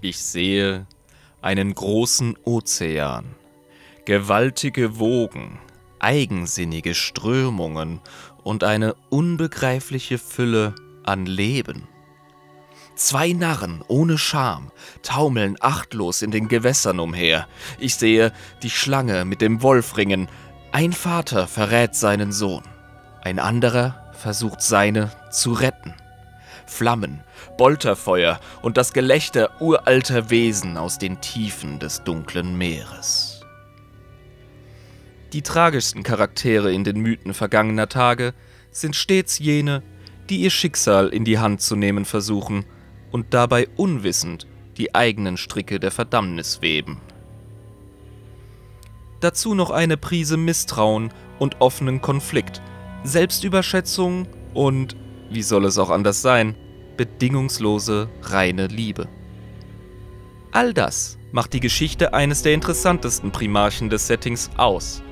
Ich sehe einen großen Ozean, gewaltige Wogen, eigensinnige Strömungen und eine unbegreifliche Fülle an Leben. Zwei Narren ohne Scham taumeln achtlos in den Gewässern umher. Ich sehe die Schlange mit dem Wolf ringen. Ein Vater verrät seinen Sohn, ein anderer versucht seine zu retten. Flammen, Bolterfeuer und das Gelächter uralter Wesen aus den Tiefen des dunklen Meeres. Die tragischsten Charaktere in den Mythen vergangener Tage sind stets jene, die ihr Schicksal in die Hand zu nehmen versuchen und dabei unwissend die eigenen Stricke der Verdammnis weben. Dazu noch eine Prise Misstrauen und offenen Konflikt, Selbstüberschätzung und, wie soll es auch anders sein, bedingungslose, reine Liebe. All das macht die Geschichte eines der interessantesten Primarchen des Settings aus.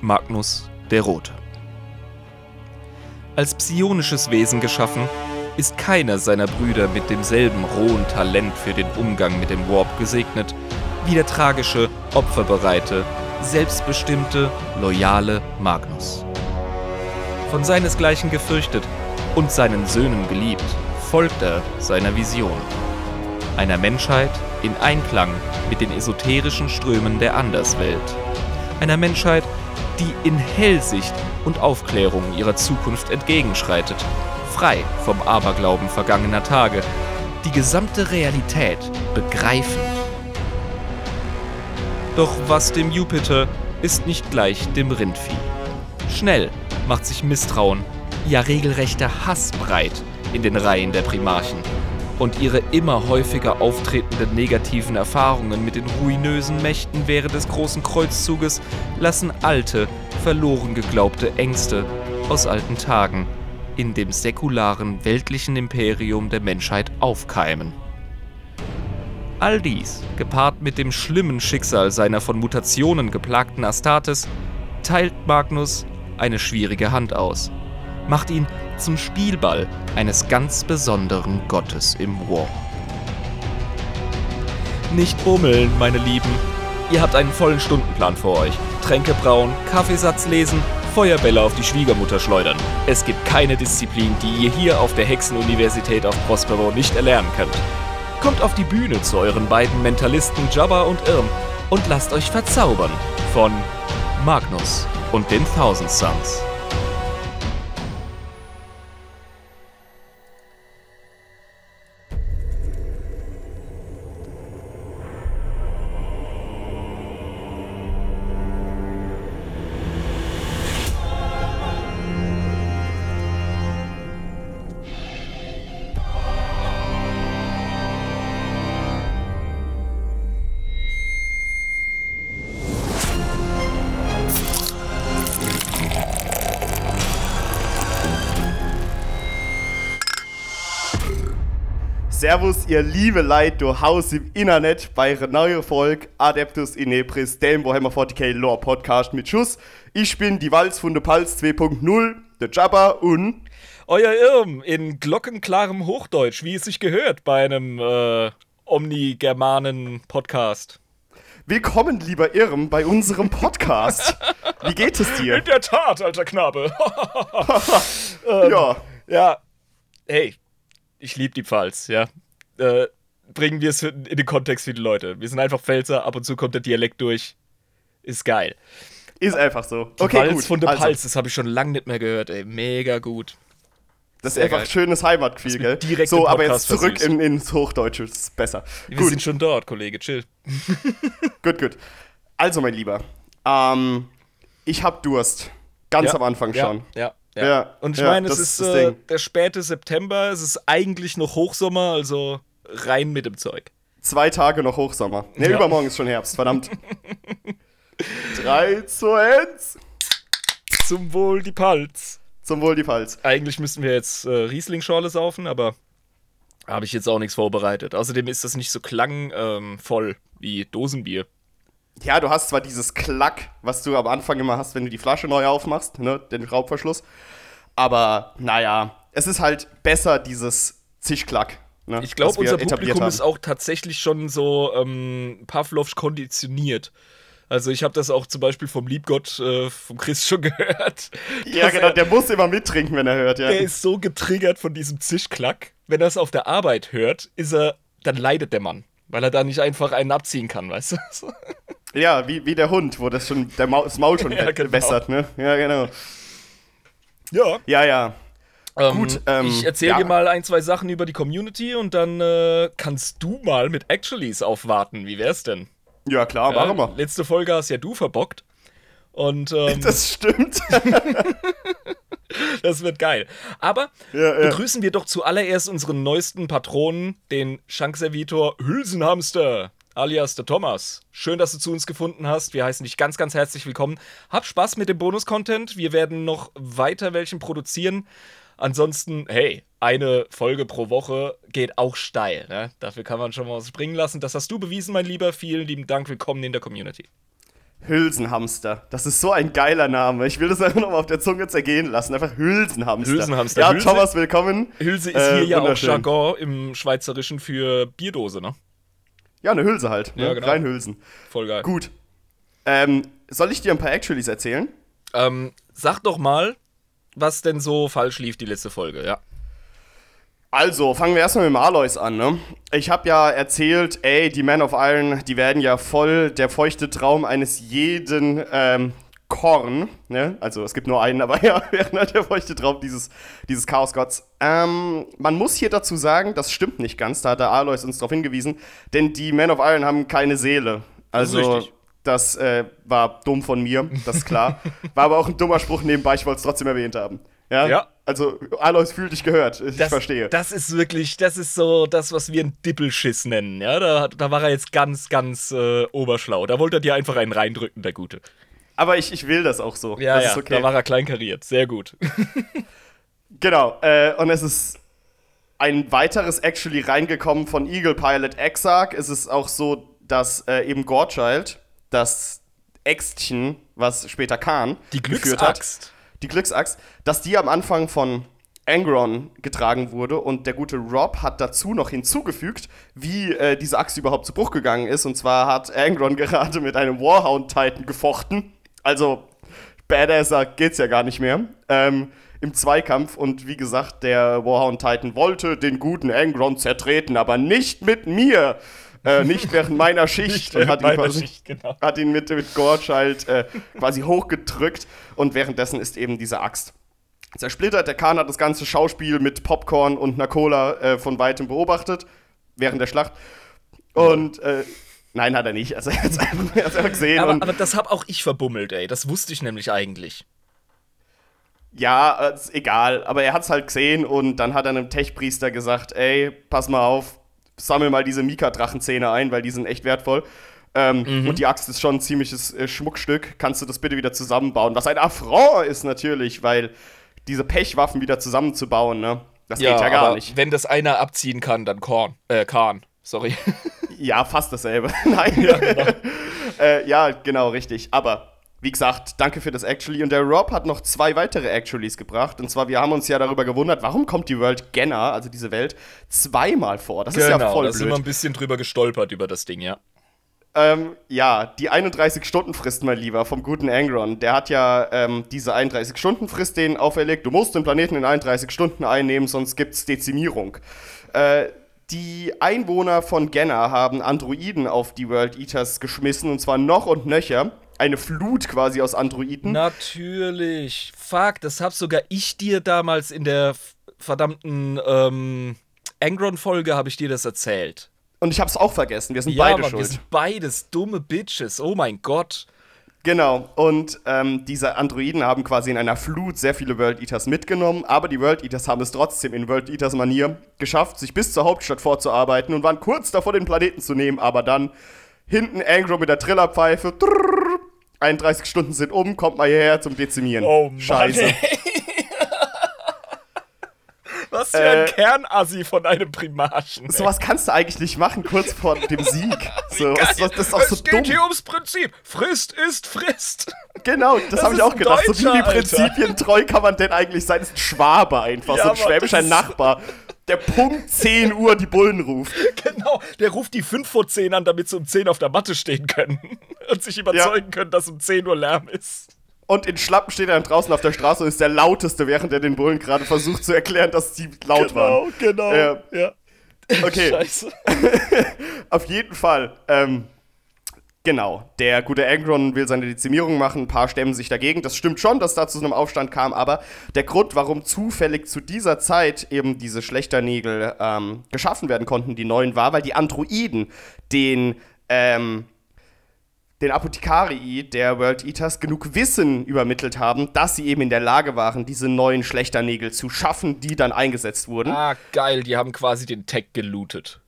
Magnus der Rote. Als psionisches Wesen geschaffen, ist keiner seiner Brüder mit demselben rohen Talent für den Umgang mit dem Warp gesegnet, wie der tragische, opferbereite, selbstbestimmte, loyale Magnus. Von seinesgleichen gefürchtet und seinen Söhnen geliebt, folgt er seiner Vision. Einer Menschheit in Einklang mit den esoterischen Strömen der Anderswelt. Einer Menschheit, die in Hellsicht und Aufklärung ihrer Zukunft entgegenschreitet, frei vom Aberglauben vergangener Tage, die gesamte Realität begreifen. Doch was dem Jupiter ist nicht gleich dem Rindvieh. Schnell macht sich Misstrauen, ja regelrechter Hass breit in den Reihen der Primarchen. Und ihre immer häufiger auftretenden negativen Erfahrungen mit den ruinösen Mächten während des großen Kreuzzuges lassen alte, verloren geglaubte Ängste aus alten Tagen in dem säkularen weltlichen Imperium der Menschheit aufkeimen. All dies, gepaart mit dem schlimmen Schicksal seiner von Mutationen geplagten Astartes, teilt Magnus eine schwierige Hand aus, macht ihn zum Spielball eines ganz besonderen Gottes im War. Nicht bummeln, meine Lieben. Ihr habt einen vollen Stundenplan vor euch. Tränke brauen, Kaffeesatz lesen, Feuerbälle auf die Schwiegermutter schleudern. Es gibt keine Disziplin, die ihr hier auf der Hexenuniversität auf Prospero nicht erlernen könnt. Kommt auf die Bühne zu euren beiden Mentalisten Jabba und Irm und lasst euch verzaubern von Magnus und den Thousand Suns. Servus, ihr liebe Leute, du Haus im Internet bei neuen Folge Adeptus Inepris, dem Warhammer 40k Lore Podcast mit Schuss. Ich bin die Walz von der Pals 2.0, der Jabba und euer Irm in glockenklarem Hochdeutsch, wie es sich gehört bei einem äh, Omni-Germanen-Podcast. Willkommen, lieber Irm, bei unserem Podcast. Wie geht es dir? In der Tat, alter Knabe. ähm, ja. Ja. Hey, ich liebe die Pfalz, ja. Äh, bringen wir es in den Kontext für die Leute. Wir sind einfach Pfälzer, ab und zu kommt der Dialekt durch. Ist geil. Ist einfach so. Die okay, Pfalz gut. von der also. Pfalz, das habe ich schon lange nicht mehr gehört, ey. Mega gut. Das ist Sehr einfach geil. schönes Heimatgefühl, gell? Direkt so, aber jetzt zurück in, ins Hochdeutsche, das ist besser. Wir gut. sind schon dort, Kollege, chill. gut, gut. Also, mein Lieber, ähm, ich hab Durst. Ganz ja, am Anfang ja, schon. Ja, ja. ja und ich meine, es ist äh, der späte September, es ist eigentlich noch Hochsommer, also rein mit dem Zeug. Zwei Tage noch Hochsommer. Ne, ja. übermorgen ist schon Herbst, verdammt. 3 zu 1. Zum Wohl die Palz. Zum Wohl die Palz. Eigentlich müssten wir jetzt äh, Riesling-Schorle saufen, aber habe ich jetzt auch nichts vorbereitet. Außerdem ist das nicht so klangvoll ähm, wie Dosenbier. Ja, du hast zwar dieses Klack, was du am Anfang immer hast, wenn du die Flasche neu aufmachst, ne, den Raubverschluss. Aber naja, es ist halt besser, dieses Zischklack. Ne, Ich glaube, unser Publikum haben. ist auch tatsächlich schon so ähm, Pavlovsch konditioniert. Also ich habe das auch zum Beispiel vom Liebgott äh, vom Chris schon gehört. Ja, genau, er- der muss immer mittrinken, wenn er hört, ja. Der ist so getriggert von diesem Zischklack. Wenn er es auf der Arbeit hört, ist er, dann leidet der Mann. Weil er da nicht einfach einen abziehen kann, weißt du? Ja, wie, wie der Hund, wo das schon der Maul, das Maul schon ja, genau. wässert, ne? Ja, genau. Ja. Ja, ja. Ähm, Gut, ähm, ich erzähle ja. dir mal ein, zwei Sachen über die Community und dann äh, kannst du mal mit Actuallys aufwarten. Wie wär's denn? Ja, klar, Ja, machen wir. Letzte Folge hast ja du verbockt. Und ähm, das, Das stimmt. wird geil. Aber Ja, ja. begrüßen wir doch zuallererst unseren neuesten Patronen, den Schankservitor Hülsenhamster, alias der Thomas. Schön, dass du zu uns gefunden hast. Wir heißen dich ganz, ganz herzlich willkommen. Hab Spaß mit dem Bonus-Content. Wir werden noch weiter welchen produzieren. Ansonsten, hey, eine Folge pro Woche geht auch steil. Ne? Dafür kann man schon mal was springen lassen. Das hast du bewiesen, mein Lieber. Vielen lieben Dank. Willkommen in der Community. Hülsenhamster. Das ist so ein geiler Name. Ich will das einfach nochmal auf der Zunge zergehen lassen. Einfach Hülsenhamster. Hülsenhamster. Ja, Hülse- Thomas, willkommen. Hülse ist Äh, hier ja auch. Jargon im Schweizerischen für Bierdose, ne? Ja, eine Hülse halt. Ne? Ja, genau. Reinhülsen. Voll geil. Gut. Ähm, soll ich dir ein paar Actuallys erzählen? Ähm, sag doch mal, was denn so falsch lief die letzte Folge, ja. Also, fangen wir erstmal mit dem Alois an, ne? Ich habe ja erzählt, ey, die Men of Iron, die werden ja voll der feuchte Traum eines jeden ähm, Korn, ne? Also, es gibt nur einen, aber ja, wären halt der feuchte Traum dieses, dieses Chaosgotts. Ähm, man muss hier dazu sagen, das stimmt nicht ganz, da hat der Alois uns darauf hingewiesen, denn die Men of Iron haben keine Seele. Also, richtig. Das äh, war dumm von mir, das ist klar. War aber auch ein dummer Spruch nebenbei, ich wollte es trotzdem erwähnt haben. Ja? Ja. Also, Alois fühlt dich gehört, ich Das, verstehe. Das ist wirklich, das ist so das, was wir einen Dippelschiss nennen, ja. Da, da war er jetzt ganz, ganz äh, oberschlau. Da wollte er dir einfach einen reindrücken, der Gute. Aber ich, ich will das auch so. Ja, das ja, ist okay. da war er kleinkariert. Sehr gut. genau. Äh, und es ist ein weiteres Actually reingekommen von Eagle Pilot Exarch. Es ist auch so, dass äh, eben Gorechild, das Äxtchen, was später Khan Die geführt hat, Glücksaxt. die Glücksaxt, dass die am Anfang von Angron getragen wurde und der gute Rob hat dazu noch hinzugefügt, wie äh, diese Axt überhaupt zu Bruch gegangen ist. Und zwar hat Angron gerade mit einem Warhound-Titan gefochten. Also, badasser geht's ja gar nicht mehr. Ähm, Im Zweikampf und wie gesagt, der Warhound-Titan wollte den guten Angron zertreten, aber nicht mit mir. Äh, nicht während meiner Schicht. und hat ihn quasi Schicht, genau. hat ihn mit, mit Gorchild äh, quasi hochgedrückt und währenddessen ist eben diese Axt zersplittert. Der Khan hat das ganze Schauspiel mit Popcorn und einer Cola äh, von weitem beobachtet während der Schlacht. Und äh, nein, hat er nicht. Also er hat es einfach, einfach gesehen. Aber, und, aber das hab auch ich verbummelt, ey. Das wusste ich nämlich eigentlich. ja, äh, ist egal. Aber er hat es halt gesehen und dann hat er einem Tech-Priester gesagt: Ey, pass mal auf, sammel mal diese Mika-Drachenzähne ein, weil die sind echt wertvoll. Ähm, Und die Axt ist schon ein ziemliches äh, Schmuckstück. Kannst du das bitte wieder zusammenbauen? Was ein Affront ist natürlich, weil diese Pechwaffen wieder zusammenzubauen, ne? Das geht ja gar nicht. wenn das einer abziehen kann, dann Korn. Äh, Kahn. Sorry. Ja, fast dasselbe. Nein. Ja genau. äh, ja, genau, richtig. Aber wie gesagt, danke für das Actually. Und der Rob hat noch zwei weitere Actuallys gebracht. Und zwar, wir haben uns ja darüber gewundert, warum kommt die World Genner, also diese Welt, zweimal vor? Das ist ja voll da sind wir ein bisschen drüber gestolpert über das Ding, ja. Ähm, ja, die 31-Stunden-Frist, mein Lieber, vom guten Angron. Der hat ja ähm, diese 31-Stunden-Frist denen auferlegt. Du musst den Planeten in 31 Stunden einnehmen, sonst gibt's Dezimierung. Äh, die Einwohner von Genna haben Androiden auf die World Eaters geschmissen, und zwar noch und nöcher. Eine Flut quasi aus Androiden. Natürlich. Fuck, das hab sogar ich dir damals in der verdammten ähm, Angron-Folge habe ich dir das erzählt. Und ich hab's auch vergessen. Wir sind Ja, beide Mann, wir schuld. sind beides dumme Bitches. Oh mein Gott. Genau, und ähm, diese Androiden haben quasi in einer Flut sehr viele World Eaters mitgenommen, aber die World Eaters haben es trotzdem in World Eaters Manier geschafft, sich bis zur Hauptstadt vorzuarbeiten und waren kurz davor, den Planeten zu nehmen, aber dann hinten Angro mit der Trillerpfeife, trrrr, 31 Stunden sind um, kommt mal hierher zum Dezimieren. Oh Mann, Scheiße. ey. Was für ein Äh, Kernassi von einem Primarchen. Sowas kannst du eigentlich nicht machen, kurz vor dem Sieg. So, was, was, das ist auch es so geht dumm. hier ums Prinzip. Frisst ist frisst. Genau, das, Das habe ich auch gedacht. so Deutscher, wie die. Prinzipien treu kann man denn eigentlich sein? Das ist ein Schwabe einfach, Ja, so ein schwäbischer Nachbar. Der Punkt 10 Uhr die Bullen ruft. Genau, der ruft die 5 vor 10 an, damit sie um 10 auf der Matte stehen können und sich überzeugen ja. können, dass um 10 Uhr Lärm ist. Und in Schlappen steht er dann draußen auf der Straße und ist der lauteste, während er den Bullen gerade versucht zu erklären, dass sie laut genau, waren. Genau, genau. Ja. ja. Okay. Scheiße. auf jeden Fall. Ähm, Genau, der gute Angron will seine Dezimierung machen, ein paar stemmen sich dagegen. Das stimmt schon, dass da zu einem Aufstand kam, aber der Grund, warum zufällig zu dieser Zeit eben diese Schlechternägel ähm, geschaffen werden konnten, die neuen, war, weil die Androiden den, ähm, den Apothekarii der World Eaters genug Wissen übermittelt haben, dass sie eben in der Lage waren, diese neuen Schlechternägel zu schaffen, die dann eingesetzt wurden. Ah, geil, die haben quasi den Tech gelootet.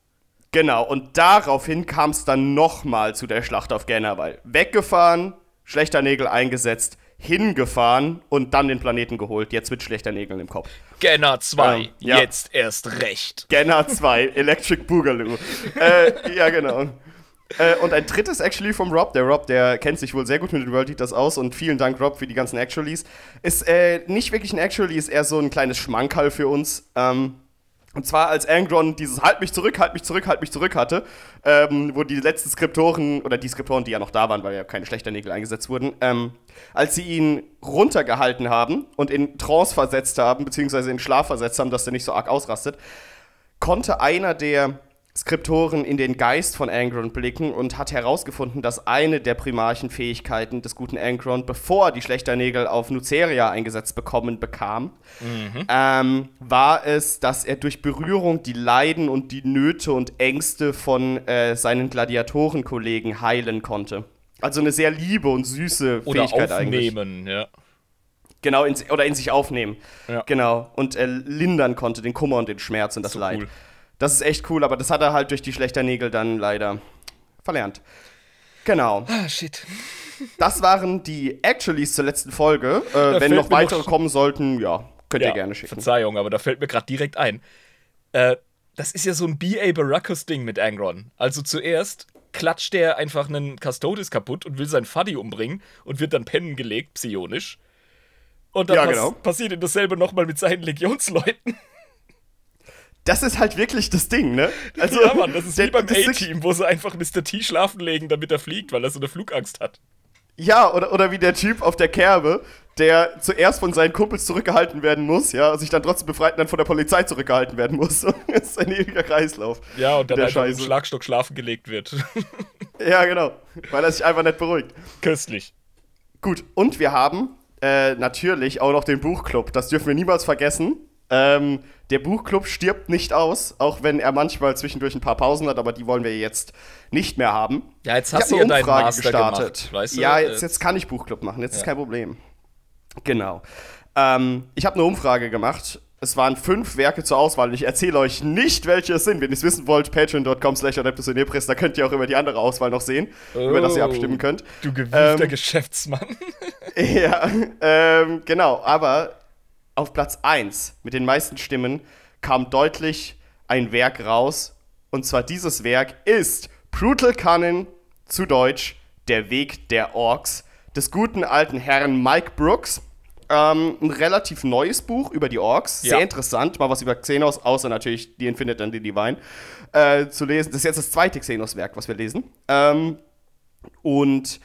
Genau, und daraufhin kam es dann nochmal zu der Schlacht auf Gennerwall. Weggefahren, schlechter Nägel eingesetzt, hingefahren und dann den Planeten geholt. Jetzt mit schlechter Nägeln im Kopf. Genner 2, ähm, ja. jetzt erst recht. Genner 2, Electric Boogaloo. äh, ja, genau. Äh, und ein drittes Actually vom Rob. Der Rob, der kennt sich wohl sehr gut mit den World Eaters aus und vielen Dank, Rob, für die ganzen Actuallys. Ist äh, nicht wirklich ein Actually, ist eher so ein kleines Schmankerl für uns. Ähm, und zwar als Angron dieses Halt mich zurück, halt mich zurück, halt mich zurück hatte, ähm, wo die letzten Skriptoren, oder die Skriptoren, die ja noch da waren, weil ja keine Schlechternägel eingesetzt wurden, ähm, als sie ihn runtergehalten haben und in Trance versetzt haben, beziehungsweise in Schlaf versetzt haben, dass er nicht so arg ausrastet, konnte einer der Skriptoren in den Geist von Angron blicken und hat herausgefunden, dass eine der Primarchenfähigkeiten des guten Angron, bevor die Schlechternägel auf Nuceria eingesetzt bekommen bekam, mhm. ähm, war es, dass er durch Berührung die Leiden und die Nöte und Ängste von äh, seinen Gladiatorenkollegen heilen konnte. Also eine sehr liebe und süße oder Fähigkeit aufnehmen, eigentlich. ja. Genau, in, oder in sich aufnehmen. Ja. Genau. Und äh, lindern konnte den Kummer und den Schmerz und das so Leid. Cool. Das ist echt cool, aber das hat er halt durch die schlechter Nägel dann leider verlernt. Genau. Ah, shit. Das waren die Actuallys zur letzten Folge. Äh, wenn noch weitere noch kommen sollten, ja, könnt ja, ihr gerne schicken. Verzeihung, aber da fällt mir gerade direkt ein. Äh, das ist ja so ein B.A. Baracus-Ding mit Angron. Also zuerst klatscht der einfach einen Custodes kaputt und will seinen Fuddy umbringen und wird dann pennen gelegt, psionisch. Und dann ja, genau. passiert ihm dasselbe nochmal mit seinen Legionsleuten das ist halt wirklich das Ding, ne? Also, ja, Mann, das ist der, wie beim A-Team, wo sie einfach Mr. T schlafen legen, damit er fliegt, weil er so eine Flugangst hat. Ja, oder, oder wie der Typ auf der Kerbe, der zuerst von seinen Kumpels zurückgehalten werden muss, ja, sich dann trotzdem befreit und dann von der Polizei zurückgehalten werden muss. das ist ein ewiger Kreislauf. Ja, und dann einfach im Schlagstock schlafen gelegt wird. ja, genau. Weil er sich einfach nicht beruhigt. Köstlich. Gut, und wir haben äh, natürlich auch noch den Buchclub. Das dürfen wir niemals vergessen. Ähm, der Buchclub stirbt nicht aus, auch wenn er manchmal zwischendurch ein paar Pausen hat, aber die wollen wir jetzt nicht mehr haben. Ja, jetzt hast du ja deinen Master gestartet. Gemacht, weißt du? Ja, jetzt, jetzt kann ich Buchclub machen, jetzt ja. ist kein Problem. Genau. Ähm, ich habe eine Umfrage gemacht. Es waren fünf Werke zur Auswahl. Ich erzähle euch nicht, welche es sind. Wenn ihr es wissen wollt, patreon.com slash da könnt ihr auch über die andere Auswahl noch sehen, oh, über das ihr abstimmen könnt. Du gewiefter ähm, Geschäftsmann. ja, ähm, genau. Aber auf Platz 1 mit den meisten Stimmen kam deutlich ein Werk raus. Und zwar dieses Werk ist Brutal Cunning, zu Deutsch Der Weg der Orks, des guten alten Herrn Mike Brooks. Ähm, ein relativ neues Buch über die Orks. Sehr ja. interessant, mal was über Xenos, außer natürlich die Infinite and the Divine, äh, zu lesen. Das ist jetzt das zweite Xenos-Werk, was wir lesen. Ähm, und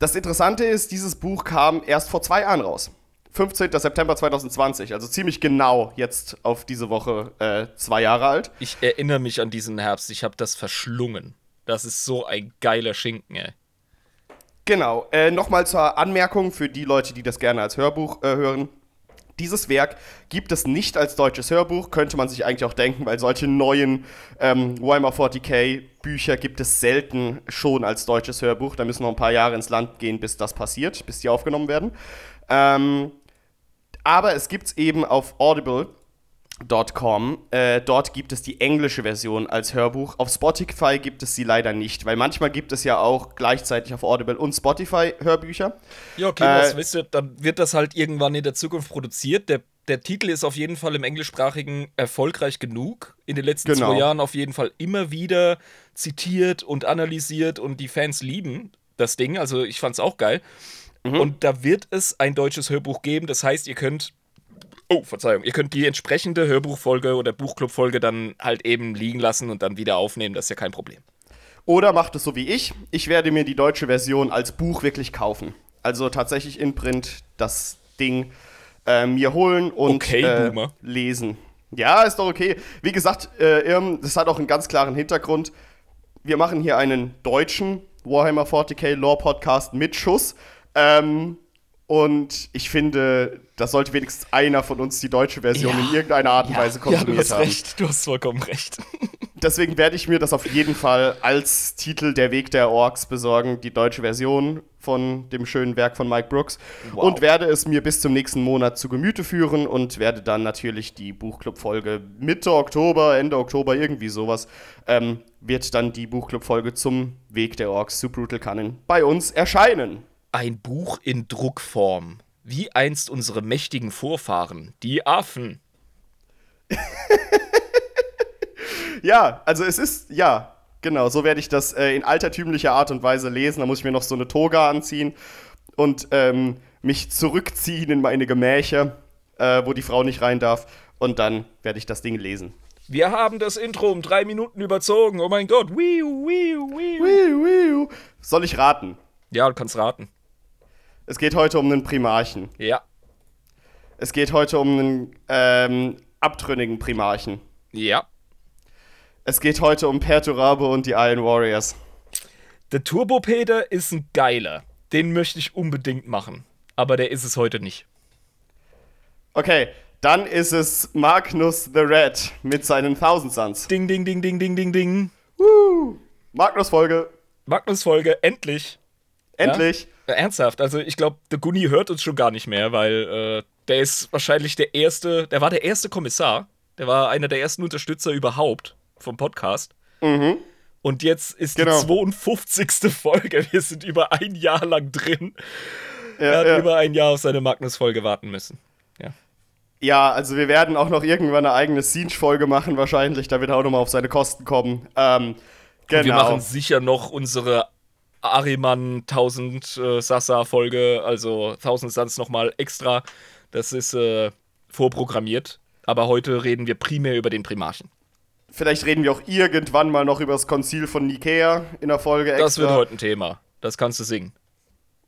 das Interessante ist, dieses Buch kam erst vor zwei Jahren raus. 15. September 2020, also ziemlich genau jetzt auf diese Woche äh, zwei Jahre alt. Ich erinnere mich an diesen Herbst, ich habe das verschlungen. Das ist so ein geiler Schinken, ey. Genau, äh, nochmal zur Anmerkung für die Leute, die das gerne als Hörbuch äh, hören. Dieses Werk gibt es nicht als deutsches Hörbuch, könnte man sich eigentlich auch denken, weil solche neuen ähm, Warhammer 40k Bücher gibt es selten schon als deutsches Hörbuch. Da müssen noch ein paar Jahre ins Land gehen, bis das passiert, bis die aufgenommen werden. Ähm, aber es gibt es eben auf Audible.com. Äh, dort gibt es die englische Version als Hörbuch. Auf Spotify gibt es sie leider nicht, weil manchmal gibt es ja auch gleichzeitig auf Audible und Spotify Hörbücher. Ja, okay, äh, was wisst ihr, dann wird das halt irgendwann in der Zukunft produziert. Der, der Titel ist auf jeden Fall im englischsprachigen erfolgreich genug. In den letzten genau. zwei Jahren auf jeden Fall immer wieder zitiert und analysiert und die Fans lieben das Ding. Also ich fand es auch geil. Mhm. Und da wird es ein deutsches Hörbuch geben. Das heißt, ihr könnt Oh, Verzeihung. Ihr könnt die entsprechende Hörbuchfolge oder Buchclubfolge dann halt eben liegen lassen und dann wieder aufnehmen. Das ist ja kein Problem. Oder macht es so wie ich. Ich werde mir die deutsche Version als Buch wirklich kaufen. Also tatsächlich in Print das Ding äh, mir holen und Okay, äh, lesen. Ja, ist doch okay. Wie gesagt, äh, Irm, das hat auch einen ganz klaren Hintergrund. Wir machen hier einen deutschen Warhammer 40k Lore Podcast mit Schuss. Ähm, und ich finde, da sollte wenigstens einer von uns die deutsche Version Ja. in irgendeiner Art und Weise ja, du konsumiert hast haben. recht. Du hast vollkommen recht. Deswegen werde ich mir das auf jeden Fall als Titel Der Weg der Orks besorgen, die deutsche Version von dem schönen Werk von Mike Brooks. Wow. Und werde es mir bis zum nächsten Monat zu Gemüte führen und werde dann natürlich die Buchclub-Folge Mitte Oktober, Ende Oktober, irgendwie sowas, ähm, wird dann die Buchclub-Folge zum Weg der Orks zu Brutal Cannon bei uns erscheinen. Ein Buch in Druckform. Wie einst unsere mächtigen Vorfahren, die Affen. Ja, also es ist, ja, genau, so werde ich das äh, in altertümlicher Art und Weise lesen. Da muss ich mir noch so eine Toga anziehen und ähm, mich zurückziehen in meine Gemächer, äh, wo die Frau nicht rein darf. Und dann werde ich das Ding lesen. Wir haben das Intro um drei Minuten überzogen. Oh mein Gott. Wiu, wiu, wiu. Wiu, wiu. Soll ich raten? Ja, du kannst raten. Es geht heute um einen Primarchen. Ja. Es geht heute um einen ähm, abtrünnigen Primarchen. Ja. Es geht heute um Perturabo und die Iron Warriors. Der Turbopeder ist ein geiler. Den möchte ich unbedingt machen. Aber der ist es heute nicht. Okay, dann ist es Magnus the Red mit seinen Thousand Suns. Ding, ding, ding, ding, ding, ding, ding. Magnus Folge. Magnus Folge, endlich. Endlich. Ja, ernsthaft, also ich glaube, der Gunni hört uns schon gar nicht mehr, weil äh, der ist wahrscheinlich der erste, der war der erste Kommissar. Der war einer der ersten Unterstützer überhaupt vom Podcast. Und jetzt ist Mhm. Genau. die 52. Folge. Wir sind über ein Jahr lang drin. er Ja, hat ja. über ein Jahr auf seine Magnus-Folge warten müssen. Ja. ja, also wir werden auch noch irgendwann eine eigene Siege-Folge machen, wahrscheinlich. Da wird er auch nochmal auf seine Kosten kommen. Ähm, genau. Wir machen sicher noch unsere Ariman 1000 äh, Sasa-Folge, also 1000 Suns nochmal extra. Das ist äh, vorprogrammiert. Aber heute reden wir primär über den Primarchen. Vielleicht reden wir auch irgendwann mal noch über das Konzil von Nikea in der Folge extra. Das wird heute ein Thema. Das kannst du singen.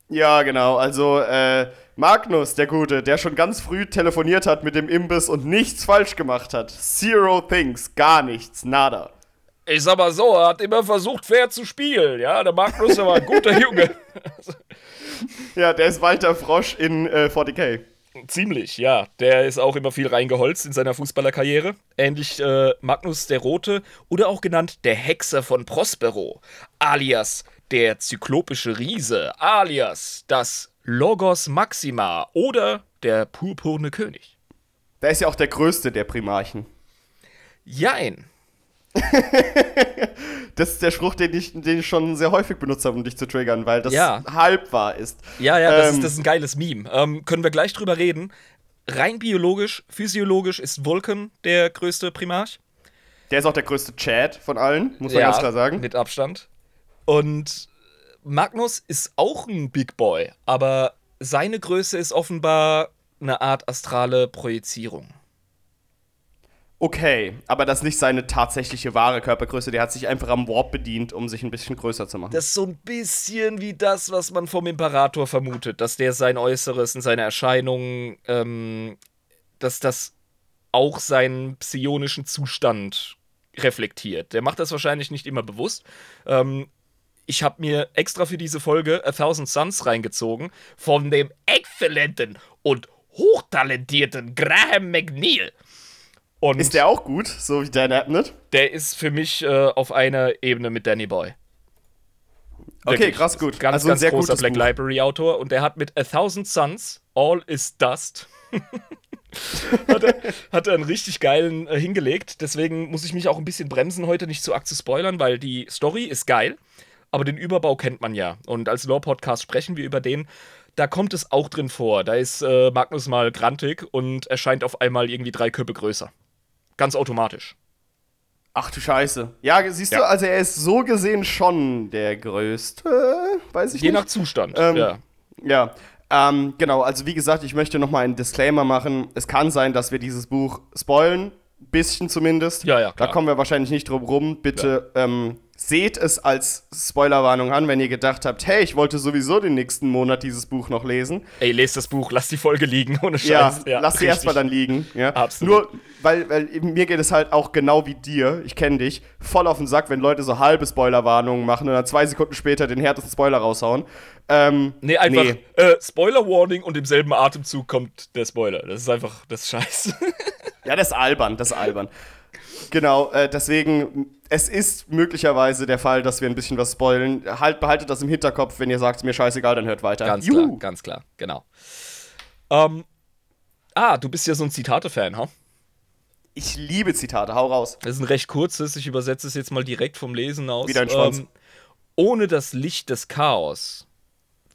Ja, genau. Also äh, Magnus, der Gute, der schon ganz früh telefoniert hat mit dem Imbiss und nichts falsch gemacht hat. Zero things, gar nichts, nada. Ich sag mal so, er hat immer versucht, fair zu spielen. Ja, der Magnus war ein guter Junge. Ja, der ist Walter Frosch in äh, 40k. Ziemlich, ja. Der ist auch immer viel reingeholzt in seiner Fußballerkarriere. Ähnlich äh, Magnus der Rote oder auch genannt der Hexer von Prospero, alias der zyklopische Riese, alias das Logos Maxima oder der purpurne König. Der ist ja auch der größte der Primarchen. Jein. Das ist der Spruch, den ich, den ich schon sehr häufig benutzt habe, um dich zu triggern, weil das Ja. halb wahr ist. Ja, ja, das, Ähm, ist, das ist ein geiles Meme. Ähm, können wir gleich drüber reden. Rein biologisch, physiologisch ist Vulcan der größte Primarch. Der ist auch der größte Chat von allen, muss man ganz klar sagen. Mit Abstand. Und Magnus ist auch ein Big Boy, aber seine Größe ist offenbar eine Art astrale Projizierung. Okay, aber das ist nicht seine tatsächliche wahre Körpergröße. Der hat sich einfach am Warp bedient, um sich ein bisschen größer zu machen. Das ist so ein bisschen wie das, was man vom Imperator vermutet, dass der sein Äußeres und seine Erscheinungen, ähm, dass das auch seinen psionischen Zustand reflektiert. Der macht das wahrscheinlich nicht immer bewusst. Ähm, ich habe mir extra für diese Folge A Thousand Suns reingezogen von dem exzellenten und hochtalentierten Graham McNeil. Und ist der auch gut, so wie Dan Abnett? der ist für mich äh, auf einer Ebene mit Danny Boy. Okay, Wirklich. krass gut. Ganz, also ein ganz sehr großer Black Buch. Library Autor und der hat mit A Thousand Suns, All is Dust, hat, er, hat er einen richtig geilen äh, hingelegt. Deswegen muss ich mich auch ein bisschen bremsen, heute nicht zu arg zu spoilern, weil die Story ist geil, aber den Überbau kennt man ja. Und als Lore-Podcast sprechen wir über den. Da kommt es auch drin vor. Da ist äh, Magnus mal grantig und erscheint auf einmal irgendwie drei Köpfe größer. Ganz automatisch. Ach du Scheiße. Ja, siehst du, Ja. also er ist so gesehen schon der größte, weiß ich Je nicht. nach Zustand. Ähm, ja. Ja. Ähm, genau, also wie gesagt, ich möchte nochmal einen Disclaimer machen. Es kann sein, dass wir dieses Buch spoilen, bisschen zumindest. Ja, ja, klar. Da kommen wir wahrscheinlich nicht drum rum. Bitte ähm, seht es als Spoilerwarnung an, wenn ihr gedacht habt, hey, ich wollte sowieso den nächsten Monat dieses Buch noch lesen. Ey, lest das Buch, lass die Folge liegen, ohne Ja, Scheiß. lass sie erstmal dann liegen. Ja. Absolut. Nur, weil, weil mir geht es halt auch genau wie dir, ich kenne dich, voll auf den Sack, wenn Leute so halbe Spoilerwarnungen machen und dann zwei Sekunden später den härtesten Spoiler raushauen. Ähm, Nee, einfach Äh, Spoiler-Warning und im selben Atemzug kommt der Spoiler. Das ist einfach, das ist scheiße. Ja, das ist albern, das ist albern. Genau, äh, deswegen, es ist möglicherweise der Fall, dass wir ein bisschen was spoilen. Halt, behaltet das im Hinterkopf, wenn ihr sagt, mir scheißegal, dann hört weiter. Ganz Juhu. klar, ganz klar, genau. Ähm, ah, du bist ja so ein Zitate-Fan, ha? Ich liebe Zitate, hau raus. Das ist ein recht kurzes, ich übersetze es jetzt mal direkt vom Lesen aus. Ähm, Wieder ein Schwanz. ohne das Licht des Chaos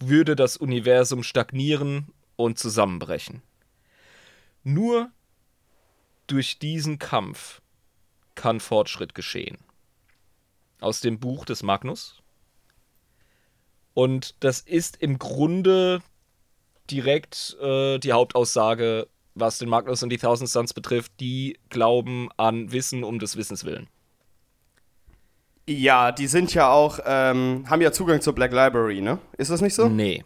würde das Universum stagnieren und zusammenbrechen. Nur durch diesen Kampf kann Fortschritt geschehen. Aus dem Buch des Magnus. Und das ist im Grunde direkt äh, die Hauptaussage, was den Magnus und die Thousand Suns betrifft. Die glauben an Wissen um des Wissens willen. Ja, die sind ja auch, ähm, haben ja Zugang zur Black Library, ne? Ist das nicht so? Nee.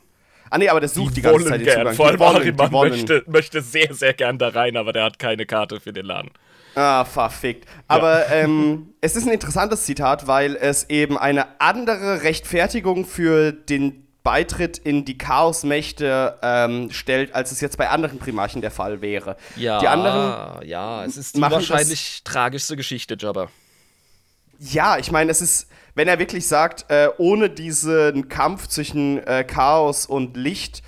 Ah, nee, aber der sucht die, ganze Zeit den Zugang. Vor allem Die wollen, Ariman die wollen. möchte, möchte sehr, sehr gern da rein, aber der hat keine Karte für den Laden. Ah, verfickt. Aber ähm, es ist ein interessantes Zitat, weil es eben eine andere Rechtfertigung für den Beitritt in die Chaosmächte ähm, stellt, als es jetzt bei anderen Primarchen der Fall wäre. Ja, Die anderen ja, es ist die wahrscheinlich tragischste Geschichte, Jabba. Ja, ich meine, es ist, wenn er wirklich sagt, äh, ohne diesen Kampf zwischen äh, Chaos und Licht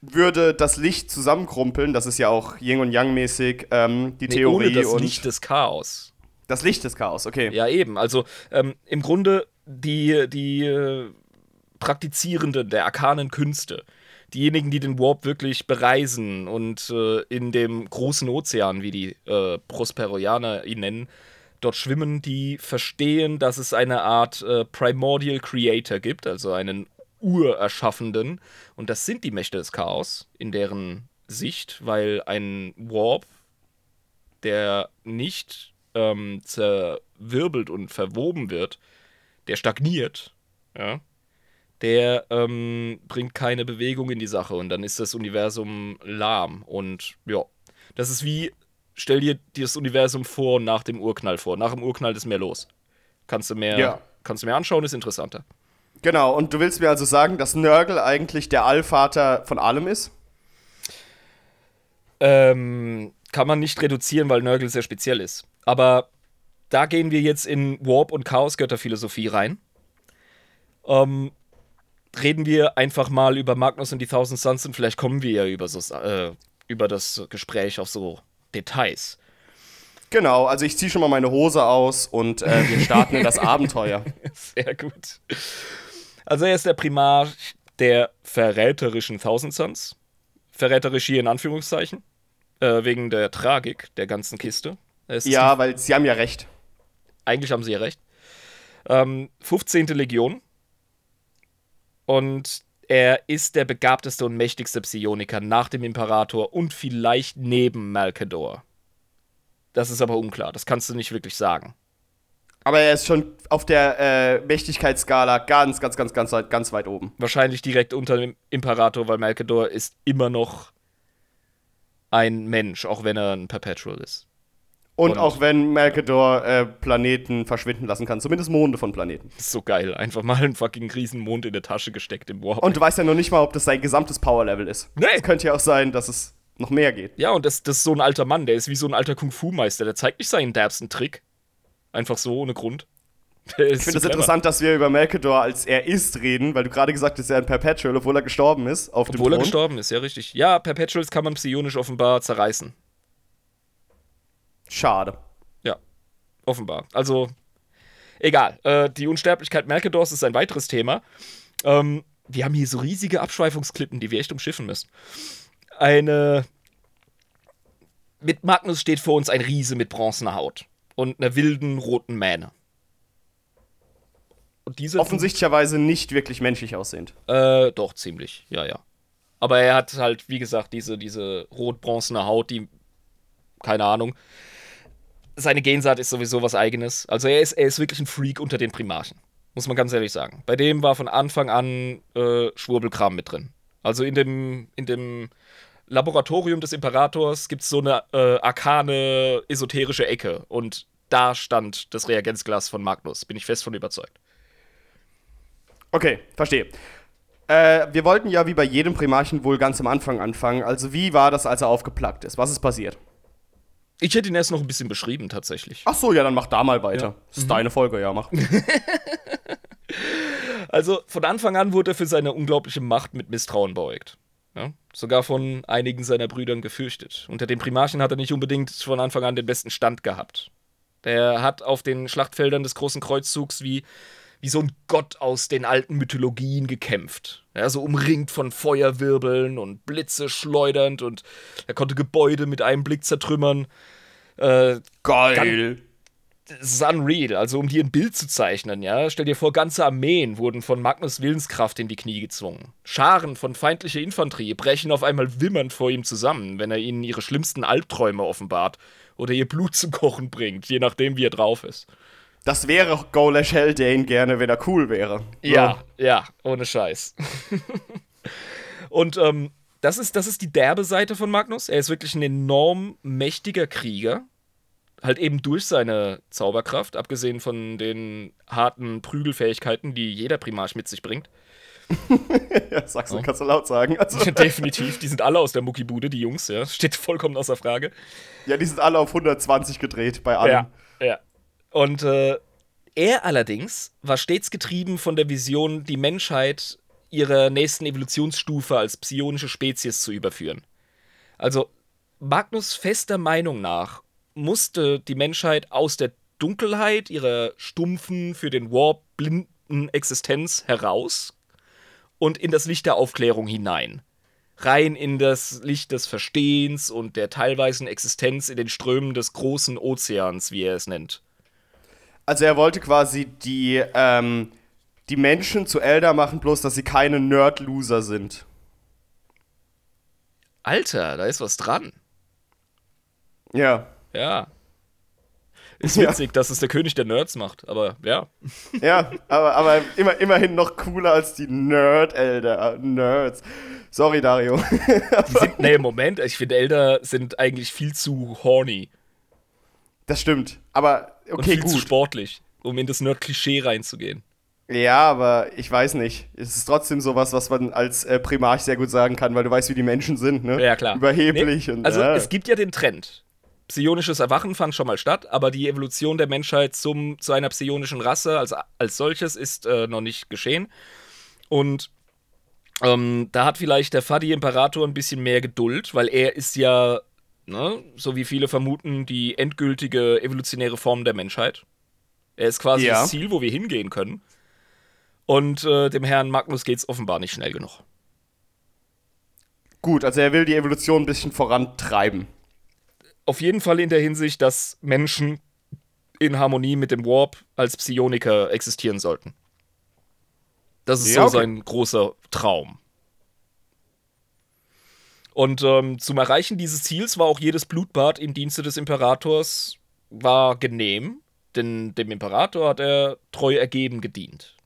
würde das Licht zusammenkrumpeln. Das ist ja auch Yin und Yang mäßig ähm, die Nee, Theorie ohne das und Licht des Chaos. das Licht des Chaos. Okay. Ja, eben. Also ähm, im Grunde die, die äh, Praktizierenden der arkanen Künste, diejenigen, die den Warp wirklich bereisen und äh, in dem großen Ozean, wie die äh, Prosperianer ihn nennen, dort schwimmen, die verstehen, dass es eine Art äh, Primordial Creator gibt, also einen Urerschaffenden. Und das sind die Mächte des Chaos in deren Sicht, weil ein Warp, der nicht ähm, zerwirbelt und verwoben wird, der stagniert, ja, der ähm, bringt keine Bewegung in die Sache und dann ist das Universum lahm. Und ja, das ist wie, stell dir das Universum vor und nach dem Urknall vor. Nach dem Urknall ist mehr los. Kannst du mehr, Ja. kannst du mehr anschauen, ist interessanter. Genau, und du willst mir also sagen, dass Nörgel eigentlich der Allvater von allem ist? Ähm, kann man nicht reduzieren, weil Nörgel sehr speziell ist. Aber da gehen wir jetzt in Warp- und Chaosgötterphilosophie rein. Ähm, reden wir einfach mal über Magnus und die Thousand Suns und vielleicht kommen wir ja über, so, äh, über das Gespräch auf so Details. Genau, also ich ziehe schon mal meine Hose aus und äh, wir starten in das Abenteuer. Sehr gut. Also er ist der Primar der verräterischen Thousand Suns. Verräterisch hier in Anführungszeichen. Äh, wegen der Tragik der ganzen Kiste. Ja, weil sie haben ja recht. Eigentlich haben sie ja recht. Ähm, 15. Legion. Und er ist der begabteste und mächtigste Psioniker nach dem Imperator und vielleicht neben Malkador. Das ist aber unklar, das kannst du nicht wirklich sagen. Aber er ist schon auf der äh, Mächtigkeitsskala ganz, ganz, ganz, ganz, weit- ganz weit oben. Wahrscheinlich direkt unter dem Imperator, weil Malkador ist immer noch ein Mensch, auch wenn er ein Perpetual ist. Und, Und- auch wenn Malkador äh, Planeten verschwinden lassen kann, zumindest Monde von Planeten. Das ist so geil. Einfach mal einen fucking Riesenmond in der Tasche gesteckt im Warp. Und du weißt ja noch nicht mal, ob das sein gesamtes Powerlevel ist. Nee. Es könnte ja auch sein, dass es noch mehr geht. Ja, und das, das ist so ein alter Mann, der ist wie so ein alter Kung-Fu-Meister. Der zeigt nicht seinen derbsten Trick. Einfach so, ohne Grund. Ich finde es interessant, dass wir über Malkador als er ist reden, weil du gerade gesagt hast, er ist ein Perpetual, obwohl er gestorben ist auf dem Obwohl er gestorben ist, ja, richtig. Ja, Perpetuals kann man psionisch offenbar zerreißen. Schade. Ja, offenbar. Also, egal. Äh, die Unsterblichkeit Malkadors ist ein weiteres Thema. Ähm, wir haben hier so riesige Abschweifungsklippen, die wir echt umschiffen müssen. Eine. Mit Magnus steht vor uns ein Riese mit bronzener Haut und einer wilden roten Mähne. Und diese Offensichtlicherweise nicht wirklich menschlich aussehend. Äh, doch, ziemlich. Ja, ja. Aber er hat halt, wie gesagt, diese, diese rot-bronzene Haut, die, keine Ahnung. Seine Gensaat ist sowieso was Eigenes. Also er ist, er ist wirklich ein Freak unter den Primarchen. Muss man ganz ehrlich sagen. Bei dem war von Anfang an äh, Schwurbelkram mit drin. Also in dem, in dem Laboratorium des Imperators gibt es so eine äh, arkane, esoterische Ecke. Und da stand das Reagenzglas von Magnus. Bin ich fest von überzeugt. Okay, verstehe. Äh, wir wollten ja wie bei jedem Primarchen wohl ganz am Anfang anfangen. Also wie war das, als er aufgeplagt ist? Was ist passiert? Ich hätte ihn erst noch ein bisschen beschrieben, tatsächlich. Ach so, ja, dann mach da mal weiter. Ja. Das ist mhm. deine Folge, ja, mach. also von Anfang an wurde er für seine unglaubliche Macht mit Misstrauen beugt. Ja? Sogar von einigen seiner Brüdern gefürchtet. Unter den Primarchen hat er nicht unbedingt von Anfang an den besten Stand gehabt. Der hat auf den Schlachtfeldern des Großen Kreuzzugs wie wie so ein Gott aus den alten Mythologien gekämpft. Ja, so umringt von Feuerwirbeln und Blitze schleudernd und er konnte Gebäude mit einem Blick zertrümmern. Äh, Geil. Das ist unreal. Also, um dir ein Bild zu zeichnen, ja, stell dir vor, ganze Armeen wurden von Magnus Willenskraft in die Knie gezwungen. Scharen von feindlicher Infanterie brechen auf einmal wimmernd vor ihm zusammen, wenn er ihnen ihre schlimmsten Albträume offenbart oder ihr Blut zum Kochen bringt, je nachdem, wie er drauf ist. Das wäre Golash Haldane gerne, wenn er cool wäre. Ja, ja, ja ohne Scheiß. Und ähm, das, ist, das ist die derbe Seite von Magnus. Er ist wirklich ein enorm mächtiger Krieger. Halt eben durch seine Zauberkraft, abgesehen von den harten Prügelfähigkeiten, die jeder Primarch mit sich bringt. ja, sagst du, ja. kannst du laut sagen. Also. Definitiv, die sind alle aus der Muckibude, die Jungs, ja. Steht vollkommen außer Frage. Ja, die sind alle auf 120 gedreht bei allen. Ja, ja. Und äh, er allerdings war stets getrieben von der Vision, die Menschheit ihrer nächsten Evolutionsstufe als psionische Spezies zu überführen. Also Magnus fester Meinung nach musste die Menschheit aus der Dunkelheit ihrer stumpfen, für den Warp blinden Existenz heraus und in das Licht der Aufklärung hinein. Rein in das Licht des Verstehens und der teilweisen Existenz in den Strömen des großen Ozeans, wie er es nennt. Also er wollte quasi die, ähm, die Menschen zu Elder machen, bloß dass sie keine Nerd-Loser sind. Alter, da ist was dran. Ja. Ja. Ist witzig, ja. dass es der König der Nerds macht, aber ja. Ja, aber, aber immer, immerhin noch cooler als die Nerd-Elder. Nerds. Sorry, Dario. die sind, nee, Moment, ich finde, Elder sind eigentlich viel zu horny. Das stimmt, aber okay, und viel gut. zu sportlich, um in das Nerd-Klischee reinzugehen. Ja, aber ich weiß nicht. Es ist trotzdem sowas, was man als äh, Primarch sehr gut sagen kann, weil du weißt, wie die Menschen sind, ne? Ja, klar. Überheblich nee, und. Also, äh. es gibt ja den Trend. Psionisches Erwachen fand schon mal statt, aber die Evolution der Menschheit zum, zu einer psionischen Rasse als, als solches ist äh, noch nicht geschehen. Und ähm, da hat vielleicht der Fadi-Imperator ein bisschen mehr Geduld, weil er ist ja ne, so wie viele vermuten, die endgültige evolutionäre Form der Menschheit. Er ist quasi ja. das Ziel, wo wir hingehen können. Und äh, dem Herrn Magnus geht es offenbar nicht schnell genug. Gut, also er will die Evolution ein bisschen vorantreiben. Auf jeden Fall in der Hinsicht, dass Menschen in Harmonie mit dem Warp als Psioniker existieren sollten. Das ist ja, so okay. sein großer Traum. Und ähm, zum Erreichen dieses Ziels war auch jedes Blutbad im Dienste des Imperators war genehm, denn dem Imperator hat er treu ergeben gedient.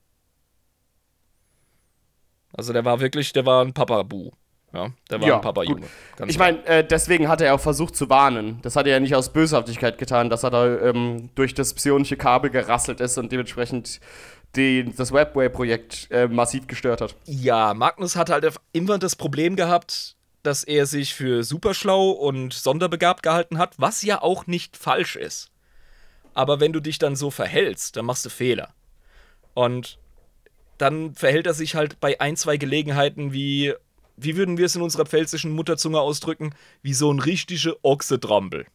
Also der war wirklich, der war ein Papabu. Ja, der war ja, ein Papa-Junge. Ich meine, äh, deswegen hat er auch versucht zu warnen. Das hat er ja nicht aus Böshaftigkeit getan, dass er da ähm, durch das psionische Kabel gerasselt ist und dementsprechend die, das Webway-Projekt äh, massiv gestört hat. Ja, Magnus hat halt immer das Problem gehabt, dass er sich für superschlau und sonderbegabt gehalten hat, was ja auch nicht falsch ist. Aber wenn du dich dann so verhältst, dann machst du Fehler. Und dann verhält er sich halt bei ein, zwei Gelegenheiten wie, wie würden wir es in unserer pfälzischen Mutterzunge ausdrücken, wie so ein richtiger Ochsetrampel.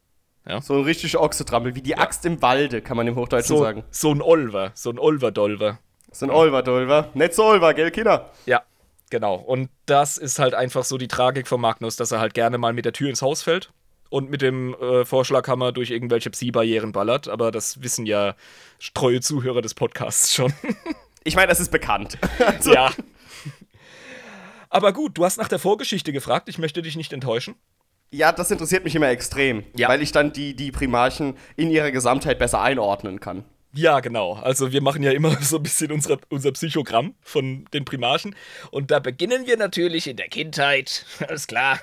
Ja? So ein richtiger Ochsetrampel, wie die ja. Axt im Walde, kann man im Hochdeutschen so, sagen. So ein Olver, so ein Olverdolver. So ein Olverdolver. Nicht so Olver, gell, Kinder? Ja, Genau. Und das ist halt einfach so die Tragik von Magnus, dass er halt gerne mal mit der Tür ins Haus fällt und mit dem äh, Vorschlaghammer durch irgendwelche Psi-Barrieren ballert. Aber das wissen ja treue Zuhörer des Podcasts schon. ich meine, das ist bekannt. also. Ja. Aber gut, du hast nach der Vorgeschichte gefragt. Ich möchte dich nicht enttäuschen. Ja, das interessiert mich immer extrem, Ja. weil ich dann die, die Primarchen in ihrer Gesamtheit besser einordnen kann. Ja, genau. Also wir machen ja immer so ein bisschen unsere, unser Psychogramm von den Primarchen. Und da beginnen wir natürlich in der Kindheit. Alles klar.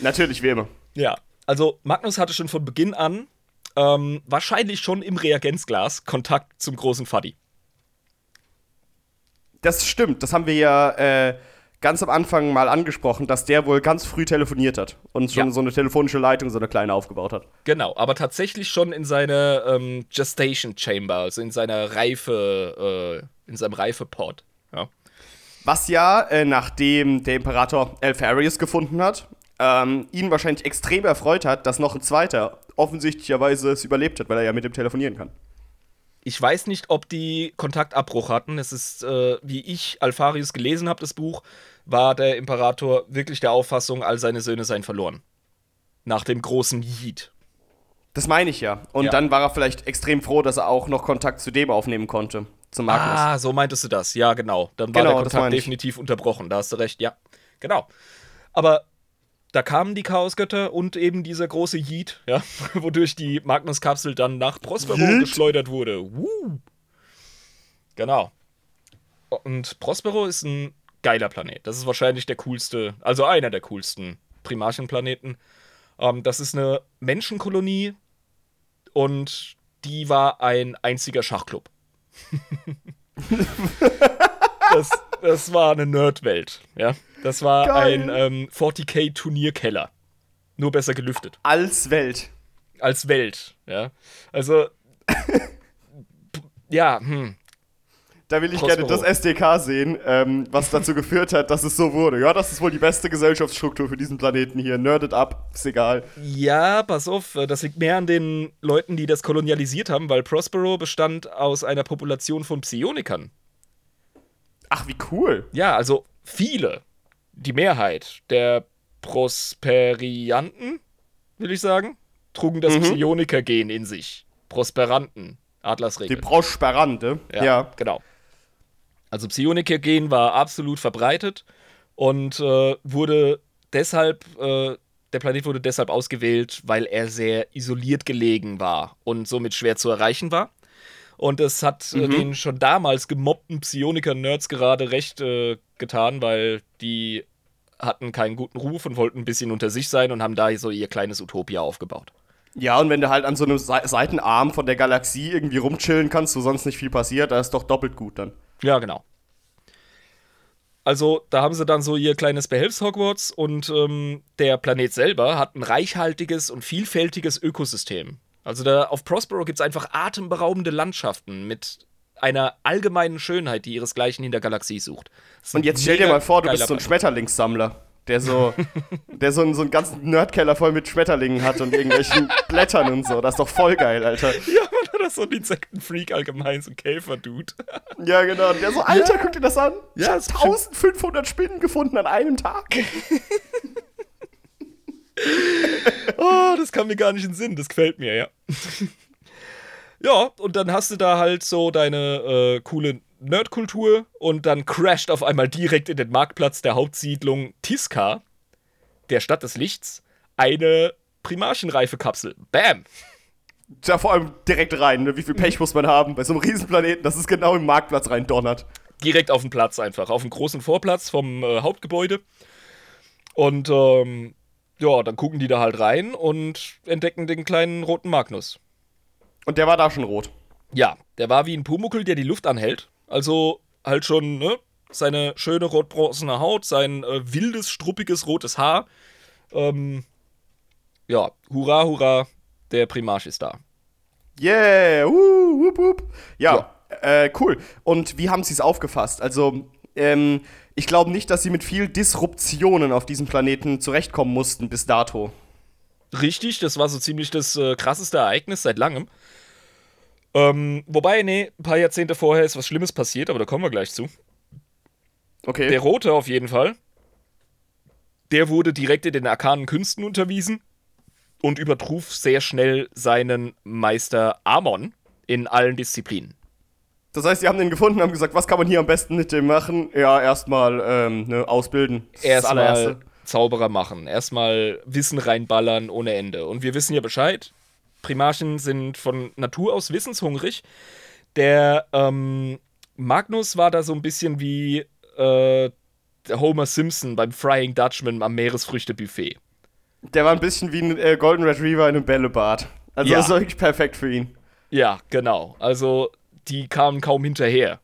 Natürlich wie immer. Ja, also Magnus hatte schon von Beginn an, ähm, wahrscheinlich schon im Reagenzglas, Kontakt zum großen Faddy. Das stimmt, das haben wir ja äh, ganz am Anfang mal angesprochen, dass der wohl ganz früh telefoniert hat und schon Ja. so eine telefonische Leitung, so eine kleine aufgebaut hat. Genau, aber tatsächlich schon in seiner ähm, Gestation Chamber, also in seiner Reife, äh, in seinem Reifeport. Ja. Was ja, äh, nachdem der Imperator Elfarius gefunden hat, ähm, ihn wahrscheinlich extrem erfreut hat, dass noch ein zweiter offensichtlicherweise es überlebt hat, weil er ja mit dem telefonieren kann. Ich weiß nicht, ob die Kontaktabbruch hatten. Es ist, äh, wie ich Alfarius gelesen habe, das Buch, war der Imperator wirklich der Auffassung, all seine Söhne seien verloren. Nach dem großen Yeet. Das meine ich ja. Und Ja. dann war er vielleicht extrem froh, dass er auch noch Kontakt zu dem aufnehmen konnte. Zu Magnus. Ah, so meintest du das. Ja, genau. Dann war Genau, der Kontakt definitiv unterbrochen. Da hast du recht, ja. Genau. Aber da kamen die Chaosgötter und eben dieser große Yeet, ja, wodurch die Magnus-Kapsel dann nach Prospero Yeet? geschleudert wurde. Woo. Genau. Und Prospero ist ein geiler Planet. Das ist wahrscheinlich der coolste, also einer der coolsten Primarchenplaneten. Ähm, das ist eine Menschenkolonie und die war ein einziger Schachclub. das, das war eine Nerdwelt, ja. Das war Geil. ein ähm, 40k-Turnierkeller. Nur besser gelüftet. Als Welt. Als Welt, ja. Also. ja, hm. Da will ich Prospero. gerne das SDK sehen, ähm, was dazu geführt hat, dass es so wurde. Ja, das ist wohl die beste Gesellschaftsstruktur für diesen Planeten hier. Nerdet ab, ist egal. Ja, pass auf, äh, das liegt mehr an den Leuten, die das kolonialisiert haben, weil Prospero bestand aus einer Population von Psionikern. Ach, wie cool. Ja, also viele. Die Mehrheit der Prosperianten, will ich sagen, trugen das Mhm. Psioniker-Gen in sich. Prosperanten, Die Adlersregel. Prosperante. Ja. genau. Also Psioniker-Gen war absolut verbreitet und äh, wurde deshalb, äh, der Planet wurde deshalb ausgewählt, weil er sehr isoliert gelegen war und somit schwer zu erreichen war. Und es hat äh, den schon damals gemobbten Psioniker-Nerds gerade recht äh, getan, weil die hatten keinen guten Ruf und wollten ein bisschen unter sich sein und haben da so ihr kleines Utopia aufgebaut. Ja, und wenn du halt an so einem Se Seitenarm von der Galaxie irgendwie rumchillen kannst, wo sonst nicht viel passiert, da ist doch doppelt gut dann. Ja, genau. Also, da haben sie dann so ihr kleines Behelfs-Hogwarts und ähm, der Planet selber hat ein reichhaltiges und vielfältiges Ökosystem. Also, da auf Prospero gibt es einfach atemberaubende Landschaften mit einer allgemeinen Schönheit, die ihresgleichen in der Galaxie sucht. Und jetzt stell dir mal vor, du bist so ein. Schmetterlingssammler, der so, der so, einen, so einen ganzen Nerdkeller voll mit Schmetterlingen hat und irgendwelchen Blättern und so. Das ist doch voll geil, Alter. Ja, man hat so ein Insektenfreak allgemein, so ein Käfer-Dude. Ja, genau. Und der so, Alter, guck dir das an. Ich Ja, habe das ist 1500 Spinnen gefunden an einem Tag. Oh, das kam mir gar nicht in den Sinn. Das gefällt mir, ja. ja, und dann hast du da halt so deine äh, coole Nerdkultur und dann crasht auf einmal direkt in den Marktplatz der Hauptsiedlung Tiska, der Stadt des Lichts, eine Primarchenreife-Kapsel. Bam! Ja, vor allem direkt rein. Ne? Wie viel Pech muss man haben bei so einem Riesenplaneten, dass es genau im Marktplatz rein donnert. Direkt auf dem Platz einfach, auf dem großen Vorplatz vom äh, Hauptgebäude. Und ähm, ja, dann gucken die da halt rein und entdecken den kleinen roten Magnus. Und der war da schon rot. Ja, der war wie ein Pumuckel, der die Luft anhält. Also halt schon, ne? Seine schöne rotbronzene Haut, sein äh, wildes, struppiges rotes Haar. Ähm, ja, hurra, hurra, der Primarch ist da. Yeah, uh, wup, wup. Ja, Äh, cool. Und wie haben sie es aufgefasst? Also, ähm, ich glaube nicht, dass sie mit viel Disruptionen auf diesem Planeten zurechtkommen mussten bis dato. Richtig, das war so ziemlich das äh, krasseste Ereignis seit langem. Ähm, wobei, nee, ein paar Jahrzehnte vorher ist was Schlimmes passiert, aber da kommen wir gleich zu. Okay. Der Rote auf jeden Fall. Der wurde direkt in den arkanen Künsten unterwiesen und übertruf sehr schnell seinen Meister Amon in allen Disziplinen. Das heißt, sie haben den gefunden und haben gesagt, was kann man hier am besten mit dem machen? Ja, erstmal ähm, ne, ausbilden. Ist Erstmal. Zauberer machen. Erstmal Wissen reinballern ohne Ende. Und wir wissen ja Bescheid. Primarchen sind von Natur aus wissenshungrig. Der ähm, Magnus war da so ein bisschen wie äh, der Homer Simpson beim Frying Dutchman am Meeresfrüchtebuffet. Der war ein bisschen wie ein äh, Golden Retriever in einem Bällebad. Also Ja. das war wirklich perfekt für ihn. Ja, genau. Also, die kamen kaum hinterher,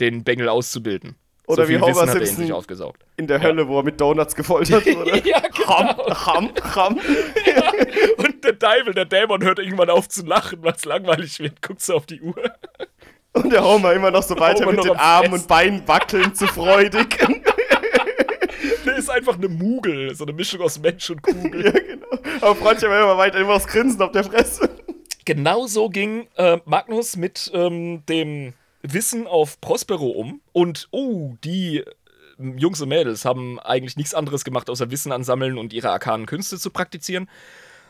den Bengel auszubilden. Oder so wie Homer er Simpson sich aufgesaugt. in der Hölle, wo er mit Donuts gefoltert wurde. ja, genau. Ham, ham, ham. Und der Teufel, der Dämon hört irgendwann auf zu lachen, weil es langweilig wird. Guckt so auf die Uhr. Und der Homer immer noch so weiter Homer mit den Armen Fressen. und Beinen wackeln zu freudig. Der ist einfach eine Mugel. So eine Mischung aus Mensch und Kugel. ja, genau. Aber war immer weiter immer das Grinsen auf der Fresse. Genau so ging äh, Magnus mit ähm, dem Wissen auf Prospero um. Und, oh, die äh, Jungs und Mädels haben eigentlich nichts anderes gemacht, außer Wissen ansammeln und ihre arkanen Künste zu praktizieren.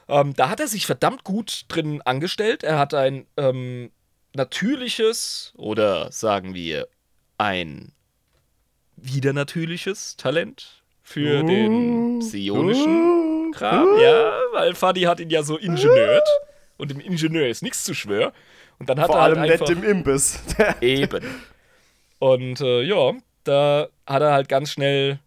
Ähm, da hat er sich verdammt gut drin angestellt. Er hat ein ähm, natürliches oder sagen wir ein widernatürliches Talent für den psionischen Kram. Ja, weil Fadi hat ihn ja so ingenieurt. Und im Ingenieur ist nichts zu schwör. Und dann hat Vor er halt allem einfach nett im Imbiss. Eben. Und äh, ja, da hat er halt ganz schnell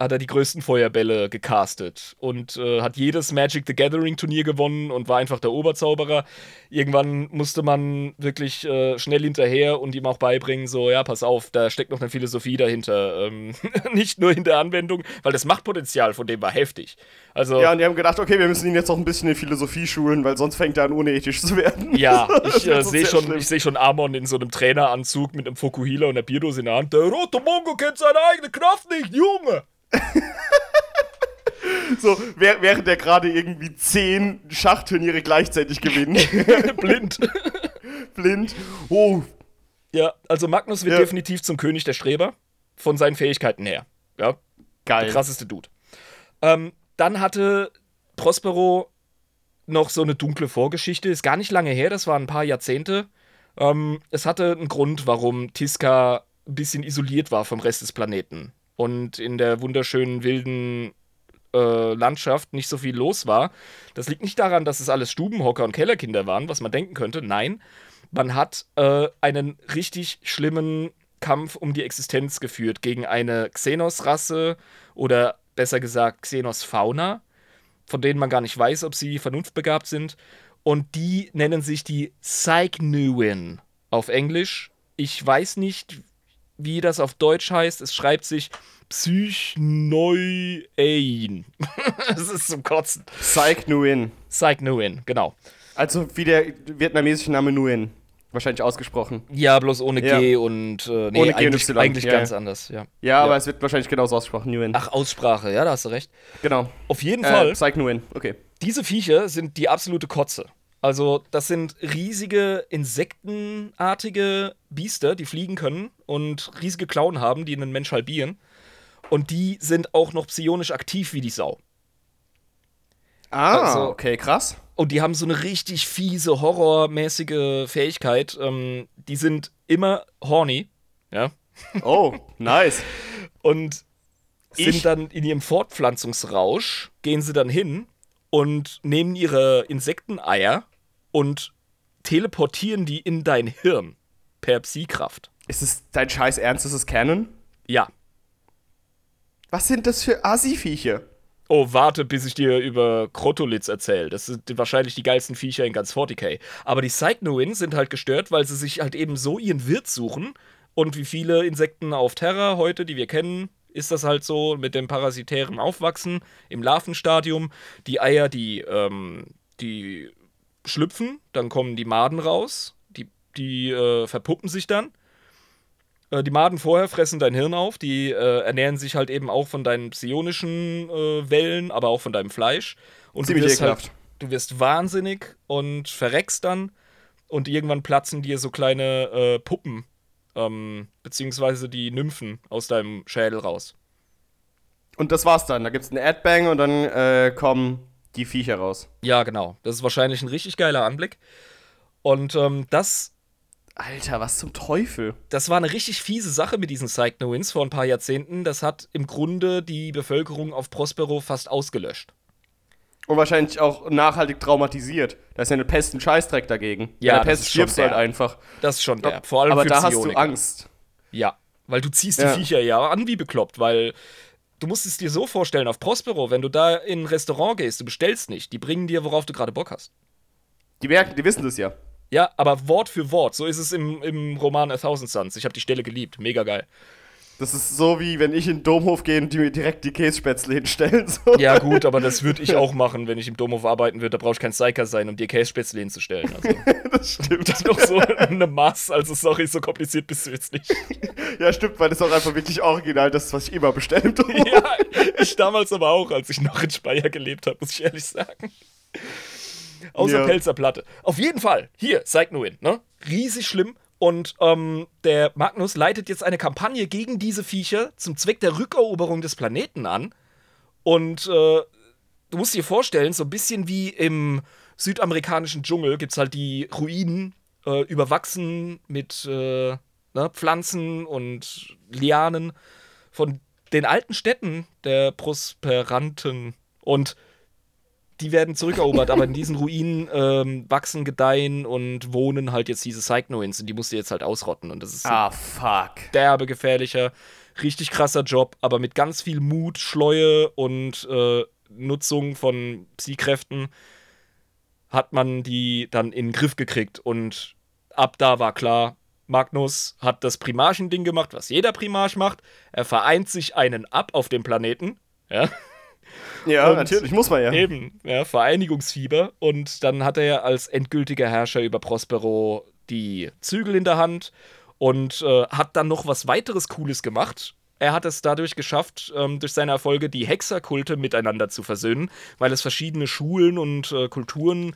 hat er die größten Feuerbälle gecastet und äh, hat jedes Magic the Gathering Turnier gewonnen und war einfach der Oberzauberer. Irgendwann musste man wirklich äh, schnell hinterher und ihm auch beibringen, so, ja, pass auf, da steckt noch eine Philosophie dahinter. Ähm, nicht nur in der Anwendung, weil das Machtpotenzial von dem war heftig. Also, ja, und die haben gedacht, okay, wir müssen ihn jetzt noch ein bisschen in Philosophie schulen, weil sonst fängt er an, unethisch zu werden. Ja, ich äh, sehe schon, schlimm. ich seh schon Amon in so einem Traineranzug mit einem Fokuhila und einer Bierdose in der Hand. Der rote Mongo kennt seine eigene Kraft nicht, Junge! So, während er gerade irgendwie zehn Schachturniere gleichzeitig gewinnt. Blind. Blind. Oh, ja, also Magnus wird Ja. definitiv zum König der Streber. Von seinen Fähigkeiten her. Ja, geil. der krasseste Dude. Ähm, dann hatte Prospero noch so eine dunkle Vorgeschichte. Ist gar nicht lange her, das waren ein paar Jahrzehnte. Ähm, es hatte einen Grund, warum Tiska ein bisschen isoliert war vom Rest des Planeten und in der wunderschönen wilden äh, Landschaft nicht so viel los war. Das liegt nicht daran, dass es alles Stubenhocker und Kellerkinder waren, was man denken könnte. Nein, man hat äh, einen richtig schlimmen Kampf um die Existenz geführt gegen eine Xenos-Rasse oder besser gesagt Xenos-Fauna, von denen man gar nicht weiß, ob sie vernunftbegabt sind. Und die nennen sich die Psychnuin auf Englisch. Ich weiß nicht, wie das auf Deutsch heißt. Es schreibt sich Psychneuein. das ist zum Kotzen. Psych Nguyen. Psychnuin, genau. Also wie der vietnamesische Name Nguyen. Wahrscheinlich ausgesprochen. Ja, bloß ohne Ja. G und äh, nee, Ohne G und eigentlich, Y, eigentlich ja, ganz ja. anders, ja. Ja, aber es wird wahrscheinlich genauso ausgesprochen. Nguyen. Ach, Aussprache, ja, da hast du recht. genau. Auf jeden Fall. Äh, Psych Nguyen. Okay. Diese Viecher sind die absolute Kotze. Also, das sind riesige insektenartige Biester, die fliegen können und riesige Klauen haben, die einen Mensch halbieren. Und die sind auch noch psionisch aktiv wie die Sau. Ah, Also- okay, krass. Und die haben so eine richtig fiese, horrormäßige Fähigkeit. Ähm, die sind immer horny, ja. Oh, nice. Und Ich- sind dann in ihrem Fortpflanzungsrausch, gehen sie dann hin und nehmen ihre Insekteneier und teleportieren die in dein Hirn per Psi-Kraft. Ist es dein Scheiß Ernst? Ist es Canon? Ja. Was sind das für Assi-Viecher? Oh, warte, bis ich dir über Krotolitz erzähle. Das sind wahrscheinlich die geilsten Viecher in ganz 40k. Aber die Cycnoin sind halt gestört, weil sie sich halt eben so ihren Wirt suchen. Und wie viele Insekten auf Terra heute, die wir kennen, ist das halt so mit dem parasitären Aufwachsen im Larvenstadium. Die Eier, die, ähm, die schlüpfen, dann kommen die Maden raus, die, die äh, verpuppen sich dann. Äh, Die Maden vorher fressen dein Hirn auf, die äh, ernähren sich halt eben auch von deinen psionischen äh, Wellen, aber auch von deinem Fleisch. Und Ziemlich du wirst halt, du wirst wahnsinnig und verreckst dann und irgendwann platzen dir so kleine äh, Puppen, ähm, beziehungsweise die Nymphen aus deinem Schädel raus. Und das war's dann. Da gibt's einen Adbang und dann kommen die Viecher raus. Ja, genau. Das ist wahrscheinlich ein richtig geiler Anblick. Und ähm, das Alter, was zum Teufel? Das war eine richtig fiese Sache mit diesen Cycnoins vor ein paar Jahrzehnten. Das hat im Grunde die Bevölkerung auf Prospero fast ausgelöscht. Und wahrscheinlich auch nachhaltig traumatisiert. Da ist ja eine Pest ein Scheißdreck dagegen. Ja, Bei der Pest stirbst du halt einfach. Das ist schon derb. Vor allem Aber da hast du. Angst. Ja, weil du ziehst Ja. die Viecher ja an wie bekloppt, weil du musst es dir so vorstellen, auf Prospero, wenn du da in ein Restaurant gehst, du bestellst nicht, die bringen dir, worauf du gerade Bock hast. Die merken, die wissen das ja. Ja, aber Wort für Wort, so ist es im, im Roman A Thousand Suns. Ich habe die Stelle geliebt, mega geil. Das ist so wie wenn ich in den Domhof gehe und die mir direkt die Kässpätzle hinstellen. So. Ja gut, aber das würde ich auch machen, wenn ich im Domhof arbeiten würde. Da brauche ich kein Psyker sein, um dir Kässpätzle hinzustellen. Also, das stimmt. das ist doch so eine Maß, also sorry, so kompliziert bist du jetzt nicht. Ja, stimmt, weil das ist auch einfach wirklich original das, was ich immer bestelle im Domhof. Ja, ich damals aber auch, als ich noch in Speyer gelebt habe, muss ich ehrlich sagen. Außer Ja. Pelzer Platte. Auf jeden Fall, hier, Cycnoin, ne? Riesig schlimm. Und ähm, der Magnus leitet jetzt eine Kampagne gegen diese Viecher zum Zweck der Rückeroberung des Planeten an. Und äh, du musst dir vorstellen, so ein bisschen wie im südamerikanischen Dschungel gibt es halt die Ruinen, äh, überwachsen mit äh, ne, Pflanzen und Lianen von den alten Städten der Prosperanten. Und die werden zurückerobert, aber in diesen Ruinen ähm, wachsen, gedeihen und wohnen halt jetzt diese Cycnoins und die musst du jetzt halt ausrotten. Und das ist Ah, fuck. derbe gefährlicher, richtig krasser Job, aber mit ganz viel Mut, Schleue und äh, Nutzung von Psykräften hat man die dann in den Griff gekriegt. Und ab da war klar, Magnus hat das Primarchen-Ding gemacht, was jeder Primarch macht. Er vereint sich einen ab auf dem Planeten. Ja, Ja, Und- natürlich, muss man ja. eben, ja, Vereinigungsfieber. Und dann hat er als endgültiger Herrscher über Prospero die Zügel in der Hand und äh, hat dann noch was weiteres Cooles gemacht. Er hat es dadurch geschafft, ähm, durch seine Erfolge die Hexerkulte miteinander zu versöhnen, weil es verschiedene Schulen und äh, Kulturen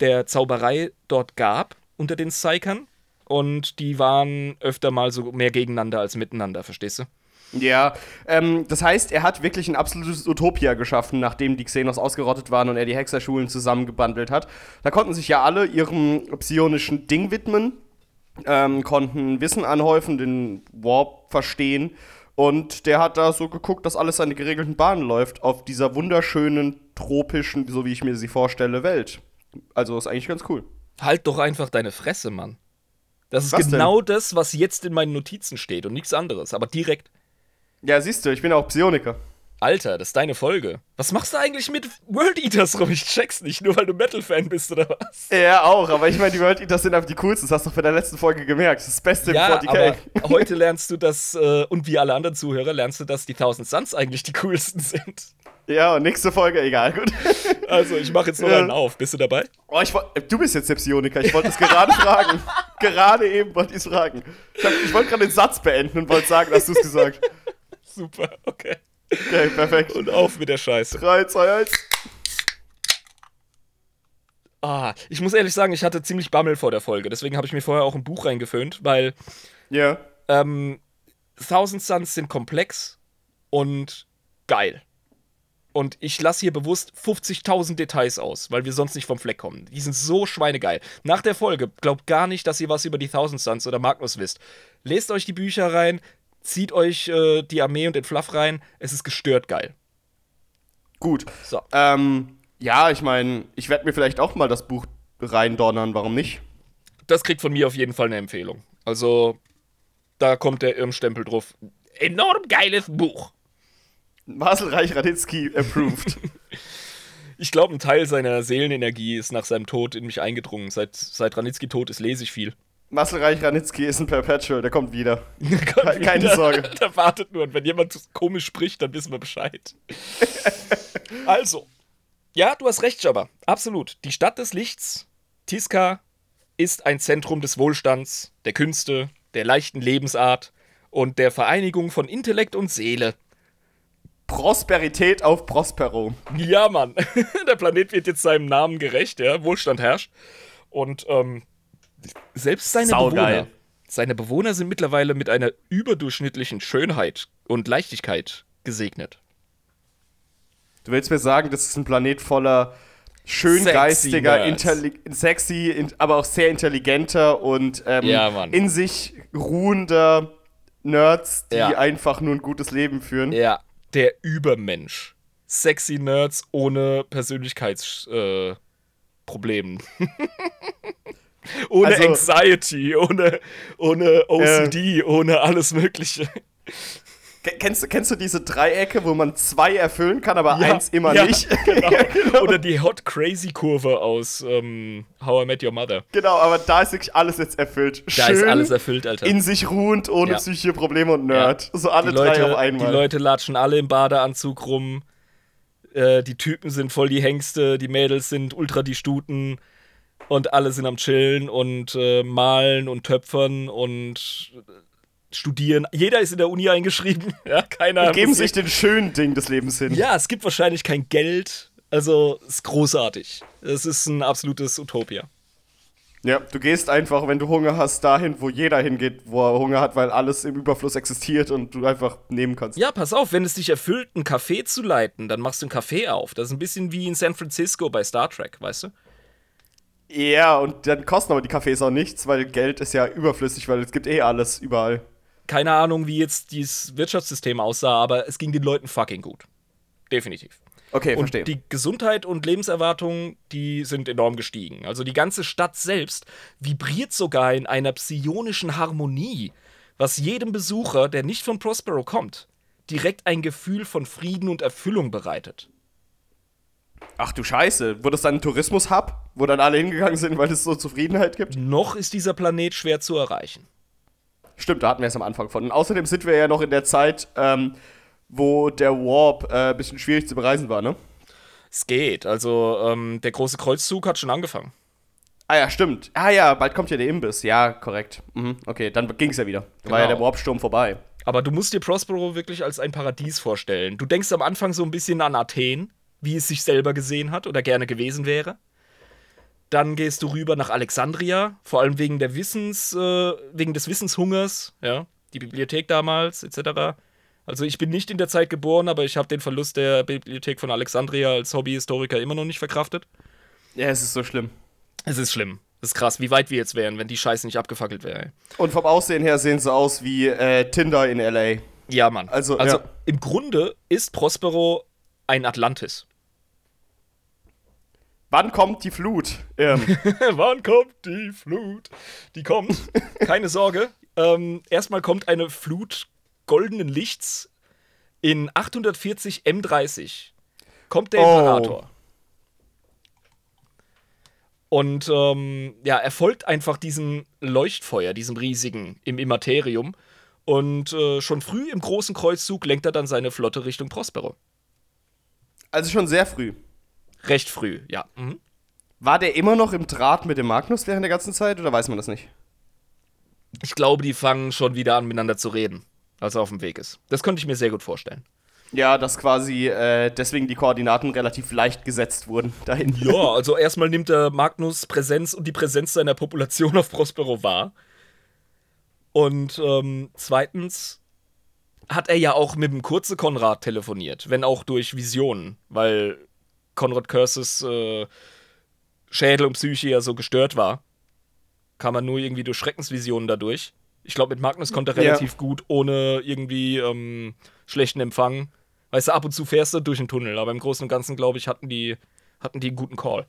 der Zauberei dort gab unter den Psykern. Und die waren öfter mal so mehr gegeneinander als miteinander, verstehst du? Ja, ähm, das heißt, er hat wirklich ein absolutes Utopia geschaffen, nachdem die Xenos ausgerottet waren und er die Hexerschulen zusammengebandelt hat. Da konnten sich ja alle ihrem psionischen Ding widmen, ähm, konnten Wissen anhäufen, den Warp verstehen. Und der hat da so geguckt, dass alles seine geregelten Bahnen läuft auf dieser wunderschönen, tropischen, so wie ich mir sie vorstelle, Welt. Also ist eigentlich ganz cool. Halt doch einfach deine Fresse, Mann. Das ist Was denn? genau das, was jetzt in meinen Notizen steht und nichts anderes, aber direkt. Ja, siehst du, ich bin auch Psioniker. Alter, das ist deine Folge. Was machst du eigentlich mit World Eaters rum? Ich check's nicht, nur weil du Metal-Fan bist oder was? Ja, auch, aber ich meine, die World Eaters sind einfach die coolsten. Das hast du doch bei der letzten Folge gemerkt. Das Beste Ja, im 40k. aber heute lernst du das, äh, und wie alle anderen Zuhörer, lernst du, dass die Thousand Suns eigentlich die coolsten sind. Ja, und nächste Folge, egal, gut. Also, ich mache jetzt noch Ja. einen auf. Bist du dabei? Oh, ich, du bist jetzt der Psioniker. Ich wollte es gerade fragen. Gerade eben wollte ich es fragen. Ich, ich wollte gerade den Satz beenden und wollte sagen, hast du es gesagt. Super, okay. Okay, perfekt. Und auf mit der Scheiße. 3, 2, 1. Ah, ich muss ehrlich sagen, ich hatte ziemlich Bammel vor der Folge. Deswegen habe ich mir vorher auch ein Buch reingeföhnt, weil Ja. Ähm, Thousand Suns sind komplex und geil. Und ich lasse hier bewusst 50.000 Details aus, weil wir sonst nicht vom Fleck kommen. Die sind so schweinegeil. Nach der Folge glaubt gar nicht, dass ihr was über die Thousand Suns oder Magnus wisst. Lest euch die Bücher rein, zieht euch äh, die Armee und den Fluff rein. Es ist gestört geil. Gut. So. Ähm, ja, ich meine, ich werde mir vielleicht auch mal das Buch reindonnern, warum nicht? Das kriegt von mir auf jeden Fall eine Empfehlung. Also, da kommt der Irmstempel drauf. Enorm geiles Buch. Marcel Reich-Raditzky approved. Ich glaube, ein Teil seiner Seelenenergie ist nach seinem Tod in mich eingedrungen. Seit, seit Ranitzky tot ist, lese ich viel. Marcel Reich-Ranitzky ist ein Perpetual, der kommt wieder. Kommt keine wieder. Sorge. Der wartet nur. Und wenn jemand komisch spricht, dann wissen wir Bescheid. also. Ja, du hast recht, Jabba. Absolut. Die Stadt des Lichts, Tiska, ist ein Zentrum des Wohlstands, der Künste, der leichten Lebensart und der Vereinigung von Intellekt und Seele. Prosperität auf Prospero. Ja, Mann. Der Planet wird jetzt seinem Namen gerecht, ja. Wohlstand herrscht. Und ähm, selbst seine Saugeil. Bewohner. Seine Bewohner sind mittlerweile mit einer überdurchschnittlichen Schönheit und Leichtigkeit gesegnet. Du willst mir sagen, das ist ein Planet voller schön Sexy in, aber auch sehr intelligenter und ähm, Ja, in sich ruhender Nerds, die Ja. einfach nur ein gutes Leben führen. Ja, der Übermensch. Sexy Nerds ohne Persönlichkeitsproblemen. Äh. ohne Also- Anxiety, ohne, ohne OCD, ohne alles Mögliche. Ke- Kennst, du- kennst du diese Dreiecke, wo man zwei erfüllen kann, aber Ja, eins immer ja, nicht? Genau. Oder die Hot Crazy Kurve aus ähm, How I Met Your Mother. genau, aber da ist wirklich alles jetzt erfüllt. Da Schön, ist alles erfüllt, Alter. in sich ruhend, ohne Ja. psychische Probleme und Nerd. So alle die Leute, drei auf einmal. Die Leute latschen alle im Badeanzug rum. Äh, die Typen sind voll die Hengste, die Mädels sind ultra die Stuten. Und alle sind am Chillen und äh, malen und töpfern und studieren. Jeder ist in der Uni eingeschrieben. Ja, keiner. und geben sich den schönen Ding des Lebens hin. Ja, es gibt wahrscheinlich kein Geld. Also, es ist großartig. Es ist ein absolutes Utopia. Ja, du gehst einfach, wenn du Hunger hast, dahin, wo jeder hingeht, wo er Hunger hat, weil alles im Überfluss existiert und du einfach nehmen kannst. Ja, pass auf, wenn es dich erfüllt, einen Café zu leiten, dann machst du einen Café auf. Das ist ein bisschen wie in San Francisco bei Star Trek, weißt du? Ja, und dann kosten aber die Cafés auch nichts, weil Geld ist ja überflüssig, weil es gibt eh alles überall. Keine Ahnung, wie jetzt dieses Wirtschaftssystem aussah, aber es ging den Leuten fucking gut. Definitiv. Okay, Und verstehe. die Gesundheit und Lebenserwartung, die sind enorm gestiegen. Also die ganze Stadt selbst vibriert sogar in einer psionischen Harmonie, was jedem Besucher, der nicht von Prospero kommt, direkt ein Gefühl von Frieden und Erfüllung bereitet. Ach du Scheiße, wurde es dann ein Tourismus-Hub, wo dann alle hingegangen sind, weil es so Zufriedenheit gibt? Noch ist dieser Planet schwer zu erreichen. Stimmt, da hatten wir es am Anfang von. Und außerdem sind wir ja noch in der Zeit, ähm, wo der Warp äh, ein bisschen schwierig zu bereisen war, ne? Es geht. Also ähm, der große Kreuzzug hat schon angefangen. Ah ja, stimmt. Ah ja, bald kommt ja der Imbiss. Ja, korrekt. Mhm, okay, dann ging es ja wieder. Da war ja Genau. der Warp-Sturm vorbei. Aber du musst dir Prospero wirklich als ein Paradies vorstellen. Du denkst am Anfang so ein bisschen an Athen, wie es sich selber gesehen hat oder gerne gewesen wäre. Dann gehst du rüber nach Alexandria, vor allem wegen der Wissens, äh, wegen des Wissenshungers, ja, die Bibliothek damals, etc. Also ich bin nicht in der Zeit geboren, aber ich habe den Verlust der Bibliothek von Alexandria als Hobbyhistoriker immer noch nicht verkraftet. Ja, es ist so schlimm. Es ist schlimm. Es ist krass, wie weit wir jetzt wären, wenn die Scheiße nicht abgefackelt wäre. Und vom Aussehen her sehen sie aus wie äh, Tinder in L.A. Ja, Mann. Also, also ja. im Grunde ist Prospero ein Atlantis. Wann kommt die Flut? Ähm, Wann kommt die Flut? Die kommt. Keine Sorge. Ähm, erstmal kommt eine Flut goldenen Lichts in 840 M30. Kommt der Oh. Imperator. Und ähm, ja, er folgt einfach diesem Leuchtfeuer, diesem riesigen im Immaterium. Und äh, schon früh im großen Kreuzzug lenkt er dann seine Flotte Richtung Prospero. also schon sehr früh. Recht früh, ja. Mhm. War der immer noch im Draht mit dem Magnus während der ganzen Zeit oder weiß man das nicht? Ich glaube, die fangen schon wieder an, miteinander zu reden, als er auf dem Weg ist. Das könnte ich mir sehr gut vorstellen. Ja, dass quasi äh, deswegen die Koordinaten relativ leicht gesetzt wurden dahin. Ja, also erstmal nimmt der Magnus Präsenz und die Präsenz seiner Population auf Prospero wahr. Und ähm, zweitens hat er ja auch mit dem kurze Konrad telefoniert, wenn auch durch Visionen, weil Konrad Curses äh, Schädel und Psyche ja so gestört war. Kam er nur irgendwie durch Schreckensvisionen dadurch. Ich glaube, mit Magnus konnte er Ja. relativ gut ohne irgendwie ähm, schlechten Empfang. Weißt du, ab und zu fährst du durch den Tunnel, aber im Großen und Ganzen, glaube ich, hatten die, hatten die einen guten Call.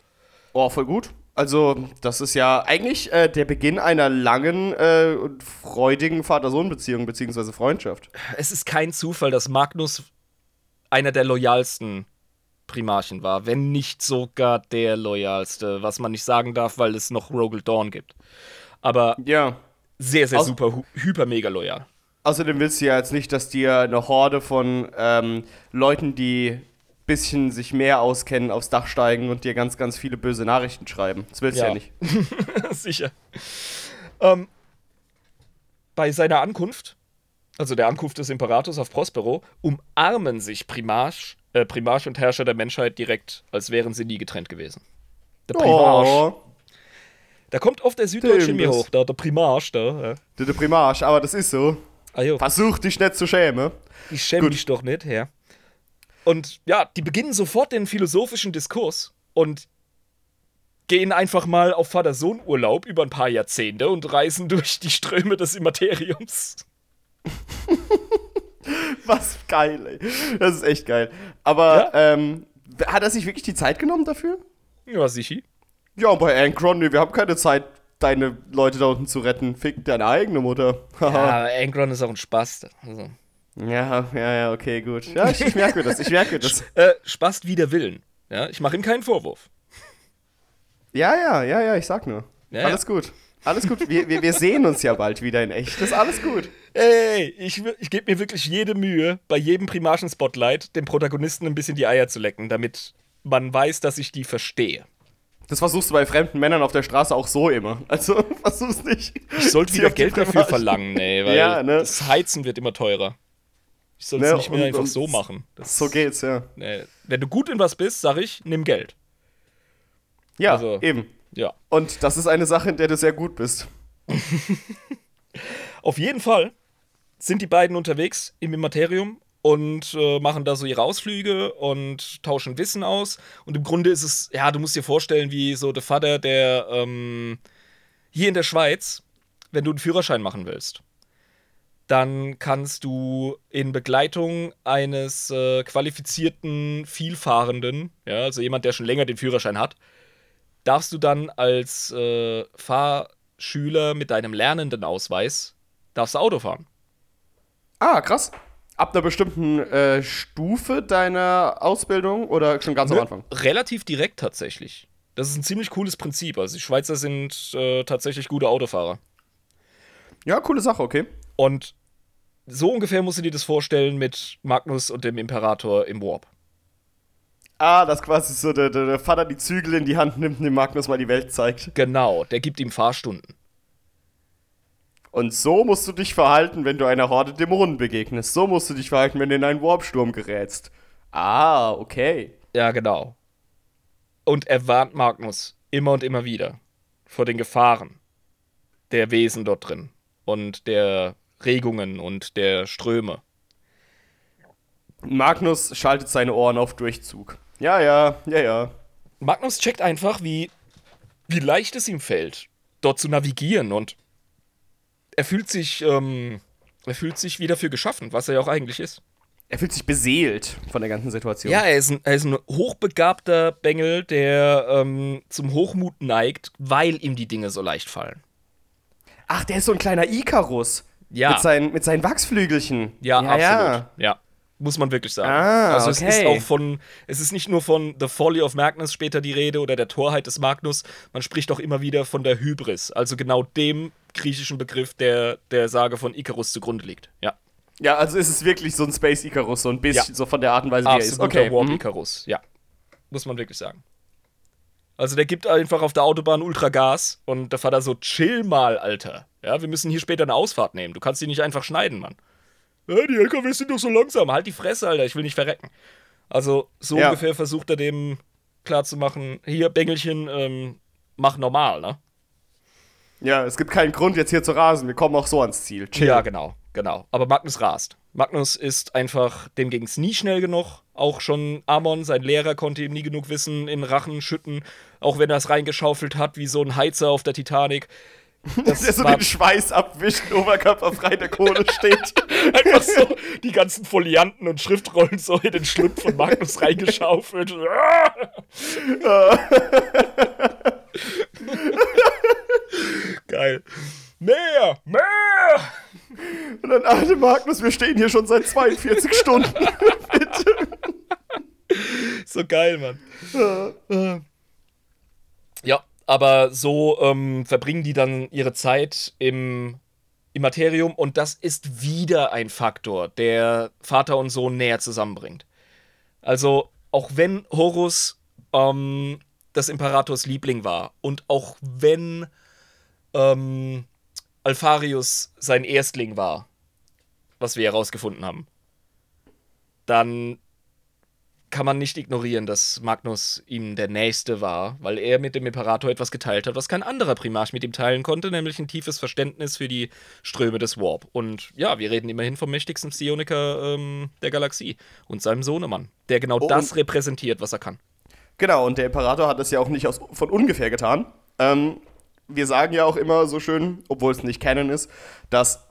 Oh, voll gut. Also, das ist ja eigentlich äh, der Beginn einer langen äh, und freudigen Vater-Sohn-Beziehung beziehungsweise Freundschaft. Es ist kein Zufall, dass Magnus einer der loyalsten Primarchen war, wenn nicht sogar der loyalste, was man nicht sagen darf, weil es noch Rogel Dawn gibt. Aber Ja. sehr, sehr Aus- super, hyper mega loyal. Außerdem willst du ja jetzt nicht, dass dir eine Horde von ähm, Leuten, die bisschen sich mehr auskennen, aufs Dach steigen und dir ganz, ganz viele böse Nachrichten schreiben. Das willst du Ja. ja nicht. Sicher. Ähm, bei seiner Ankunft, also der Ankunft des Imperators auf Prospero, umarmen sich Primarch, äh, Primarch und Herrscher der Menschheit direkt, als wären sie nie getrennt gewesen. Der Primarch. Oh, Da kommt oft der Süddeutsche mir hoch, da, der Primarch da. Ja. der, der Primarch, aber das ist so. Ah. Versuch dich nicht zu schämen. Ich schäme Gut. mich doch nicht, ja. Und ja, die beginnen sofort den philosophischen Diskurs. Und gehen einfach mal auf Vater-Sohn-Urlaub über ein paar Jahrzehnte und reisen durch die Ströme des Immateriums. Was geil, ey. Das ist echt geil. Aber ähm, hat er sich wirklich die Zeit genommen dafür? Ja, sicher. Ja, bei Ankron, nee, wir haben keine Zeit, deine Leute da unten zu retten. Fick deine eigene Mutter. Ja, Angron ist auch ein Spaß. Also. ja, ja, ja, okay, gut. Ja, ich, ich merke mir das, ich merke mir das. Äh, Spaß wider Willen. Ja, ich mache ihm keinen Vorwurf. Ja, ja, ja, ja, ich sag nur. Ja, alles gut. Alles gut. Wir, wir, wir sehen uns ja bald wieder in echt. Das ist alles gut. Ey, ich, ich gebe mir wirklich jede Mühe, bei jedem Primarchen-Spotlight dem Protagonisten ein bisschen die Eier zu lecken, damit man weiß, dass ich die verstehe. Das versuchst du bei fremden Männern auf der Straße auch so immer. Also versuch's nicht. Ich sollte wieder Geld dafür verlangen, ey, weil Ja, ne? das Heizen wird immer teurer. Ich soll es Ne, nicht mehr und- einfach und so machen. Das, So geht's, ja. nee. Wenn du gut in was bist, sag ich, nimm Geld. Ja, Also- eben. Ja. Und das ist eine Sache, in der du sehr gut bist. Auf jeden Fall sind die beiden unterwegs im Immaterium und äh, machen da so ihre Ausflüge und tauschen Wissen aus. Und im Grunde ist es, ja, du musst dir vorstellen, wie so der Vater, der ähm, hier in der Schweiz, wenn du einen Führerschein machen willst, dann kannst du in Begleitung eines äh, qualifizierten Vielfahrenden, ja, also jemand, der schon länger den Führerschein hat, darfst du dann als äh, Fahrschüler mit deinem lernenden Ausweis darfst Auto fahren. Ah, krass. Ab einer bestimmten äh, Stufe deiner Ausbildung oder schon ganz am Anfang? Relativ direkt tatsächlich. Das ist ein ziemlich cooles Prinzip. Also die Schweizer sind äh, tatsächlich gute Autofahrer. Ja, coole Sache, okay. Und so ungefähr musst du dir das vorstellen mit Magnus und dem Imperator im Warp. Ah, dass quasi so der, der, der Vater die Zügel in die Hand nimmt und dem Magnus mal die Welt zeigt. Genau, der gibt ihm Fahrstunden. Und so musst du dich verhalten, wenn du einer Horde Dämonen begegnest. So musst du dich verhalten, wenn du in einen Warpsturm gerätst. Ah, okay. Ja, genau. Und er warnt Magnus immer und immer wieder vor den Gefahren der Wesen dort drin und der Regungen und der Ströme. Magnus schaltet seine Ohren auf Durchzug. Ja, ja, ja, ja. Magnus checkt einfach, wie, wie leicht es ihm fällt, dort zu navigieren und er fühlt sich, ähm, er fühlt sich wie dafür geschaffen, was er ja auch eigentlich ist. Er fühlt sich beseelt von der ganzen Situation. Ja, er ist ein, er ist ein hochbegabter Bengel, der ähm, zum Hochmut neigt, weil ihm die Dinge so leicht fallen. Ach, der ist so ein kleiner Ikarus. Ja. Mit seinen, mit seinen Wachsflügelchen. Ja, absolut. Ja. Ja. Muss man wirklich sagen. Ah, also es ist okay. auch von, es ist nicht nur von The Folly of Magnus später die Rede oder der Torheit des Magnus, man spricht auch immer wieder von der Hybris, also genau dem griechischen Begriff, der der Sage von Ikarus zugrunde liegt. Ja, Ja, also ist es wirklich so ein Space Icarus, so ein bisschen, Ja. so von der Art und Weise, wie er ist. absoluter Okay. Warp mhm. Icarus. Ja, muss man wirklich sagen. Also der gibt einfach auf der Autobahn Ultra Gas und der Vater so, chill mal, Alter. Ja, wir müssen hier später eine Ausfahrt nehmen. Du kannst die nicht einfach schneiden, Mann. Ja, die LKWs sind doch so langsam. Halt die Fresse, Alter, ich will nicht verrecken. Also so Ja. ungefähr versucht er dem klarzumachen, hier, Bengelchen, ähm, mach normal, ne? Ja, es gibt keinen Grund, jetzt hier zu rasen. Wir kommen auch so ans Ziel. Chill. Ja, genau, genau. Aber Magnus rast. Magnus ist einfach, dem ging es nie schnell genug. Auch schon Amon, sein Lehrer, konnte ihm nie genug Wissen in Rachen schütten. Auch wenn er es reingeschaufelt hat, wie so ein Heizer auf der Titanic. Das Der so den Schweiß abwischt, oberkörperfrei der Kohle steht. einfach so die ganzen Folianten und Schriftrollen so in den Schlund von Magnus reingeschaufelt. Geil. Mehr, mehr! Und dann, alte Magnus, wir stehen hier schon seit 42 Stunden. So geil, Mann. Ja, aber so ähm, verbringen die dann ihre Zeit im Immaterium und das ist wieder ein Faktor, der Vater und Sohn näher zusammenbringt. Also, auch wenn Horus ähm, des Imperators Liebling war und auch wenn ähm, Alpharius sein Erstling war, was wir herausgefunden haben, dann kann man nicht ignorieren, dass Magnus ihm der Nächste war, weil er mit dem Imperator etwas geteilt hat, was kein anderer Primarch mit ihm teilen konnte, nämlich ein tiefes Verständnis für die Ströme des Warp. Und ja, wir reden immerhin vom mächtigsten Psioniker ähm, der Galaxie und seinem Sohnemann, der genau Oh, das repräsentiert, was er kann. Genau, und der Imperator hat das ja auch nicht aus, von ungefähr getan. Ähm, wir sagen ja auch immer so schön, obwohl es nicht Canon ist, dass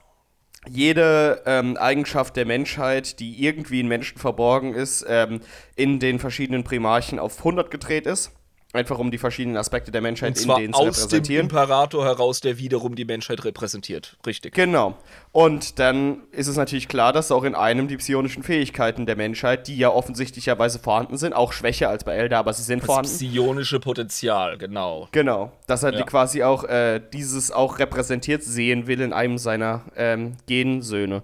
jede ähm, Eigenschaft der Menschheit, die irgendwie in Menschen verborgen ist, ähm, in den verschiedenen Primarchen auf 100 gedreht ist. Einfach um die verschiedenen Aspekte der Menschheit Und zwar in denen zu aus dem repräsentieren. Imperator heraus, der wiederum die Menschheit repräsentiert. Richtig. Genau. Und dann ist es natürlich klar, dass auch in einem die psionischen Fähigkeiten der Menschheit, die ja offensichtlicherweise vorhanden sind, auch schwächer als bei Elder, aber sie sind Das vorhanden. psionische Potenzial, genau. Genau, dass er Ja. quasi auch äh, dieses auch repräsentiert sehen will in einem seiner ähm, Gensöhne.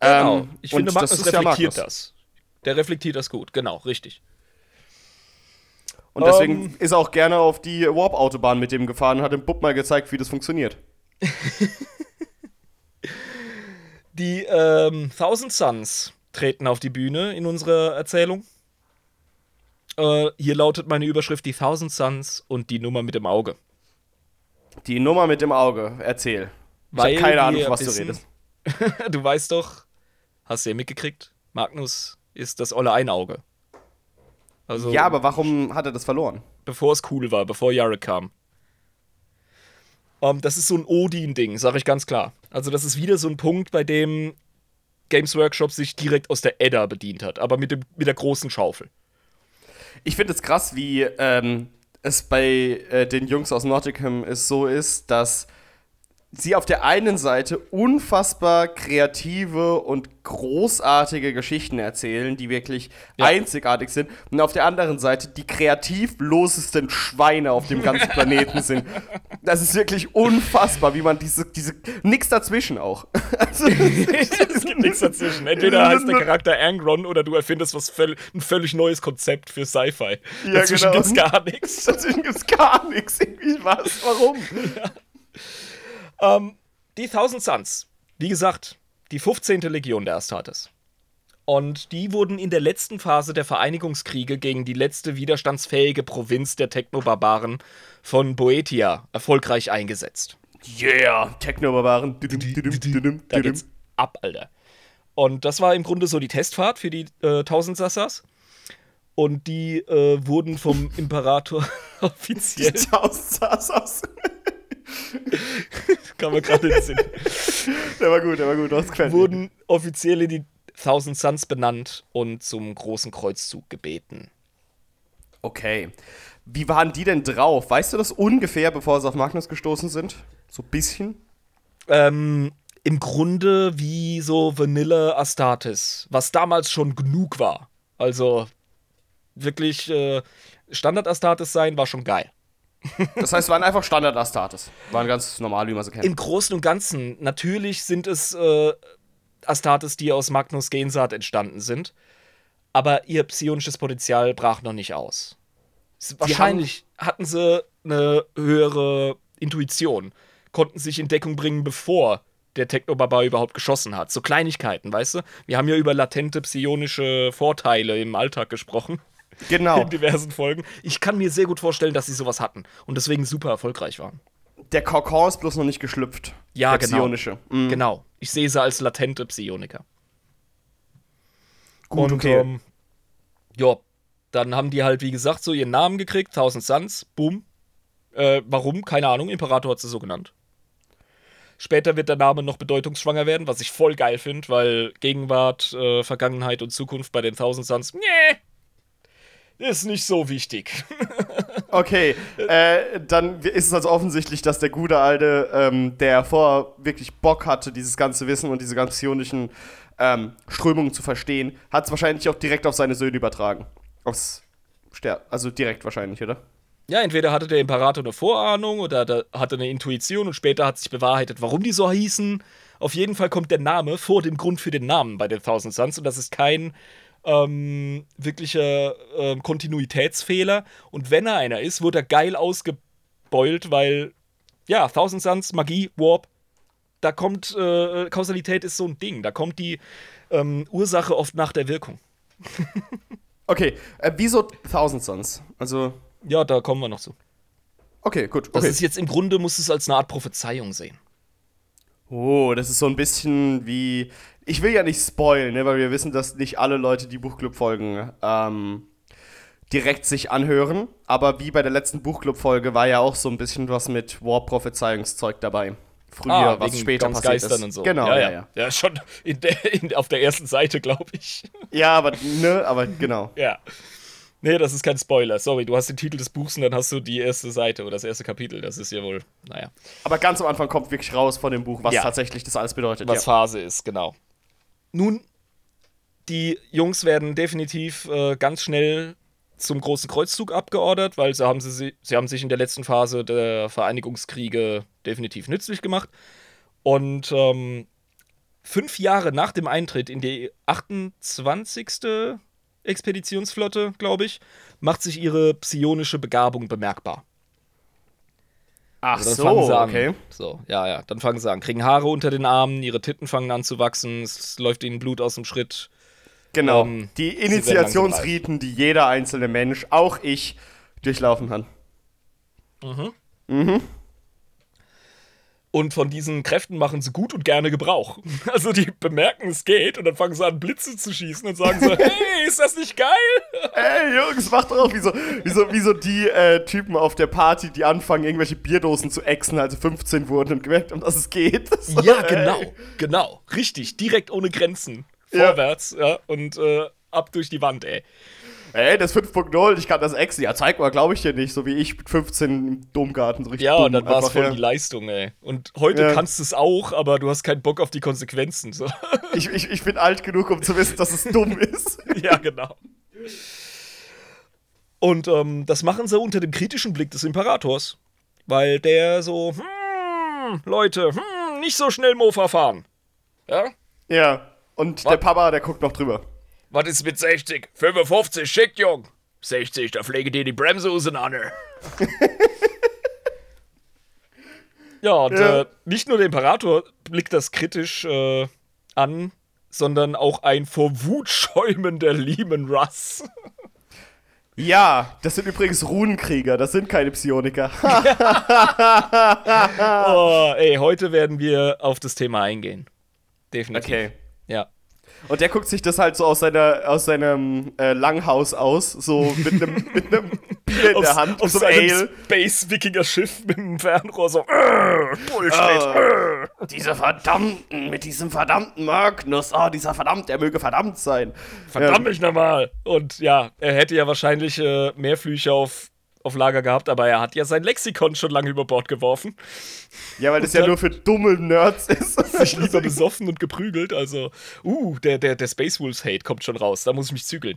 Genau. Ähm, ich finde, Magnus ist ja reflektiert Magnus. das. Der reflektiert das gut, genau, richtig. Und deswegen Ähm. ist er auch gerne auf die Warp-Autobahn mit dem gefahren und hat dem Bub mal gezeigt, wie das funktioniert. Die ähm, Thousand Suns treten auf die Bühne in unserer Erzählung. Äh, hier lautet meine Überschrift die Thousand Suns und die Nummer mit dem Auge. Die Nummer mit dem Auge, erzähl. Ich Weil habe keine Ahnung, wir was wissen- du redest. du weißt doch, hast du ja mitgekriegt, Magnus ist das olle Einauge. Also, Ja, aber warum hat er das verloren? bevor es cool war, bevor Jarek kam. Ähm, das ist so ein Odin-Ding, sag ich ganz klar. Also, das ist wieder so ein Punkt, bei dem Games Workshop sich direkt aus der Edda bedient hat, aber mit, dem, mit der großen Schaufel. Ich finde es krass, wie ähm, es bei äh, den Jungs aus Nottingham es so ist, dass sie auf der einen Seite unfassbar kreative und großartige Geschichten erzählen, die wirklich Ja. einzigartig sind, und auf der anderen Seite die kreativlosesten Schweine auf dem ganzen Planeten sind. Das ist wirklich unfassbar, wie man diese, diese, nix dazwischen auch. Also, es gibt nichts dazwischen. Entweder heißt der Charakter Angron oder du erfindest was völ ein völlig neues Konzept für Sci-Fi. Ja, dazwischen genau. gibt's gar nichts. dazwischen gibt's gar nichts. Irgendwie was? Warum? Ähm, die Thousand Suns, wie gesagt, die 15. Legion der Astartes. Und die wurden in der letzten Phase der Vereinigungskriege gegen die letzte widerstandsfähige Provinz der Technobarbaren von Boetia erfolgreich eingesetzt. Yeah, Techno-Barbaren. Da geht's ab, Alter. Und das war im Grunde so die Testfahrt für die äh, 1000 Sassas. Und die äh, wurden vom Imperator offiziell, Tausend Sassas. kann man gerade in den Sinn, Der war gut, der war gut. Du hast gefällt mir. wurden offiziell in die Thousand Suns benannt und zum großen Kreuzzug gebeten. Okay. Wie waren die denn drauf? Weißt du das ungefähr, bevor sie auf Magnus gestoßen sind? So ein bisschen? Ähm, Im Grunde wie so Vanilla Astartes, was damals schon genug war. Also wirklich äh, Standard Astartes sein war schon geil. Das heißt, waren einfach Standard-Astartes. Waren ganz normal, wie man sie kennt. Im Großen und Ganzen, natürlich sind es äh, Astartes, die aus Magnus Gensaat entstanden sind, aber ihr psionisches Potenzial brach noch nicht aus. S- Wahrscheinlich hatten sie eine höhere Intuition, konnten sich in Deckung bringen, bevor der Technobarbar überhaupt geschossen hat. So Kleinigkeiten, weißt du? Wir haben ja über latente psionische Vorteile im Alltag gesprochen, Genau. in diversen Folgen. Ich kann mir sehr gut vorstellen, dass sie sowas hatten und deswegen super erfolgreich waren. Der Kokon ist bloß noch nicht geschlüpft. Ja, der genau. Psionische. Mhm. Genau. Ich sehe sie als latente Psioniker. Gut, und, okay. ähm, ja, dann haben die halt, wie gesagt, so ihren Namen gekriegt, Thousand Suns, boom. Äh, warum? Keine Ahnung, Imperator hat sie so genannt. Später wird der Name noch bedeutungsschwanger werden, was ich voll geil finde, weil Gegenwart, äh, Vergangenheit und Zukunft bei den Thousand Suns, nee, ist nicht so wichtig. Okay, äh, dann ist es also offensichtlich, dass der gute Alte, ähm, der vorher wirklich Bock hatte, dieses ganze Wissen und diese ganz psionischen ähm, Strömungen zu verstehen, hat es wahrscheinlich auch direkt auf seine Söhne übertragen. Aufs Ster also direkt wahrscheinlich, oder? Ja, entweder hatte der Imperator eine Vorahnung oder der hatte eine Intuition und später hat sich bewahrheitet, warum die so hießen. Auf jeden Fall kommt der Name vor dem Grund für den Namen bei den Thousand Suns und das ist kein ähm, wirklicher ähm, Kontinuitätsfehler. Und wenn er einer ist, wird er geil ausgebeult, weil, ja, Thousand Suns, Magie, Warp, da kommt, äh, Kausalität ist so ein Ding. Da kommt die ähm, Ursache oft nach der Wirkung. Okay, äh, wieso Thousand Sons? Also, Ja, da kommen wir noch zu. okay, gut. Das Okay. ist jetzt im Grunde, muss es als eine Art Prophezeiung sehen. Oh, das ist so ein bisschen wie. Ich will ja nicht spoilen, ne, weil wir wissen, dass nicht alle Leute, die Buchclub folgen, ähm, direkt sich anhören. Aber wie bei der letzten Buchclub-Folge war ja auch so ein bisschen was mit War-Prophezeiungszeug dabei. Früher, Ah, was später passiert Geistern ist. und so. Genau, ja, ja, ja. ja. Ja, schon in der, in, auf der ersten Seite, glaube ich. Ja, aber, ne, aber genau. Ja. Nee, das ist kein Spoiler. Sorry, du hast den Titel des Buchs und dann hast du die erste Seite oder das erste Kapitel. Das ist ja wohl, naja, Aber ganz am Anfang kommt wirklich raus von dem Buch, was Ja. tatsächlich das alles bedeutet. was ja. Phase ist, genau. Nun, die Jungs werden definitiv äh, ganz schnell zum großen Kreuzzug abgeordert, weil sie haben, sie, sie haben sich in der letzten Phase der Vereinigungskriege definitiv nützlich gemacht. Und ähm, fünf Jahre nach dem Eintritt in die 28. Expeditionsflotte, glaube ich, macht sich ihre psionische Begabung bemerkbar. Ach Also so, fangen sie an. okay. So, ja, ja. Dann fangen sie an. Kriegen Haare unter den Armen, ihre Titten fangen an zu wachsen, es läuft ihnen Blut aus dem Schritt. Genau. Ähm, die Initiationsriten, die jeder einzelne Mensch, auch ich, durchlaufen hat. Und von diesen Kräften machen sie gut und gerne Gebrauch. Also die bemerken, es geht und dann fangen sie an, Blitze zu schießen und sagen so, hey, ist das nicht geil? Ey, Jungs, macht doch auch wie so, wie so, wie so die äh, Typen auf der Party, die anfangen, irgendwelche Bierdosen zu exen, als sie 15 wurden und gemerkt haben, dass es geht. So, Ja, ey. genau, genau. Richtig, direkt ohne Grenzen. Ja. Vorwärts, ja, und äh, ab durch die Wand, ey. Ey, das ist 5.0, ich kann das exen. Ja, zeig mal, glaube ich dir nicht, so wie ich mit 15 im Domgarten so richtig Ja, und dann war es voll ja. die Leistung, ey. Und heute Ja. kannst du es auch, aber du hast keinen Bock auf die Konsequenzen. So. Ich, ich, ich bin alt genug, um zu wissen, dass es dumm ist. ja, genau. Und ähm, das machen sie unter dem kritischen Blick des Imperators. Weil der so, hm, Leute, hm, nicht so schnell Mofa fahren. Ja? Ja, und der Papa, der guckt noch drüber. Was ist mit 60? 55, schick, Jung. 60, da pflege dir die Bremse auseinander. ja, und Ja. Äh, nicht nur der Imperator blickt das kritisch äh, an, sondern auch ein vor Wut schäumender Lehman Russ. Ja, das sind übrigens Runenkrieger, das sind keine Psioniker. oh, ey, heute werden wir auf das Thema eingehen. Definitiv. Okay. Und der guckt sich das halt so aus, seiner, aus seinem äh, Langhaus aus, so mit einem mit einem Bier in der Hand, auf so einem einem. Space-Wikinger-Schiff mit dem Fernrohr so, äh, Bullshit. Ah, diese verdammten, mit diesem verdammten Magnus, oh, dieser verdammt, er möge verdammt sein. Verdammt mich nochmal. Und ja, er hätte ja wahrscheinlich äh, mehr Flüche auf, auf Lager gehabt, aber er hat ja sein Lexikon schon lange über Bord geworfen. Ja, weil das ja nur für dumme Nerds ist. Sich lieber besoffen und geprügelt. Also, uh, der, der, der Space Wolves Hate kommt schon raus. Da muss ich mich zügeln.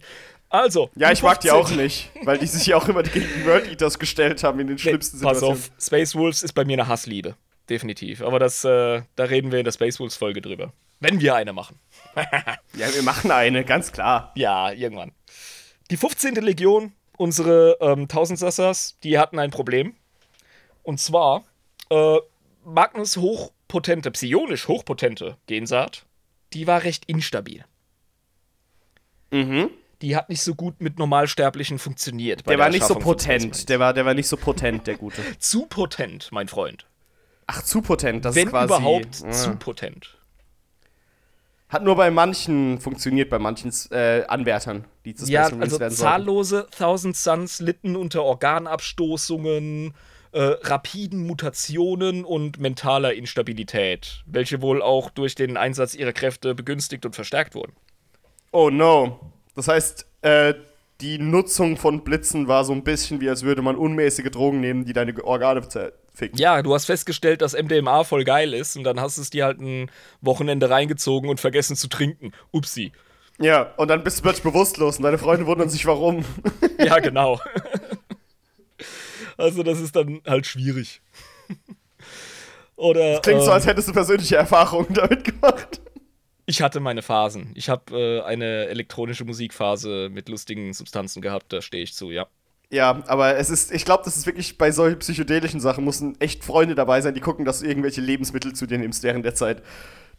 Also. Ja, ich mag die auch 15. nicht, weil die sich ja auch immer gegen World Eaters gestellt haben in den Nee, schlimmsten pass Situationen. auf, Space Wolves ist bei mir eine Hassliebe. Definitiv. Aber das, äh, da reden wir in der Space Wolves Folge drüber. Wenn wir eine machen. Ja, wir machen eine, ganz klar. Ja, irgendwann. Die 15. Legion, unsere ähm, Tausendsassers, die hatten ein Problem. Und zwar, äh, Magnus hochpotente, psionisch hochpotente Gensaat, die war recht instabil. Mhm. Die hat nicht so gut mit Normalsterblichen funktioniert. bei Der war der nicht so potent. Der war, der war nicht so potent, der Gute. Zu potent, mein Freund. Ach, zu potent, das Wenn ist quasi. überhaupt, Ja. zu potent. Hat nur bei manchen funktioniert, bei manchen äh, Anwärtern, die zu Space Ja, also werden sollten. zahllose Thousand Suns litten unter Organabstoßungen, äh, rapiden Mutationen und mentaler Instabilität, welche wohl auch durch den Einsatz ihrer Kräfte begünstigt und verstärkt wurden. Oh no. Das heißt, äh, die Nutzung von Blitzen war so ein bisschen wie, als würde man unmäßige Drogen nehmen, die deine Organe zerficken. Ja, du hast festgestellt, dass MDMA voll geil ist und dann hast du es dir halt ein Wochenende reingezogen und vergessen zu trinken. Upsi. Ja, und dann bist du plötzlich bewusstlos und deine Freunde wundern sich, warum. Ja, genau. also das ist dann halt schwierig. Oder Klingt so, ähm, als hättest du persönliche Erfahrungen damit gemacht. Ich hatte meine Phasen. Ich habe äh, eine elektronische Musikphase mit lustigen Substanzen gehabt, da stehe ich zu, ja. Ja, aber es ist, ich glaube, das ist wirklich bei solchen psychedelischen Sachen, müssen echt Freunde dabei sein, die gucken, dass du irgendwelche Lebensmittel zu dir nimmst während der Zeit,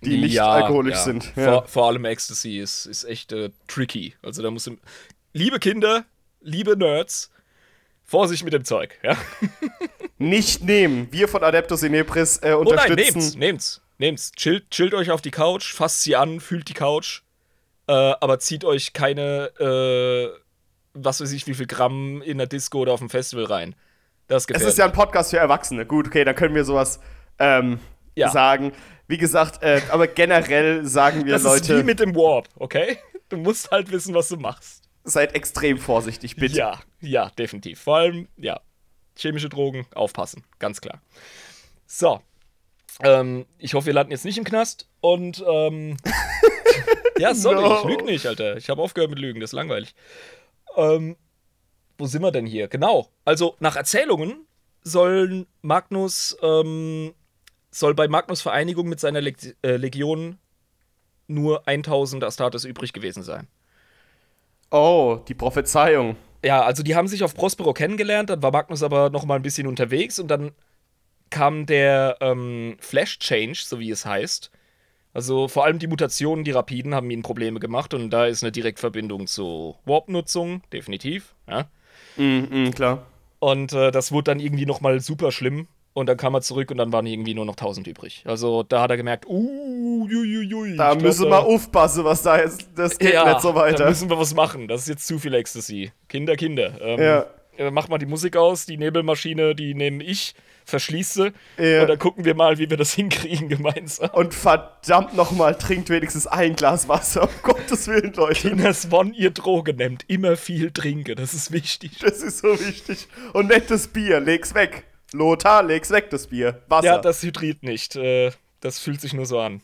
die nicht Ja, alkoholisch ja. sind. Vor, vor allem Ecstasy ist, ist echt äh, tricky. Also da muss Liebe Kinder, liebe Nerds, Vorsicht mit dem Zeug, ja. Nicht nehmen. Wir von Adeptus Inepris äh, Oh nein, unterstützen. nehmt's, nehmt's, nehmt's. Chillt, chillt euch auf die Couch, fasst sie an, fühlt die Couch, äh, aber zieht euch keine äh, was weiß ich, wie viel Gramm in der Disco oder auf dem Festival rein. Das Es gefällt ist ja ein Podcast für Erwachsene. Gut, okay, dann können wir sowas ähm, Ja. sagen. Wie gesagt, äh, aber generell sagen wir Das Leute, ist wie mit dem Warp, okay? Du musst halt wissen, was du machst. seid extrem vorsichtig, bitte. Ja, ja, definitiv. Vor allem, ja, chemische Drogen, aufpassen, ganz klar. So. Ähm, ich hoffe, wir landen jetzt nicht im Knast und, ähm, ja, sorry, No. ich lüge nicht, Alter. Ich habe aufgehört mit Lügen, das ist langweilig. Ähm, wo sind wir denn hier? Genau. Also, nach Erzählungen sollen Magnus, ähm, soll bei Magnus Vereinigung mit seiner Leg äh, Legion nur 1000 Astartes übrig gewesen sein. Oh, die Prophezeiung. Ja, also die haben sich auf Prospero kennengelernt, dann war Magnus aber noch mal ein bisschen unterwegs und dann kam der ähm, Flash Change, so wie es heißt. Also vor allem die Mutationen, die rapiden, haben ihnen Probleme gemacht und da ist eine Direktverbindung zu Warp-Nutzung, definitiv. Ja. Mhm, mhm, klar. Und äh, das wurde dann irgendwie noch mal super schlimm und dann kam er zurück und dann waren irgendwie nur noch 1000 übrig. Also da hat er gemerkt, uh, juiuiui, Da glaub, müssen wir aufpassen, was da jetzt. Das geht ja, nicht so Da weiter. müssen wir was machen. Das ist jetzt zu viel Ecstasy. Kinder, Kinder. Ähm, Ja. äh, Mach mal die Musik aus, die Nebelmaschine, die nehme ich, verschließe sie. Ja. Und dann gucken wir mal, wie wir das hinkriegen gemeinsam. Und verdammt nochmal, trinkt wenigstens ein Glas Wasser. Um Gottes Willen, Leute. Kinders, wann ihr Droge nehmt, immer viel trinken. Das ist wichtig. Das ist so wichtig. Und nettes Bier, leg's weg. Lothar, leg's weg, das Bier. Wasser. Ja, das hydriert nicht. Äh, das fühlt sich nur so an.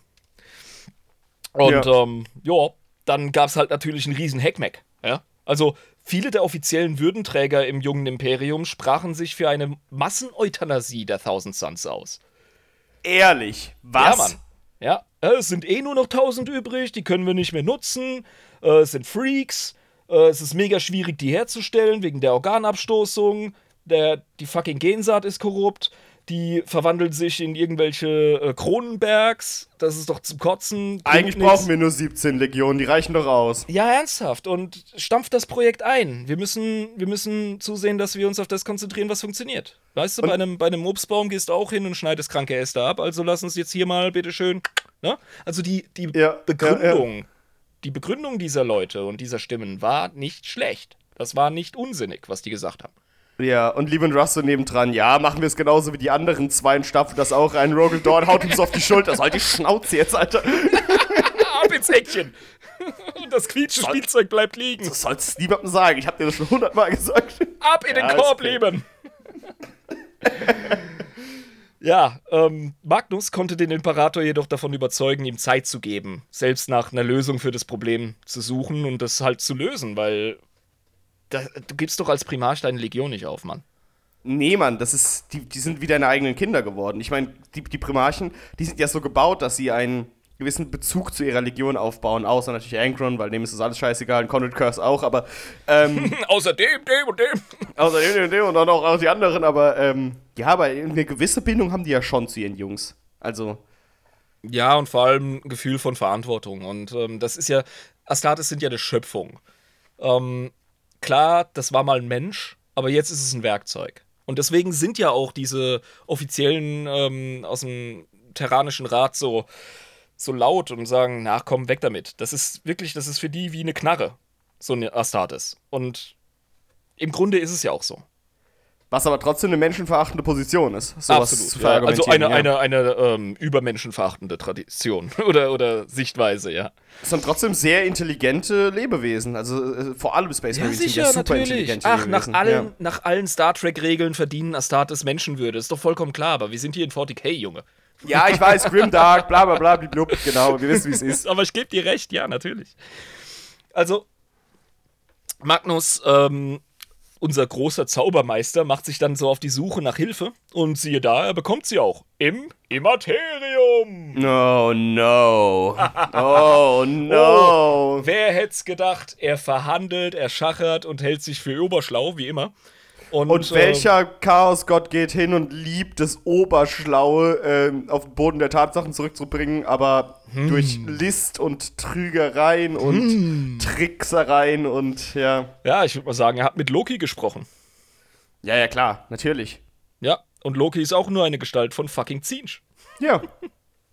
Und Ja. ähm, ja, dann gab es halt natürlich einen riesen Heckmeck. Ja? Also viele der offiziellen Würdenträger im jungen Imperium sprachen sich für eine Masseneuthanasie der Thousand Suns aus. Ehrlich. Was? Ja, Mann. Ja, äh, es sind eh nur noch 1000 übrig, die können wir nicht mehr nutzen. Äh, es sind Freaks. Äh, es ist mega schwierig, die herzustellen, wegen der Organabstoßung. Der, die fucking Gensaat ist korrupt. Die verwandeln sich in irgendwelche äh, Kronenbergs. Das ist doch zum Kotzen. Eigentlich brauchen wir nur 17 Legionen, die reichen doch aus. Ja, ernsthaft. Und stampft das Projekt ein. Wir müssen, wir müssen zusehen, dass wir uns auf das konzentrieren, was funktioniert. Weißt du, bei einem, bei einem Obstbaum gehst du auch hin und schneidest kranke Äste ab. Also lass uns jetzt hier mal bitteschön. Ne? Also die, die Ja, Begründung, die Begründung dieser Leute und dieser Stimmen war nicht schlecht. Das war nicht unsinnig, was die gesagt haben. Ja, und Lieben Russo nebendran, ja, machen wir es genauso wie die anderen zwei und stapfen das auch rein. Rogel Dorn haut so auf die Schulter. Soll die Schnauze jetzt, Alter. Ab ins Eckchen! Und das quietsche Spielzeug bleibt liegen. Du sollst es niemandem sagen. Ich hab dir das schon hundertmal gesagt. Ab in Ja, den Korb, okay. Leben! ja, ähm, Magnus konnte den Imperator jedoch davon überzeugen, ihm Zeit zu geben, selbst nach einer Lösung für das Problem zu suchen und das halt zu lösen, weil da, du gibst doch als Primarch deine Legion nicht auf, Mann. Nee, Mann, das ist, die, die sind wie deine eigenen Kinder geworden. Ich meine, die, die Primarchen, die sind ja so gebaut, dass sie einen gewissen Bezug zu ihrer Legion aufbauen, außer natürlich Angron, weil dem ist das alles scheißegal, und Conrad Curse auch, aber ähm, Außerdem, dem und dem. außer dem, dem, dem und dann auch, auch die anderen, aber ähm, ja, aber eine gewisse Bindung haben die ja schon zu ihren Jungs. Also, Ja, und vor allem ein Gefühl von Verantwortung. Und ähm, das ist ja, Astartes sind ja eine Schöpfung. Ähm, klar, das war mal ein Mensch, aber jetzt ist es ein Werkzeug. Und deswegen sind ja auch diese offiziellen ähm, aus dem Terranischen Rat so, so laut und sagen, na komm, weg damit. Das ist wirklich, das ist für die wie eine Knarre, so eine Astartes. Und im Grunde ist es ja auch so. Was aber trotzdem eine menschenverachtende Position ist, sowas zu Ja, also eine, ja. eine, eine ähm, übermenschenverachtende Tradition oder, oder Sichtweise, ja. Das sind trotzdem sehr intelligente Lebewesen. Also äh, vor allem Space Marines sind ja super intelligente Ach, nach Lebewesen. allen, Ja. nach allen Star Trek-Regeln verdienen Astartes Menschenwürde. Ist doch vollkommen klar, aber wir sind hier in 40k, Junge. ja, ich weiß, Grimdark, bla bla bla, blub, genau, wir wissen, wie es ist. Aber ich gebe dir recht, ja, natürlich. Also, Magnus, ähm, unser großer Zaubermeister, macht sich dann so auf die Suche nach Hilfe und siehe da, er bekommt sie auch. Im Immaterium. Oh no. Oh no. Wer hätte es gedacht? Er verhandelt, er schachert und hält sich für oberschlau, wie immer. Und, Und äh, welcher Chaosgott geht hin und liebt es Oberschlaue ähm, auf den Boden der Tatsachen zurückzubringen, aber Hm. durch List und Trügereien und Tricksereien und ja. Ja, ich würde mal sagen, er hat mit Loki gesprochen. Ja, ja, klar, natürlich. Ja, und Loki ist auch nur eine Gestalt von fucking Zinsch. Ja.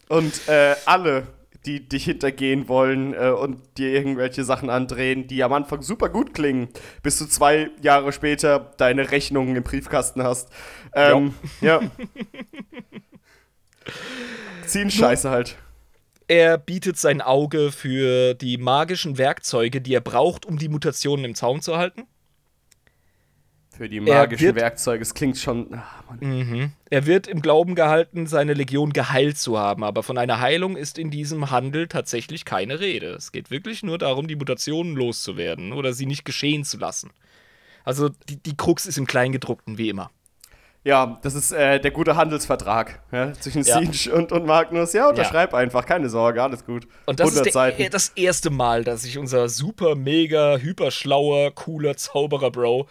Und äh, alle die dich hintergehen wollen äh, und dir irgendwelche Sachen andrehen, die am Anfang super gut klingen, bis du zwei Jahre später deine Rechnungen im Briefkasten hast. Ähm, ja. Ziehen Scheiße halt. Er bietet sein Auge für die magischen Werkzeuge, die er braucht, um die Mutationen im Zaum zu halten. Für die magischen Werkzeuge, es klingt schon. Ach, mhm. Er wird im Glauben gehalten, seine Legion geheilt zu haben, aber von einer Heilung ist in diesem Handel tatsächlich keine Rede. Es geht wirklich nur darum, die Mutationen loszuwerden oder sie nicht geschehen zu lassen. Also die, die Krux ist im Kleingedruckten, wie immer. Ja, das ist äh, der gute Handelsvertrag ja, zwischen ja. Siege und, und Magnus. Ja, unterschreib ja. einfach, keine Sorge, alles gut. Und das ist der, das erste Mal, dass sich unser super, mega, hyperschlauer, cooler Zauberer-Bro,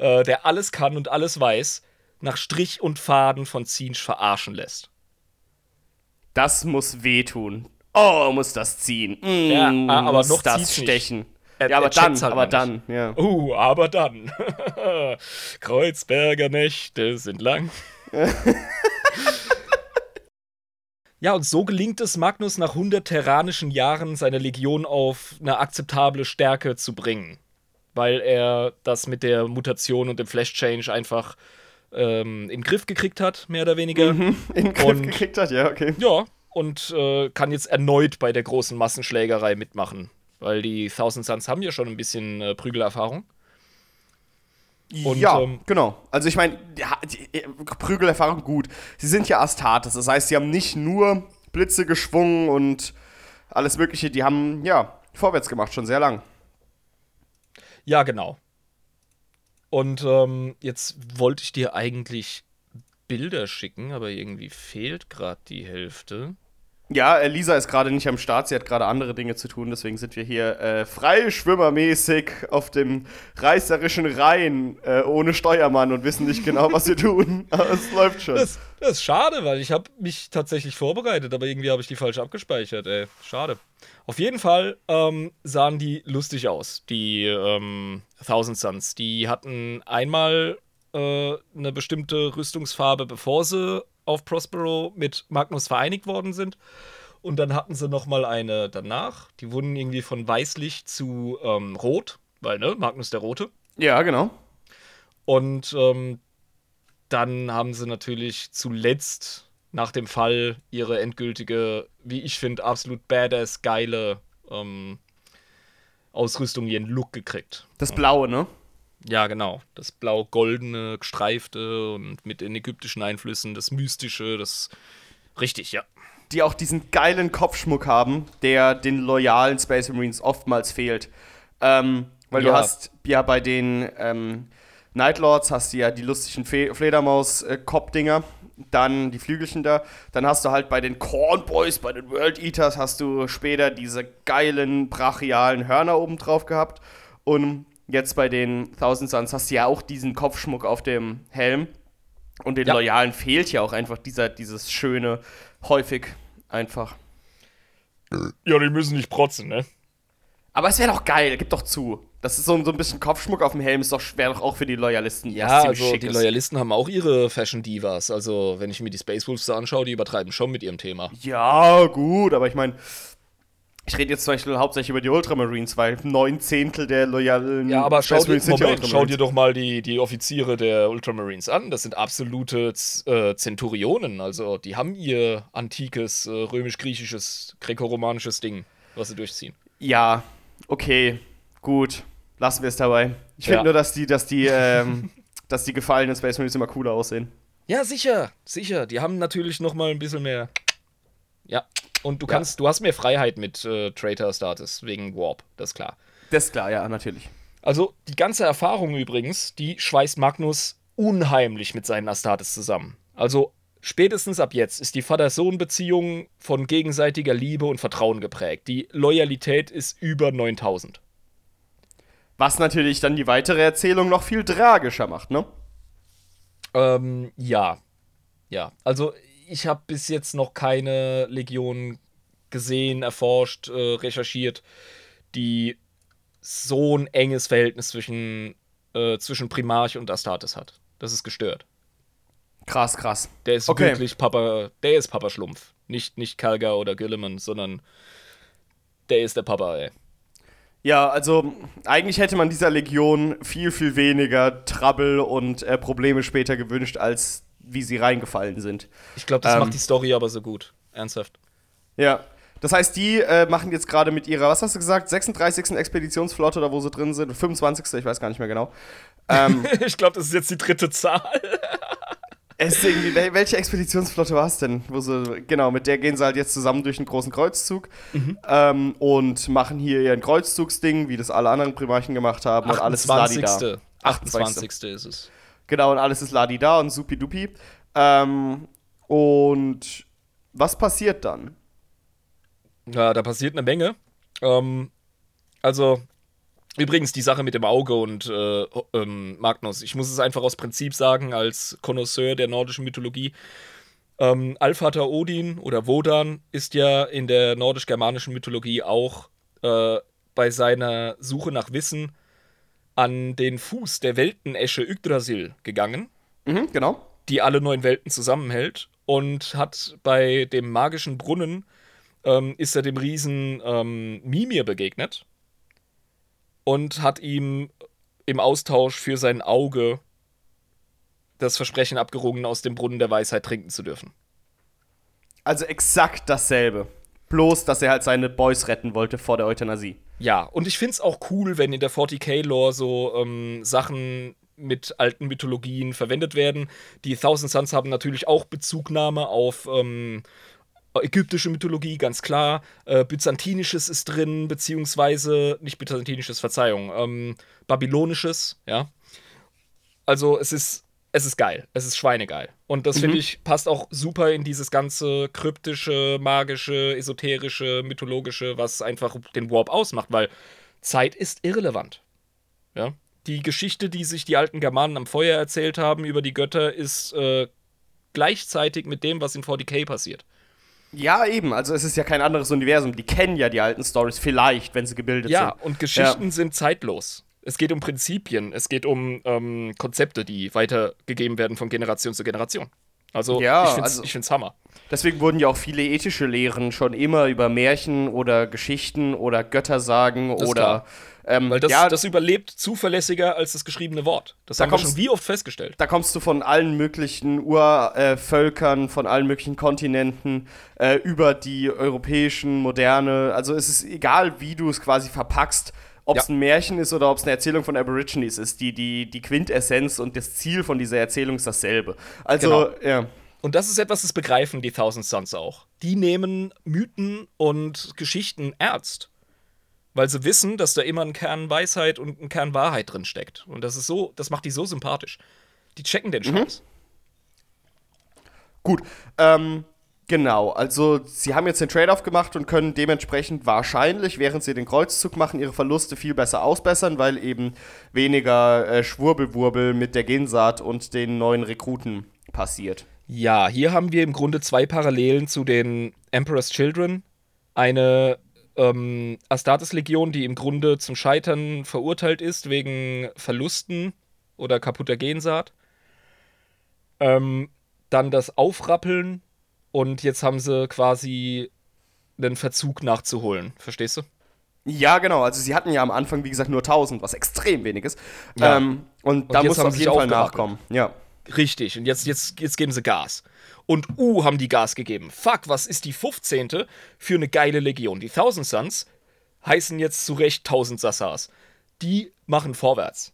äh, der alles kann und alles weiß, nach Strich und Faden von Zinsch verarschen lässt. Das muss wehtun. Oh, muss das ziehen. Mm, ja, aber noch das stechen. Er, ja, aber dann, halt aber dann, ja. Uh, aber dann. Kreuzberger Nächte sind lang. ja, und so gelingt es Magnus nach 100 terranischen Jahren, seine Legion auf eine akzeptable Stärke zu bringen. Weil er das mit der Mutation und dem Flash Change einfach ähm, in den Griff gekriegt hat, mehr oder weniger. Mhm, in den Griff und, gekriegt hat, ja, okay. Ja, und äh, kann jetzt erneut bei der großen Massenschlägerei mitmachen weil die Thousand Suns haben ja schon ein bisschen äh, Prügelerfahrung. Und, ja, ähm, genau. Also ich meine, Prügelerfahrung gut. Sie sind ja Astartes, das heißt, sie haben nicht nur Blitze geschwungen und alles Mögliche, die haben, ja, vorwärts gemacht, schon sehr lang. Ja, genau. Und ähm, jetzt wollte ich dir eigentlich Bilder schicken, aber irgendwie fehlt gerade die Hälfte. Ja, Lisa ist gerade nicht am Start, sie hat gerade andere Dinge zu tun, deswegen sind wir hier äh, freischwimmermäßig auf dem reißerischen Rhein äh, ohne Steuermann und wissen nicht genau, was wir tun. Aber es läuft schon. Das, das ist schade, weil ich habe mich tatsächlich vorbereitet, aber irgendwie habe ich die falsch abgespeichert, ey. Schade. Auf jeden Fall ähm, sahen die lustig aus, die ähm, Thousand Suns. Die hatten einmal äh, eine bestimmte Rüstungsfarbe, bevor sie auf Prospero mit Magnus vereinigt worden sind. Und dann hatten sie noch mal eine danach. Die wurden irgendwie von weißlich zu ähm, rot, weil, ne, Magnus der Rote. Ja, genau. Und ähm, dann haben sie natürlich zuletzt nach dem Fall ihre endgültige, wie ich finde, absolut badass geile ähm, Ausrüstung, ihren Look gekriegt. Das Blaue, ne? Ja, genau. Das blau-goldene, gestreifte und mit den ägyptischen Einflüssen, das Mystische, das. Richtig, ja. Die auch diesen geilen Kopfschmuck haben, der den loyalen Space Marines oftmals fehlt. Ähm, weil ja. du hast ja bei den ähm, Nightlords hast du ja die lustigen Fledermaus-Kopfdinger, dann die Flügelchen da. Dann hast du halt bei den Corn Boys, bei den World Eaters, hast du später diese geilen brachialen Hörner oben drauf gehabt. Und jetzt bei den Thousand Suns hast du ja auch diesen Kopfschmuck auf dem Helm. Und den ja. Loyalen fehlt ja auch einfach dieser, dieses Schöne, häufig einfach. Ja, die müssen nicht protzen, ne? Aber es wäre doch geil, gib doch zu. Das ist so, so ein bisschen Kopfschmuck auf dem Helm, ist doch wäre doch auch für die Loyalisten. Ja, also die Loyalisten haben auch ihre Fashion Divas. Also, wenn ich mir die Space Wolves da anschaue, die übertreiben schon mit ihrem Thema. Ja, gut, aber ich meine, ich rede jetzt zum Beispiel hauptsächlich über die Ultramarines, weil neun Zehntel der loyalen Ja, aber schau dir, Moment, schau dir doch mal die, die Offiziere der Ultramarines an. Das sind absolute äh, Zenturionen. Also, die haben ihr antikes äh, römisch-griechisches, grekoromanisches Ding, was sie durchziehen. Ja, okay, gut. Lassen wir es dabei. Ich finde ja. nur, dass die, dass die, ähm, dass die gefallenen Space Marines immer cooler aussehen. Ja, sicher, sicher. Die haben natürlich noch mal ein bisschen mehr. Ja, und du kannst, ja. du hast mehr Freiheit mit äh, Traitor Status wegen Warp, das ist klar. Das ist klar, ja, natürlich. Also die ganze Erfahrung übrigens, die schweißt Magnus unheimlich mit seinen Astartes zusammen. Also spätestens ab jetzt ist die Vater-Sohn-Beziehung von gegenseitiger Liebe und Vertrauen geprägt. Die Loyalität ist über 9000. Was natürlich dann die weitere Erzählung noch viel tragischer macht, ne? Ähm, ja. Ja, also ich habe bis jetzt noch keine Legion gesehen, erforscht, äh, recherchiert, die so ein enges Verhältnis zwischen, äh, zwischen Primarch und Astartes hat. Das ist gestört. Krass, krass. Der ist okay. wirklich Papa, der ist Papa Schlumpf. Nicht, nicht Kalgar oder Gilliman, sondern der ist der Papa, ey. Ja, also eigentlich hätte man dieser Legion viel, viel weniger Trouble und äh, Probleme später gewünscht, als wie sie reingefallen sind. Ich glaube, das Ähm. macht die Story aber so gut. Ernsthaft. Ja. Das heißt, die äh, machen jetzt gerade mit ihrer, was hast du gesagt, 36. Expeditionsflotte oder wo sie drin sind, 25. ich weiß gar nicht mehr genau. Ähm, ich glaube, das ist jetzt die dritte Zahl. es irgendwie, wel- welche Expeditionsflotte war es denn? Wo sie, genau, mit der gehen sie halt jetzt zusammen durch einen großen Kreuzzug ähm, und machen hier ihren Kreuzzugsding, wie das alle anderen Primarchen gemacht haben und alles ist Ladida. 28. 28. ist es. Genau, und alles ist Ladida und supidupi. Ähm, und was passiert dann? Ja, da passiert eine Menge. Ähm, also, übrigens die Sache mit dem Auge und äh, ähm, Magnus. Ich muss es einfach aus Prinzip sagen, als Connoisseur der nordischen Mythologie. Ähm, Allvater Odin oder Wodan ist ja in der nordisch-germanischen Mythologie auch äh, bei seiner Suche nach Wissen an den Fuß der Weltenesche Yggdrasil gegangen Mhm, genau. die alle neun Welten zusammenhält und hat bei dem magischen Brunnen ähm, ist er dem Riesen ähm, Mimir begegnet und hat ihm im Austausch für sein Auge das Versprechen abgerungen, aus dem Brunnen der Weisheit trinken zu dürfen. Also exakt dasselbe. Bloß, dass er halt seine Boys retten wollte vor der Euthanasie. Ja, und ich finde es auch cool, wenn in der 40k-Lore so ähm, Sachen mit alten Mythologien verwendet werden. Die Thousand Suns haben natürlich auch Bezugnahme auf ähm, ägyptische Mythologie, ganz klar. Äh, Byzantinisches ist drin, beziehungsweise, nicht Byzantinisches, Verzeihung, ähm, Babylonisches, ja. Also es ist, es ist geil, es ist schweinegeil. Und das finde ich passt auch super in dieses ganze kryptische, magische, esoterische, mythologische, was einfach den Warp ausmacht, weil Zeit ist irrelevant. Ja. Die Geschichte, die sich die alten Germanen am Feuer erzählt haben über die Götter, ist äh, gleichzeitig mit dem, was in 40k passiert. Ja, eben. Also es ist ja kein anderes Universum. Die kennen ja die alten Stories vielleicht, wenn sie gebildet Ja, sind. und Geschichten sind zeitlos. Es geht um Prinzipien, es geht um ähm, Konzepte, die weitergegeben werden von Generation zu Generation. Also, Ja, ich finde es also- Hammer. Deswegen wurden ja auch viele ethische Lehren schon immer über Märchen oder Geschichten oder Göttersagen ist oder. Ähm, Weil das, ja, das überlebt zuverlässiger als das geschriebene Wort. Das Da haben wir kommst- schon wie oft festgestellt. da kommst du von allen möglichen Urvölkern, von allen möglichen Kontinenten äh, über die europäischen Moderne. Also es ist egal, wie du es quasi verpackst, ob es Ja. ein Märchen ist oder ob es eine Erzählung von Aborigines ist. Die, die, die Quintessenz und das Ziel von dieser Erzählung ist dasselbe. Also, Genau. ja. Und das ist etwas, das begreifen die Thousand Suns auch. Die nehmen Mythen und Geschichten ernst. Weil sie wissen, dass da immer ein Kern Weisheit und ein Kern Wahrheit drin steckt. Und das ist so, das macht die so sympathisch. Die checken den Scheiß. Gut, ähm, genau. Also, sie haben jetzt den Trade-off gemacht und können dementsprechend wahrscheinlich, während sie den Kreuzzug machen, ihre Verluste viel besser ausbessern, weil eben weniger äh, Schwurbelwurbel mit der Gensaat und den neuen Rekruten passiert. Ja, hier haben wir im Grunde zwei Parallelen zu den Emperor's Children. Eine ähm, Astartes-Legion, die im Grunde zum Scheitern verurteilt ist wegen Verlusten oder kaputter Gensaat. Ähm, dann das Aufrappeln und jetzt haben sie quasi einen Verzug nachzuholen. Verstehst du? Ja, genau. Also, sie hatten ja am Anfang, wie gesagt, nur 1000, was extrem wenig ist. Ja. Ähm, und, da jetzt muss haben auf sie jeden Fall nachkommen. Ja. Richtig, und jetzt, jetzt, jetzt geben sie Gas. Und uh, haben die Gas gegeben. Fuck, was ist die 15. für eine geile Legion? Die Thousand Suns heißen jetzt zu Recht 1000 Sassars. Die machen vorwärts.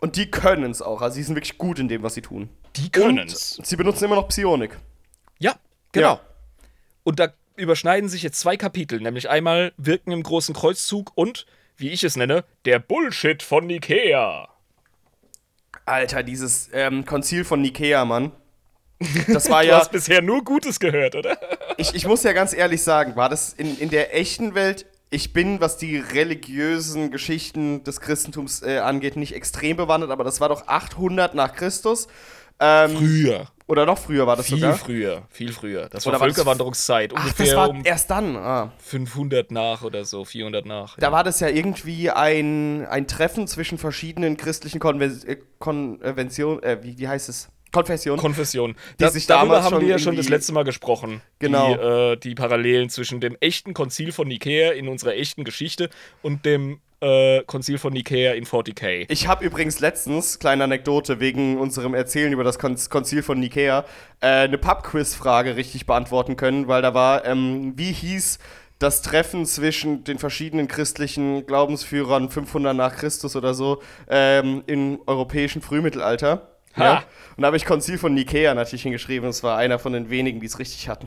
Und die können es auch. Also, sie sind wirklich gut in dem, was sie tun. Die Und können's. sie benutzen immer noch Psionik. Ja, genau. Ja. Und da überschneiden sich jetzt zwei Kapitel, nämlich einmal Wirken im großen Kreuzzug und, wie ich es nenne, der Bullshit von Nikea. Alter, dieses ähm, Konzil von Nikea, Mann. Das war Du ja. hast bisher nur Gutes gehört, oder? Ich, ich muss ja ganz ehrlich sagen, war das in, in der echten Welt, ich bin, was die religiösen Geschichten des Christentums äh, angeht, nicht extrem bewandert, aber das war doch 800 nach Christus. Ähm, Früher. Oder noch früher war das Viel sogar. früher. Viel früher. Das Oder war das- Völkerwanderungszeit. Ach, Ungefähr das war um erst dann. Ah. 500 nach oder so, 400 nach. Da war das ja irgendwie ein, ein Treffen zwischen verschiedenen christlichen Konven äh, Konventionen, äh, wie, wie heißt es? Konfession. Konfession. Die Da, sich darüber haben wir ja schon das letzte Mal gesprochen. Genau. Die, äh, die Parallelen zwischen dem echten Konzil von Nikea in unserer echten Geschichte und dem äh, Konzil von Nikea in 40k. Ich habe übrigens letztens, kleine Anekdote, wegen unserem Erzählen über das Kon Konzil von Nikea, äh, eine Pub-Quiz-Frage richtig beantworten können, weil da war, ähm, wie hieß das Treffen zwischen den verschiedenen christlichen Glaubensführern 500 nach Christus oder so ähm, im europäischen Frühmittelalter? Ha. Ja. Und da habe ich Konzil von Nikea natürlich hingeschrieben. Das war einer von den wenigen, die es richtig hatten.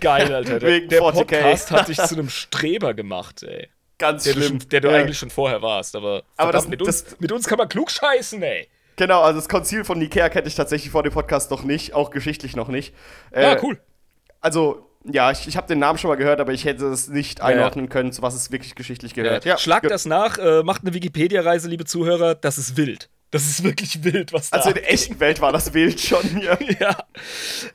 Geil, Alter. Der, der 40K. Podcast hat dich zu einem Streber gemacht, ey. Ganz Der, du, schlimm. schon, der du Ja. eigentlich schon vorher warst, aber, Aber das- mit, uns, das- mit uns kann man klug scheißen, ey. Genau, also das Konzil von Nikea kenne ich tatsächlich vor dem Podcast noch nicht, auch geschichtlich noch nicht. Äh, Ja, cool. Also, ja, ich, ich habe den Namen schon mal gehört, aber ich hätte es nicht ja. einordnen können, zu was es wirklich geschichtlich gehört. Ja. Schlag das nach, äh, macht eine Wikipedia-Reise, liebe Zuhörer. Das ist wild. Das ist wirklich wild, was da Also in der echten Welt war das wild schon. Ja. ja.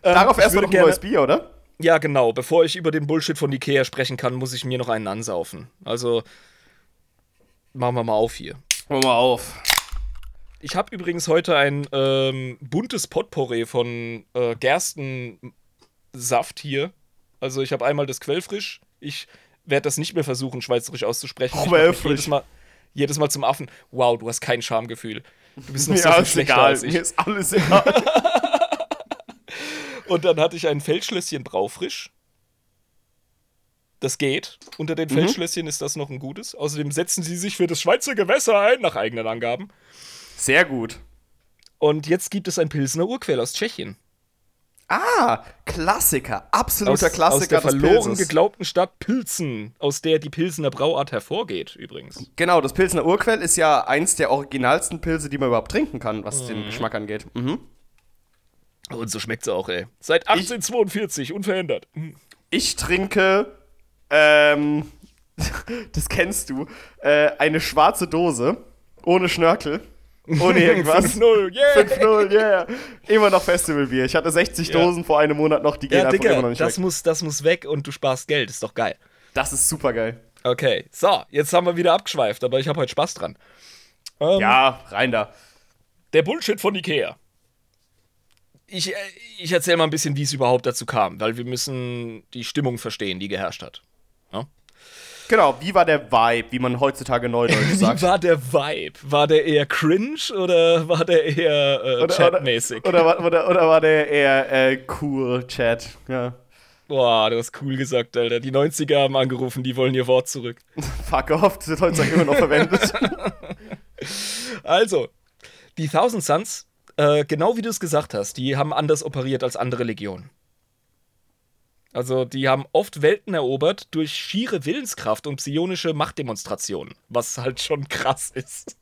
Darauf ich erstmal noch ein gerne- neues Bier, oder? Ja, genau. Bevor ich über den Bullshit von Ikea sprechen kann, muss ich mir noch einen ansaufen. Also machen wir mal auf hier. Hör mal auf. Ich habe übrigens heute ein ähm, buntes Potpourri von äh, Gerstensaft hier. Also ich habe einmal das Quellfrisch. Ich werde das nicht mehr versuchen, schweizerisch auszusprechen. Quellfrisch. Jedes Mal, jedes Mal zum Affen. Wow, du hast kein Schamgefühl. Du bist noch Mir so viel schlechter egal. als ich. Mir ist alles egal. Und dann hatte ich ein Feldschlösschen Braufrisch. Das geht. Unter Mhm. den Feldschlösschen ist das noch ein gutes. Außerdem setzen sie sich für das Schweizer Gewässer ein, nach eigenen Angaben. Sehr gut. Und jetzt gibt es ein Pilsener Urquell aus Tschechien. Ah, Klassiker. Absoluter aus, Klassiker aus der verloren geglaubten Stadt Pilzen, aus der die Pilsener Brauart hervorgeht, übrigens. Genau, das Pilsener Urquell ist ja eins der originalsten Pilze, die man überhaupt trinken kann, was Mhm. den Geschmack angeht. Mhm. Und so schmeckt sie auch, ey. Seit 1842, unverändert. Hm. Ich trinke, ähm, das kennst du, äh, eine schwarze Dose ohne Schnörkel, ohne irgendwas. 5-0, yeah! 5-0, yeah. Immer noch Festivalbier. Ich hatte 60 Ja. Dosen vor einem Monat noch, die gehen Ja, einfach immer noch Digga, nicht das weg. muss, das muss weg und du sparst Geld, ist doch geil. Das ist super geil. Okay, so, jetzt haben wir wieder abgeschweift, aber ich habe heute Spaß dran. Ähm, Ja, rein da. Der Bullshit von Ikea. Ich, äh, ich erzähle mal ein bisschen, wie es überhaupt dazu kam, weil wir müssen die Stimmung verstehen, die geherrscht hat. Genau, wie war der Vibe, wie man heutzutage neudeutsch Wie sagt? war der Vibe? War der eher cringe oder war der eher äh, chatmäßig? Oder, oder, oder, oder war der eher äh, cool Chat? Ja. Boah, du hast cool gesagt, Alter. Die 90er haben angerufen, die wollen ihr Wort zurück. Fuck off, das wird heutzutage immer noch verwendet. Also, die Thousand Suns, äh, genau wie du es gesagt hast, die haben anders operiert als andere Legionen. Also, die haben oft Welten erobert durch schiere Willenskraft und psionische Machtdemonstrationen, was halt schon krass ist.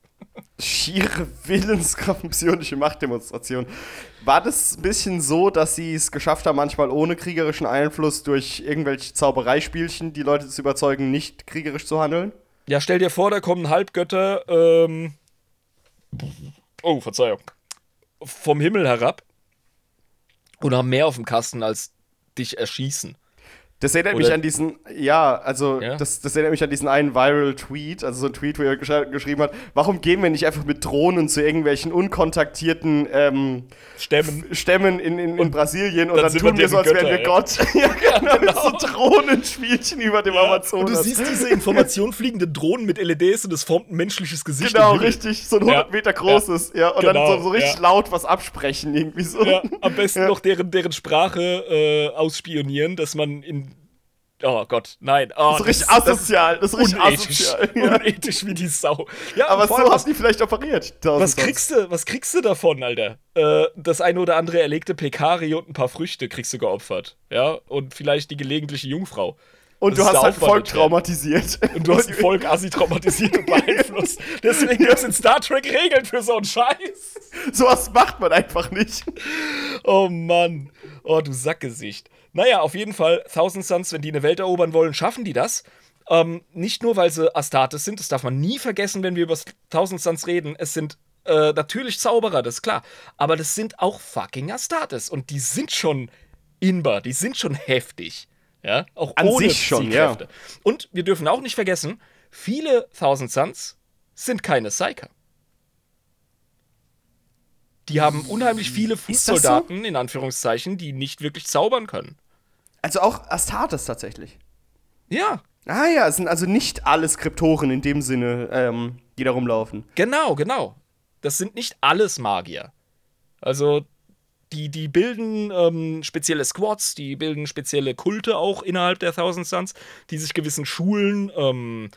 Schiere Willenskraft und psionische Machtdemonstration. War das ein bisschen so, dass sie es geschafft haben, manchmal ohne kriegerischen Einfluss durch irgendwelche Zaubereispielchen die Leute zu überzeugen, nicht kriegerisch zu handeln? Ja, stell dir vor, da kommen Halbgötter, ähm. Oh, Verzeihung. Vom Himmel herab und haben mehr auf dem Kasten als dich erschießen. Das erinnert Oder- mich an diesen, ja, also Ja? Das, das erinnert mich an diesen einen Viral-Tweet, also so ein Tweet, wo er gesch geschrieben hat, warum gehen wir nicht einfach mit Drohnen zu irgendwelchen unkontaktierten ähm, Stämmen. Stämmen in, in, in Brasilien und dann dann, tun wir so, als wären wir Götter, Gott. ja, genau, mit so Drohnenspielchen über dem Und Amazonas. du siehst diese informationfliegenden Drohnen mit LEDs und es formt ein menschliches Gesicht. Genau, richtig, so ein 100 Ja. Meter großes, ja, und Genau, dann so, so richtig ja. laut was absprechen, irgendwie so. Ja, am besten Ja. noch deren, deren Sprache äh, ausspionieren, dass man in. Oh Gott, nein. Oh, So richtig asozial, das ist richtig unethisch. asozial. Ja. Unethisch wie die Sau. Ja, Aber so hast du die vielleicht operiert. Was kriegst du, was kriegst du davon, Alter? Äh, das eine oder andere erlegte Pekari und ein paar Früchte kriegst du geopfert. Ja, und vielleicht die gelegentliche Jungfrau. Und Das du ist hast halt der- traumatisiert. Und du hast ein Volk assi traumatisiert und beeinflusst. Deswegen gibt es in Star Trek Regeln für so einen Scheiß. Sowas macht man einfach nicht. Oh Mann. Oh, du Sackgesicht. Naja, auf jeden Fall, Thousand Suns, wenn die eine Welt erobern wollen, schaffen die das. Ähm, nicht nur, weil sie Astartes sind, das darf man nie vergessen, wenn wir über Thousand Suns reden. Es sind äh, natürlich Zauberer, das ist klar. Aber das sind auch fucking Astartes. Und die sind schon inbar, die sind schon heftig. Ja, auch An ohne sich schon, Zielkräfte. Und wir dürfen auch nicht vergessen, viele Thousand Suns sind keine Psyker. Die haben unheimlich viele das so? Fußsoldaten, in Anführungszeichen, die nicht wirklich zaubern können. Also auch Astartes tatsächlich. Ja, Ah ja, es sind also nicht alle Skriptoren in dem Sinne, ähm, die da rumlaufen. genau, genau. Das sind nicht alles Magier. Also, die, die bilden ähm, spezielle Squads, die bilden spezielle Kulte auch innerhalb der Thousand Suns, die sich gewissen Schulen ähm,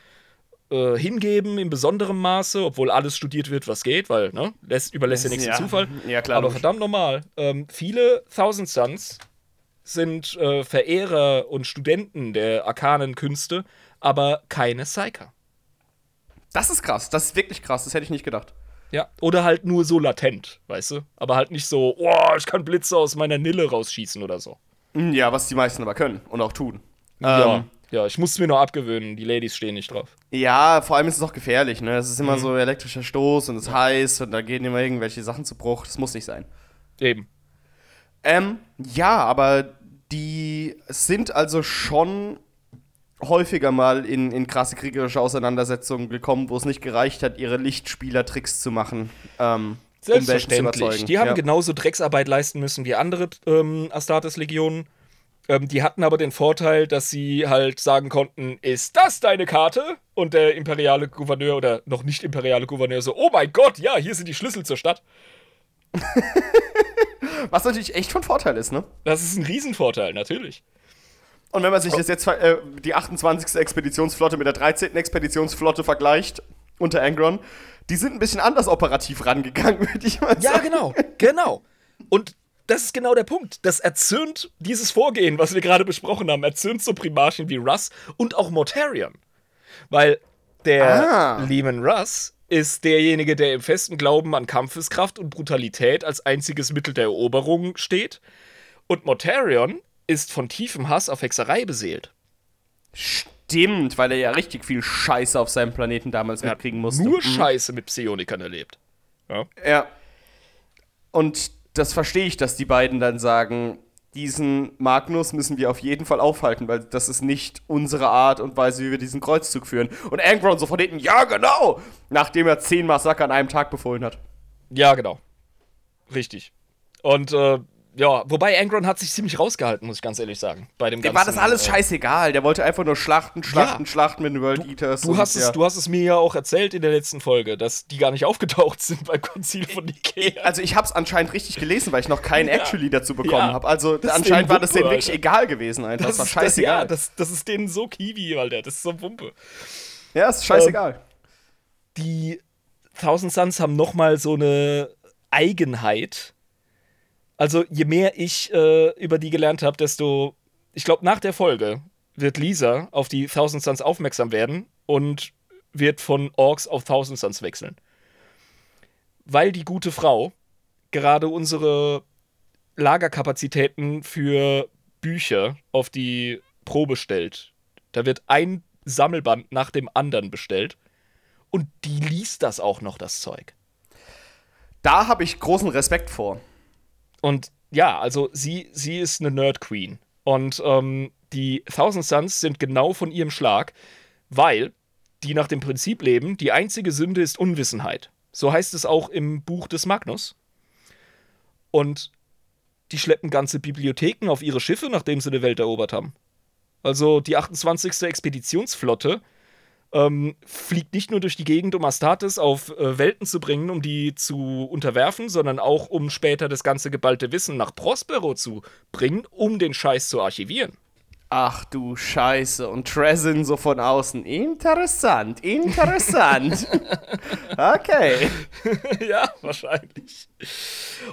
äh, hingeben in besonderem Maße, obwohl alles studiert wird, was geht, weil, ne, lässt, überlässt ja nichts Ja. dem Zufall. Ja, klar, Aber verdammt normal. Ähm, viele Thousand Suns sind äh, Verehrer und Studenten der arkanen Künste, aber keine Psyker. Das ist krass, das ist wirklich krass, das hätte ich nicht gedacht. Ja, oder halt nur so latent, weißt du? Aber halt nicht so, oh, ich kann Blitze aus meiner Nille rausschießen oder so. Hm, Ja, was die meisten aber können und auch tun. ja, Ähm, ja, ich muss es mir noch abgewöhnen. Die Ladies stehen nicht drauf. ja, vor allem ist es auch gefährlich, ne? Es ist Mhm. immer so elektrischer Stoß und es ist heiß und da gehen immer irgendwelche Sachen zu Bruch. Das muss nicht sein. Eben. Ähm, ja, aber die sind also schon häufiger mal in, in krasse kriegerische Auseinandersetzungen gekommen, wo es nicht gereicht hat, ihre Lichtspielertricks zu machen. Ähm, um Welten zu Selbstverständlich. die haben ja. genauso Drecksarbeit leisten müssen wie andere ähm, Astartes-Legionen. Ähm, die hatten aber den Vorteil, dass sie halt sagen konnten, ist das deine Karte? Und der imperiale Gouverneur oder noch nicht imperiale Gouverneur so, oh mein Gott, ja, hier sind die Schlüssel zur Stadt. Was natürlich echt von Vorteil ist, ne? Das ist ein Riesenvorteil, natürlich. Und wenn man sich das jetzt äh, die 28. Expeditionsflotte mit der 13. Expeditionsflotte vergleicht unter Angron, die sind ein bisschen anders operativ rangegangen, würde ich mal Ja, sagen. genau, genau. Und das ist genau der Punkt. Das erzürnt dieses Vorgehen, was wir gerade besprochen haben, erzürnt so Primarchen wie Russ und auch Mortarion. Weil der Ah. Lehman Russ ist derjenige, der im festen Glauben an Kampfeskraft und Brutalität als einziges Mittel der Eroberung steht. Und Mortarion ist von tiefem Hass auf Hexerei beseelt. Stimmt, weil er ja richtig viel Scheiße auf seinem Planeten damals Er hat mitkriegen musste. nur Mhm. Scheiße mit Psionikern erlebt. Ja. Ja. Und das verstehe ich, dass die beiden dann sagen, diesen Magnus müssen wir auf jeden Fall aufhalten, weil das ist nicht unsere Art und Weise, wie wir diesen Kreuzzug führen. Und Angron so von hinten, ja genau, nachdem er zehn Massaker an einem Tag befohlen hat. Ja, genau. Richtig. Und äh, ja, wobei Angron hat sich ziemlich rausgehalten, muss ich ganz ehrlich sagen. Bei dem Dem ganzen, war das alles äh, scheißegal. Der wollte einfach nur schlachten, schlachten, Ja. schlachten mit den World Eaters. Du hast, ja. es, du hast es mir ja auch erzählt in der letzten Folge, dass die gar nicht aufgetaucht sind beim Konzil von Nikea. Also ich hab's anscheinend richtig gelesen, weil ich noch keinen Ja. Actually dazu bekommen habe. Also Das anscheinend war das denen Wumpe, wirklich Alter. egal gewesen einfach. Das, war ist- scheißegal. ja, das, das ist denen so Kiwi, Alter. Das ist so Wumpe. ja, ist scheißegal. Die Thousand Suns haben nochmal so eine Eigenheit. Also, je mehr ich äh, über die gelernt habe, desto. Ich glaube, nach der Folge wird Lisa auf die Thousand Suns aufmerksam werden und wird von Orks auf Thousand Suns wechseln. Weil die gute Frau gerade unsere Lagerkapazitäten für Bücher auf die Probe stellt. Da wird ein Sammelband nach dem anderen bestellt. Und die liest das auch noch, das Zeug. Da habe ich großen Respekt vor. Und ja, also sie, sie ist eine Nerd Queen. Und ähm, die Thousand Suns sind genau von ihrem Schlag, weil die nach dem Prinzip leben, die einzige Sünde ist Unwissenheit. So heißt es auch im Buch des Magnus. Und die schleppen ganze Bibliotheken auf ihre Schiffe, nachdem sie die Welt erobert haben. Also die 28. Expeditionsflotte ähm, fliegt nicht nur durch die Gegend, um Astartes auf äh, Welten zu bringen, um die zu unterwerfen, sondern auch, um später das ganze geballte Wissen nach Prospero zu bringen, um den Scheiß zu archivieren. Ach du Scheiße. Und Trezin so von außen. Interessant, interessant. okay. ja, wahrscheinlich.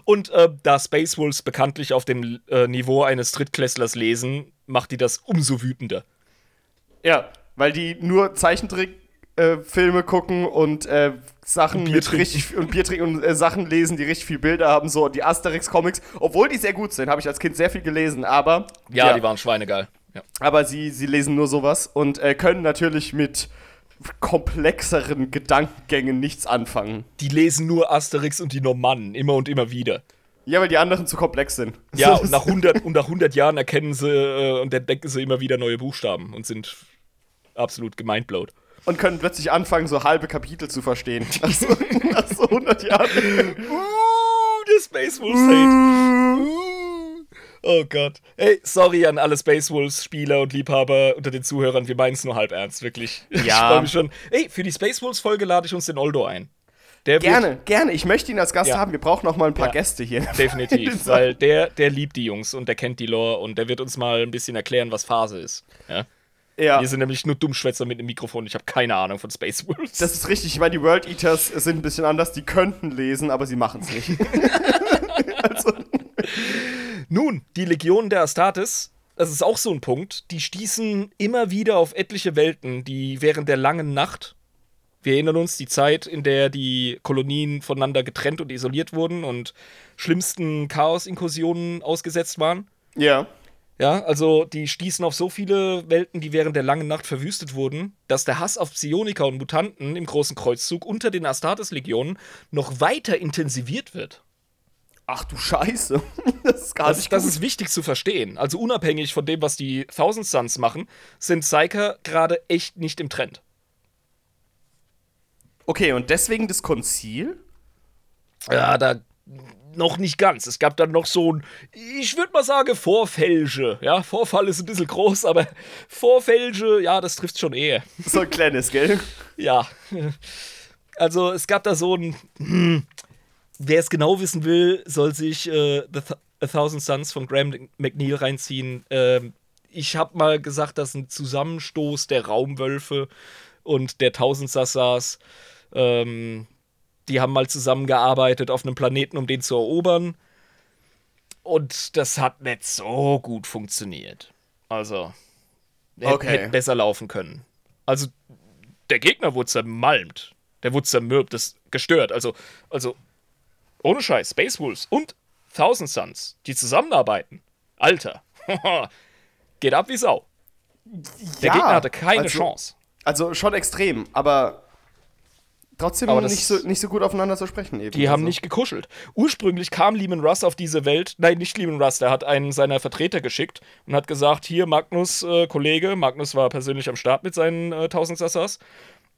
Und äh, da Space Wolves bekanntlich auf dem äh, Niveau eines Drittklässlers lesen, macht die das umso wütender. Ja, weil die nur Zeichentrick-Filme gucken und äh, Sachen Und Bier mit richtig und Bier trinken und äh, Sachen lesen, die richtig viel Bilder haben, so die Asterix-Comics, obwohl die sehr gut sind, habe ich als Kind sehr viel gelesen, aber Ja, die waren schweinegeil. Ja. aber sie, sie lesen nur sowas und äh, können natürlich mit komplexeren Gedankengängen nichts anfangen. Die lesen nur Asterix und die Normannen, immer und immer wieder. Ja, weil die anderen zu komplex sind. Ja, und nach 100, und nach 100 Jahren erkennen sie äh, und entdecken sie immer wieder neue Buchstaben und sind absolut gemindblowt. und können plötzlich anfangen, so halbe Kapitel zu verstehen. Nach so, nach so 100 Jahren. Uh, der Space Wolves Hate. Oh Gott. Hey, sorry an alle Space Wolves Spieler und Liebhaber unter den Zuhörern. Wir meinen es nur halb ernst, wirklich. Ja. Ich freue mich schon. Hey, für die Space Wolves Folge lade ich uns den Oldo ein. Der wird- Gerne, gerne. Ich möchte ihn als Gast Ja. haben. Wir brauchen noch mal ein paar Ja. Gäste hier. Definitiv, weil der, der liebt die Jungs und der kennt die Lore und der wird uns mal ein bisschen erklären, was Phase ist. Ja? Ja. Wir sind nämlich nur Dummschwätzer mit dem Mikrofon. Ich habe keine Ahnung von Space Wolves. Das ist richtig. Ich meine, die World Eaters sind ein bisschen anders. Die könnten lesen, aber sie machen es nicht. Nun, die Legion der Astartes, das ist auch so ein Punkt, die stießen immer wieder auf etliche Welten, die während der langen Nacht, wir erinnern uns, die Zeit, in der die Kolonien voneinander getrennt und isoliert wurden und schlimmsten Chaos-Inkursionen ausgesetzt waren. ja. Ja, also die stießen auf so viele Welten, die während der langen Nacht verwüstet wurden, dass der Hass auf Psioniker und Mutanten im großen Kreuzzug unter den Astartes-Legionen noch weiter intensiviert wird. Ach du Scheiße. Das ist gar Das, nicht das ist wichtig zu verstehen. Also unabhängig von dem, was die Thousand Suns machen, sind Psyker gerade echt nicht im Trend. Okay, und deswegen das Konzil? Ja, da noch nicht ganz. Es gab dann noch so ein, ich würde mal sagen, Vorfälsche. Ja, Vorfall ist ein bisschen groß, aber Vorfälsche, ja, das trifft schon eher. So ein kleines, gell? Ja. Also es gab da so ein. Hm, Wer es genau wissen will, soll sich äh, The Th A Thousand Suns von Graham McNeil reinziehen. Ähm, ich habe mal gesagt, dass ein Zusammenstoß der Raumwölfe und der Tausend Sassas. Ähm, die haben mal zusammengearbeitet auf einem Planeten, um den zu erobern. Und das hat nicht so gut funktioniert. Also, hätte Okay. hätte besser laufen können. Also, der Gegner wurde zermalmt. Der wurde zermürbt, das gestört. Also, also, ohne Scheiß, Space Wolves und Thousand Suns, die zusammenarbeiten. Alter. Geht ab wie Sau. Der Ja, Gegner hatte keine also- Chance. Also schon extrem, aber trotzdem Aber nicht, so, nicht so gut aufeinander zu sprechen eben. Die haben also. nicht gekuschelt. Ursprünglich kam Lehman Russ auf diese Welt, nein, nicht Lehman Russ, der hat einen seiner Vertreter geschickt und hat gesagt, hier Magnus, äh, Kollege, Magnus war persönlich am Start mit seinen äh, 1000 Sassas,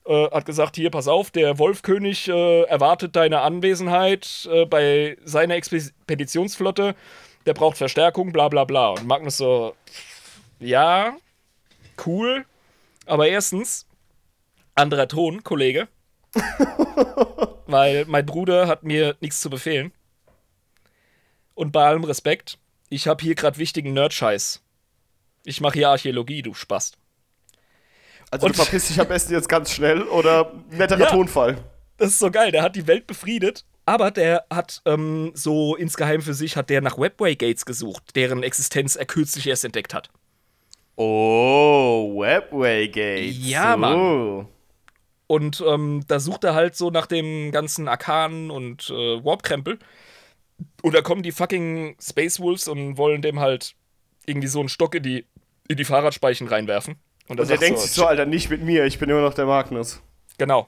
äh, hat gesagt, hier, pass auf, der Wolfkönig äh, erwartet deine Anwesenheit äh, bei seiner Expeditionsflotte, der braucht Verstärkung, bla bla bla. Und Magnus so, ja, cool, aber erstens, anderer Ton, Kollege, weil mein Bruder hat mir nichts zu befehlen. Und bei allem Respekt, ich habe hier gerade wichtigen Nerd-Scheiß. Ich mache hier Archäologie, du Spast. Also du Und- verpisst dich am besten jetzt ganz schnell oder netterer Ja. Tonfall. Das ist so geil, der hat die Welt befriedet, aber der hat ähm, so insgeheim für sich, hat der nach Webway Gates gesucht, deren Existenz er kürzlich erst entdeckt hat. Oh, Webway Gates. Ja, Mann. Oh. Und ähm, da sucht er halt so nach dem ganzen Arkan und äh, Warp-Krempel. Und da kommen die fucking Space Wolves und wollen dem halt irgendwie so einen Stock in die, in die Fahrradspeichen reinwerfen. Und, er Und sagt denkt sich so, Alter, nicht mit mir, ich bin immer noch der Magnus. Genau.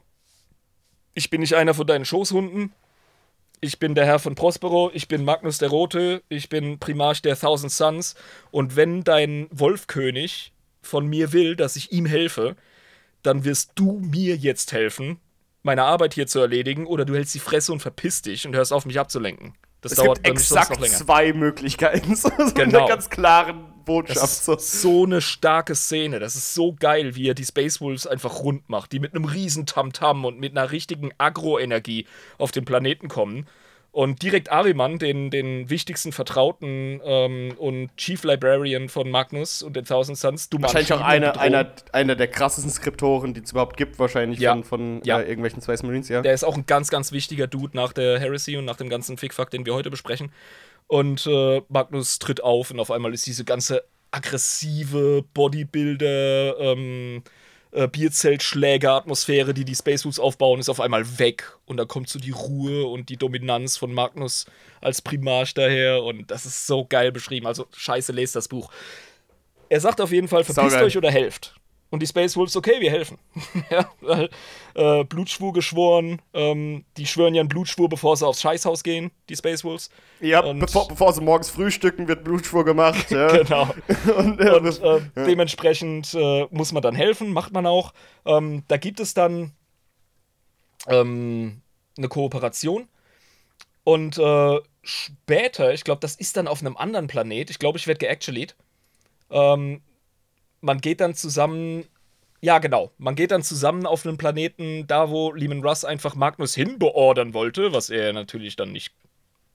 Ich bin nicht einer von deinen Schoßhunden. Ich bin der Herr von Prospero. Ich bin Magnus der Rote. Ich bin Primarch der Thousand Suns. Und wenn dein Wolfkönig von mir will, dass ich ihm helfe, dann wirst du mir jetzt helfen, meine Arbeit hier zu erledigen, oder du hältst die Fresse und verpisst dich und hörst auf, mich abzulenken. Das Es dauert gibt exakt zwei Möglichkeiten. So Genau. einer ganz klaren Botschaft. Das So. ist so eine starke Szene. Das ist so geil, wie er die Space Wolves einfach rund macht, die mit einem riesen Tamtam und mit einer richtigen Agro-Energie auf den Planeten kommen. Und direkt Ariman, den, den wichtigsten Vertrauten ähm, und Chief Librarian von Magnus und den Thousand Suns, du Wahrscheinlich auch einer, einer, einer der krassesten Skriptoren, die es überhaupt gibt, wahrscheinlich Ja. von, von Ja. Äh, irgendwelchen Space Marines, ja. Der ist auch ein ganz, ganz wichtiger Dude nach der Heresy und nach dem ganzen Fickfuck, den wir heute besprechen. Und äh, Magnus tritt auf und auf einmal ist diese ganze aggressive Bodybuilder, ähm, äh, Bierzeltschläger-Atmosphäre, die die Space Wolves aufbauen, ist auf einmal weg. Und da kommt so die Ruhe und die Dominanz von Magnus als Primarch daher. Und das ist so geil beschrieben. Also, scheiße, lest das Buch. Er sagt auf jeden Fall, verpisst euch oder helft. Und die Space Wolves, okay, wir helfen. ja, weil, äh, Blutschwur geschworen. Ähm, die schwören ja einen Blutschwur, bevor sie aufs Scheißhaus gehen, die Space Wolves. ja, bevor, bevor sie morgens frühstücken, wird Blutschwur gemacht. Ja. Genau. und, äh, Und äh, dementsprechend äh, muss man dann helfen, macht man auch. Ähm, da gibt es dann ähm, eine Kooperation. Und äh, später, ich glaube, das ist dann auf einem anderen Planet. Ich glaube, ich werde geactualied. Ähm, man geht dann zusammen. Ja, genau. Man geht dann zusammen auf einen Planeten, da wo Lehman Russ einfach Magnus hinbeordern wollte, was er natürlich dann nicht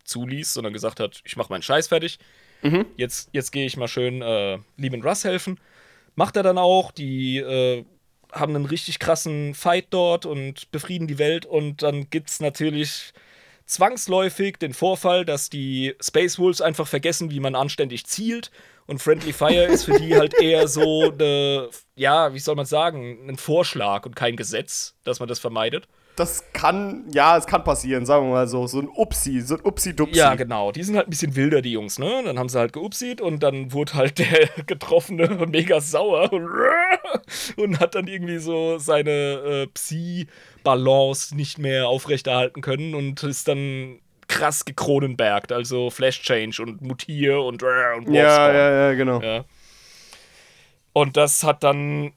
zuließ, sondern gesagt hat, ich mache meinen Scheiß fertig. Mhm. Jetzt, jetzt gehe ich mal schön äh, Lehman Russ helfen. Macht er dann auch. Die äh, haben einen richtig krassen Fight dort und befrieden die Welt. Und dann gibt es natürlich zwangsläufig den Vorfall, dass die Space Wolves einfach vergessen, wie man anständig zielt. Und Friendly Fire ist für die halt eher so eine, ja, wie soll man sagen, ein Vorschlag und kein Gesetz, dass man das vermeidet das kann, ja, es kann passieren, sagen wir mal so. So ein Upsi, so ein Upsi-Dupsi. Ja, genau. Die sind halt ein bisschen wilder, die Jungs, ne? Dann haben sie halt geupsied und dann wurde halt der Getroffene mega sauer und hat dann irgendwie so seine äh, Psi-Balance nicht mehr aufrechterhalten können und ist dann krass gekronenbergt, also Flash Change und Mutier und, und Ja, ja, ja, genau. Ja. Und das hat dann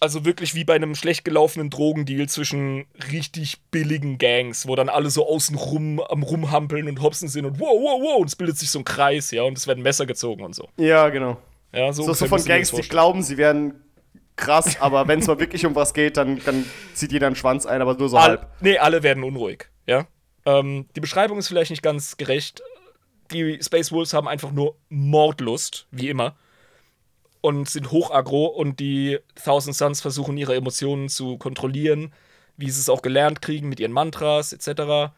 also wirklich wie bei einem schlecht gelaufenen Drogendeal zwischen richtig billigen Gangs, wo dann alle so außen rum am rumhampeln und hopsen sind und wow, wow, wow, und es bildet sich so ein Kreis, ja, und es werden Messer gezogen und so. Ja, genau. Ja, so, so, so von Gangs, die glauben, sie werden krass, aber wenn es mal wirklich um was geht, dann, dann zieht jeder einen Schwanz ein, aber nur so All, halb. Nee, alle werden unruhig, ja. Ähm, die Beschreibung ist vielleicht nicht ganz gerecht. Die Space Wolves haben einfach nur Mordlust, wie immer und sind hoch aggro und die Thousand Suns versuchen ihre Emotionen zu kontrollieren, wie sie es auch gelernt kriegen mit ihren Mantras etc.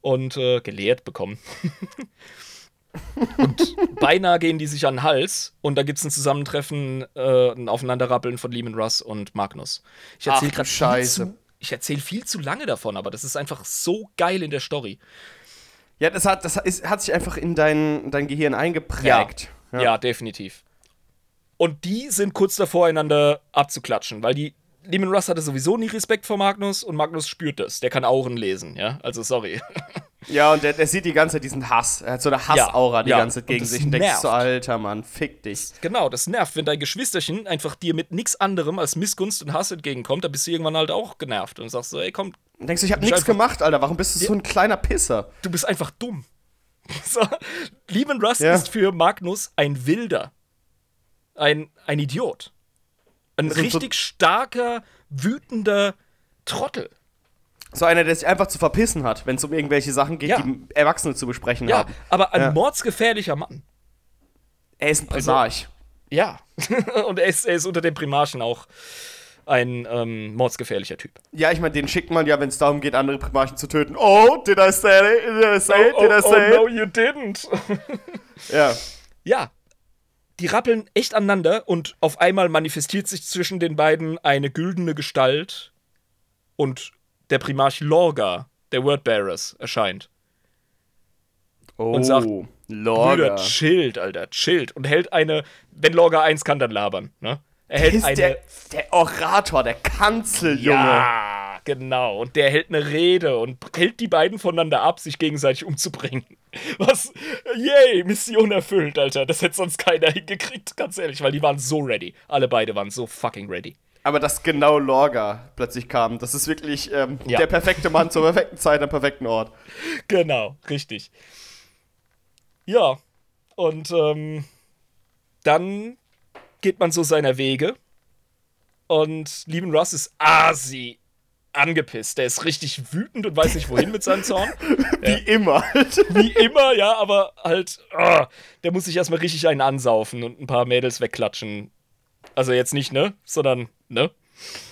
und äh, gelehrt bekommen. und beinahe gehen die sich an den Hals und da gibt es ein Zusammentreffen, äh, ein Aufeinanderrappeln von Lehman Russ und Magnus. Ich erzähle gerade Scheiße. Ich erzähle viel zu lange davon, aber das ist einfach so geil in der Story. Ja, das hat, das ist, hat sich einfach in dein, dein Gehirn eingeprägt. Ja, ja. ja definitiv. Und die sind kurz davor, einander abzuklatschen, weil die Lehman Russ hatte sowieso nie Respekt vor Magnus und Magnus spürt das. Der kann Auren lesen, ja? Also sorry. Ja, und der sieht die ganze Zeit diesen Hass. Er hat so eine Hassaura ja, die ja. ganze Zeit gegen sich und denkt so, alter Mann, fick dich. Genau, das nervt. Wenn dein Geschwisterchen einfach dir mit nichts anderem als Missgunst und Hass entgegenkommt, dann bist du irgendwann halt auch genervt und sagst so, ey, komm. Und denkst du, ich hab nichts gemacht, Alter. Warum bist du so ein kleiner Pisser? Du bist einfach dumm. so, Lehman Russ ja. ist für Magnus ein Wilder ein, ein Idiot. Ein richtig so starker, wütender Trottel. So einer, der sich einfach zu verpissen hat, wenn es um irgendwelche Sachen geht, ja. die Erwachsene zu besprechen ja, haben. Aber ein ja. mordsgefährlicher Mann. Er ist ein also, Primarch. Also, ja. Und er ist, er ist unter den Primarchen auch ein ähm, mordsgefährlicher Typ. Ja, ich meine, den schickt man ja, wenn es darum geht, andere Primarchen zu töten. Oh, did I say it? Did I say it? Did I say oh, it? Oh, no, you didn't. ja. Ja, die rappeln echt aneinander und auf einmal manifestiert sich zwischen den beiden eine güldene Gestalt und der Primarch Lorga, der Wordbearers, erscheint. Oh, und sagt, Lorga. chillt, Alter, chillt. Und hält eine, wenn Lorga eins kann, dann labern, ne? Er hält eine. Der, der Orator, der Kanzeljunge. Ja Genau, und der hält eine Rede und hält die beiden voneinander ab, sich gegenseitig umzubringen. Was, yay, Mission erfüllt, Alter. Das hätte sonst keiner hingekriegt, ganz ehrlich, weil die waren so ready. Alle beide waren so fucking ready. Aber dass genau Lorga plötzlich kam, das ist wirklich ähm, ja. der perfekte Mann zur perfekten Zeit am perfekten Ort. Genau, richtig. Ja, und ähm, dann geht man so seiner Wege. Und Lieben Ross ist Asi angepisst. Der ist richtig wütend und weiß nicht wohin mit seinem Zorn. Wie ja. immer. Wie immer, ja, aber halt, oh, der muss sich erstmal richtig einen ansaufen und ein paar Mädels wegklatschen. Also jetzt nicht, ne? Sondern, ne?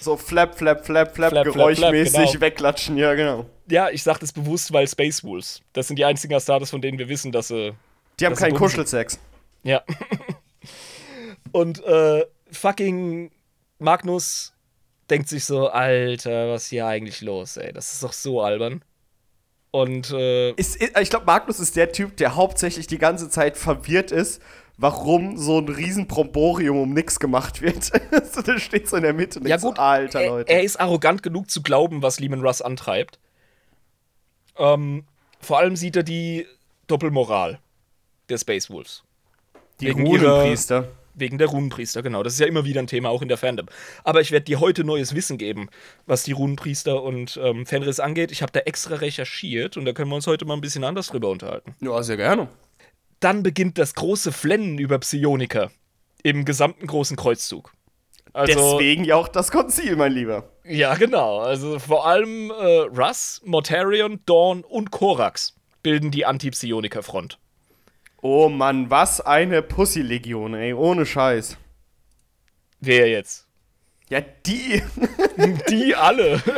So flap, flap, flap, flap, flap geräuschmäßig flap, genau. wegklatschen, ja, genau. Ja, ich sag das bewusst, weil Space Wolves. Das sind die einzigen Astartes, von denen wir wissen, dass sie. Die haben keinen Kuschelsex. Ja. und äh, fucking Magnus denkt sich so, Alter, was ist hier eigentlich los, ey? Das ist doch so albern. Und äh, ist, ich glaube, Magnus ist der Typ, der hauptsächlich die ganze Zeit verwirrt ist, warum so ein Riesenpromborium um nichts gemacht wird. der steht so in der Mitte. Ja, gut, so, Alter, er, Leute. Er ist arrogant genug zu glauben, was Lehman Russ antreibt. Ähm, vor allem sieht er die Doppelmoral der Space Wolves. Die Runenpriester Wegen der Runenpriester, genau. Das ist ja immer wieder ein Thema, auch in der Fandom. Aber ich werde dir heute neues Wissen geben, was die Runenpriester und ähm, Fenris angeht. Ich habe da extra recherchiert und da können wir uns heute mal ein bisschen anders drüber unterhalten. Ja, sehr gerne. Dann beginnt das große Flennen über Psioniker im gesamten großen Kreuzzug. Also, Deswegen ja auch das Konzil, mein Lieber. Ja, genau. Also vor allem äh, Russ, Mortarion, Dawn und Korax bilden die Anti-Psioniker-Front. Oh Mann, was eine Pussy-Legion, ey, ohne Scheiß. Wer jetzt? Ja, die. die alle.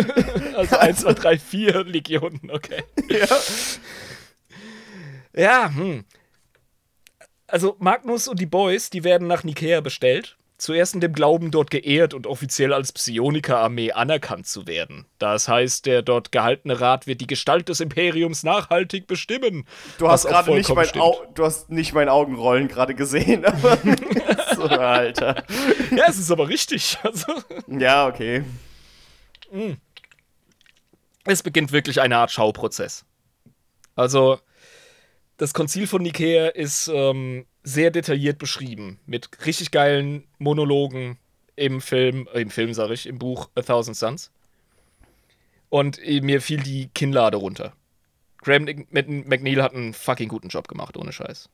Also 1, 2, 3, 4 Legionen, okay. Ja. Ja, hm. Also Magnus und die Boys, die werden nach Nikea bestellt zuerst in dem Glauben, dort geehrt und offiziell als Psioniker-Armee anerkannt zu werden. Das heißt, der dort gehaltene Rat wird die Gestalt des Imperiums nachhaltig bestimmen. Du hast gerade nicht, mein du hast nicht mein Augenrollen gerade gesehen, aber so, Alter. Ja, es ist aber richtig. Also. Ja, okay. Hm. Es beginnt wirklich eine Art Schauprozess. Also, das Konzil von Nikea ist ähm, sehr detailliert beschrieben, mit richtig geilen Monologen im Film, äh, im Film sage ich, im Buch A Thousand Suns. Und äh, mir fiel die Kinnlade runter. Graham McNeil hat einen fucking guten Job gemacht, ohne Scheiß.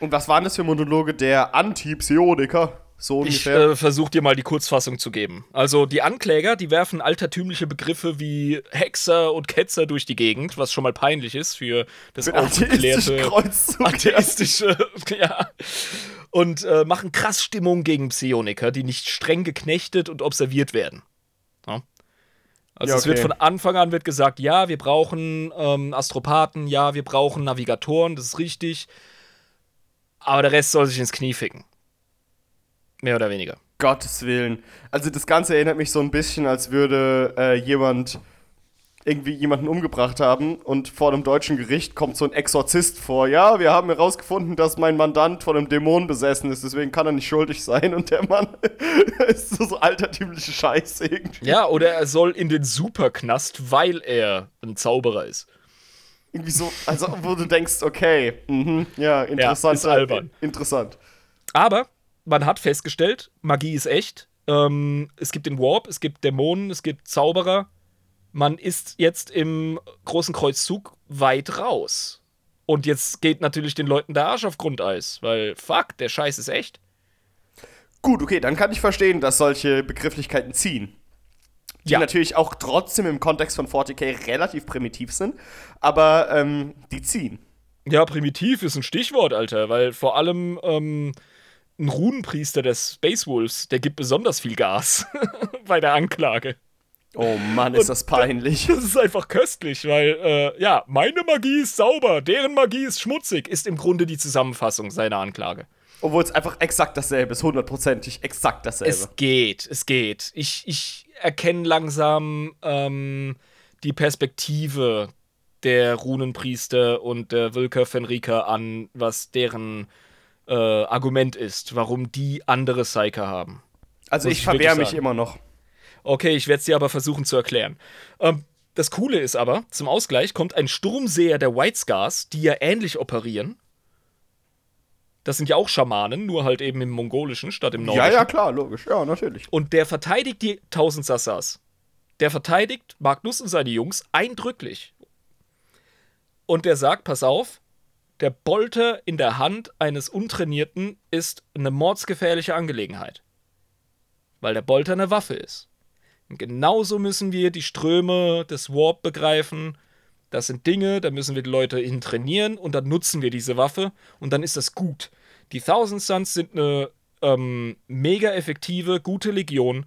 Und was waren das für Monologe der Anti-Psioniker? So ungefähr. Ich äh, versuche dir mal die Kurzfassung zu geben. Also die Ankläger, die werfen altertümliche Begriffe wie Hexer und Ketzer durch die Gegend, was schon mal peinlich ist für das für aufgeklärte atheistische, ja. Und äh, machen krass Stimmung gegen Psioniker, die nicht streng geknechtet und observiert werden. Ja? Also ja, okay. es wird von Anfang an wird gesagt, ja, wir brauchen ähm, Astropathen, ja, wir brauchen Navigatoren, das ist richtig. Aber der Rest soll sich ins Knie ficken. Mehr oder weniger. Gottes Willen. Also das Ganze erinnert mich so ein bisschen, als würde äh, jemand irgendwie jemanden umgebracht haben und vor einem deutschen Gericht kommt so ein Exorzist vor. Ja, wir haben herausgefunden, dass mein Mandant von einem Dämon besessen ist, deswegen kann er nicht schuldig sein und der Mann ist so, so altertümliche Scheiße irgendwie. Ja, oder er soll in den Superknast, weil er ein Zauberer ist. Irgendwie so, also wo du denkst, okay, mh, ja, interessant. Ja, ist albern. Interessant. Aber man hat festgestellt, Magie ist echt. Ähm, es gibt den Warp, es gibt Dämonen, es gibt Zauberer. Man ist jetzt im großen Kreuzzug weit raus. Und jetzt geht natürlich den Leuten der Arsch auf Grundeis, weil fuck, der Scheiß ist echt. Gut, okay, dann kann ich verstehen, dass solche Begrifflichkeiten ziehen. Die ja. natürlich auch trotzdem im Kontext von 40k relativ primitiv sind, aber ähm, die ziehen. Ja, primitiv ist ein Stichwort, Alter, weil vor allem ähm, ein Runenpriester des Space Wolves, der gibt besonders viel Gas bei der Anklage. Oh Mann, ist Und das peinlich. Das ist einfach köstlich, weil, äh, ja, meine Magie ist sauber, deren Magie ist schmutzig, ist im Grunde die Zusammenfassung seiner Anklage. Obwohl es einfach exakt dasselbe ist, hundertprozentig exakt dasselbe. Es geht, es geht. Ich, ich erkenne langsam ähm, die Perspektive der Runenpriester und der Wilker Fenrika an, was deren äh, Argument ist, warum die andere Psyker haben. Also ich, ich verwehre mich immer noch. Okay, ich werde es dir aber versuchen zu erklären. Ähm, das Coole ist aber, zum Ausgleich kommt ein Sturmseher der White Scars, die ja ähnlich operieren. Das sind ja auch Schamanen, nur halt eben im Mongolischen statt im Nordischen. Ja, ja, klar, logisch. Ja, natürlich. Und der verteidigt die 1000 Sassas. Der verteidigt Magnus und seine Jungs eindrücklich. Und der sagt, pass auf, der Bolter in der Hand eines Untrainierten ist eine mordsgefährliche Angelegenheit. Weil der Bolter eine Waffe ist. Und genauso müssen wir die Ströme des Warp begreifen. Das sind Dinge, da müssen wir die Leute hin trainieren und dann nutzen wir diese Waffe und dann ist das gut. Die Thousand Suns sind eine ähm, mega effektive, gute Legion,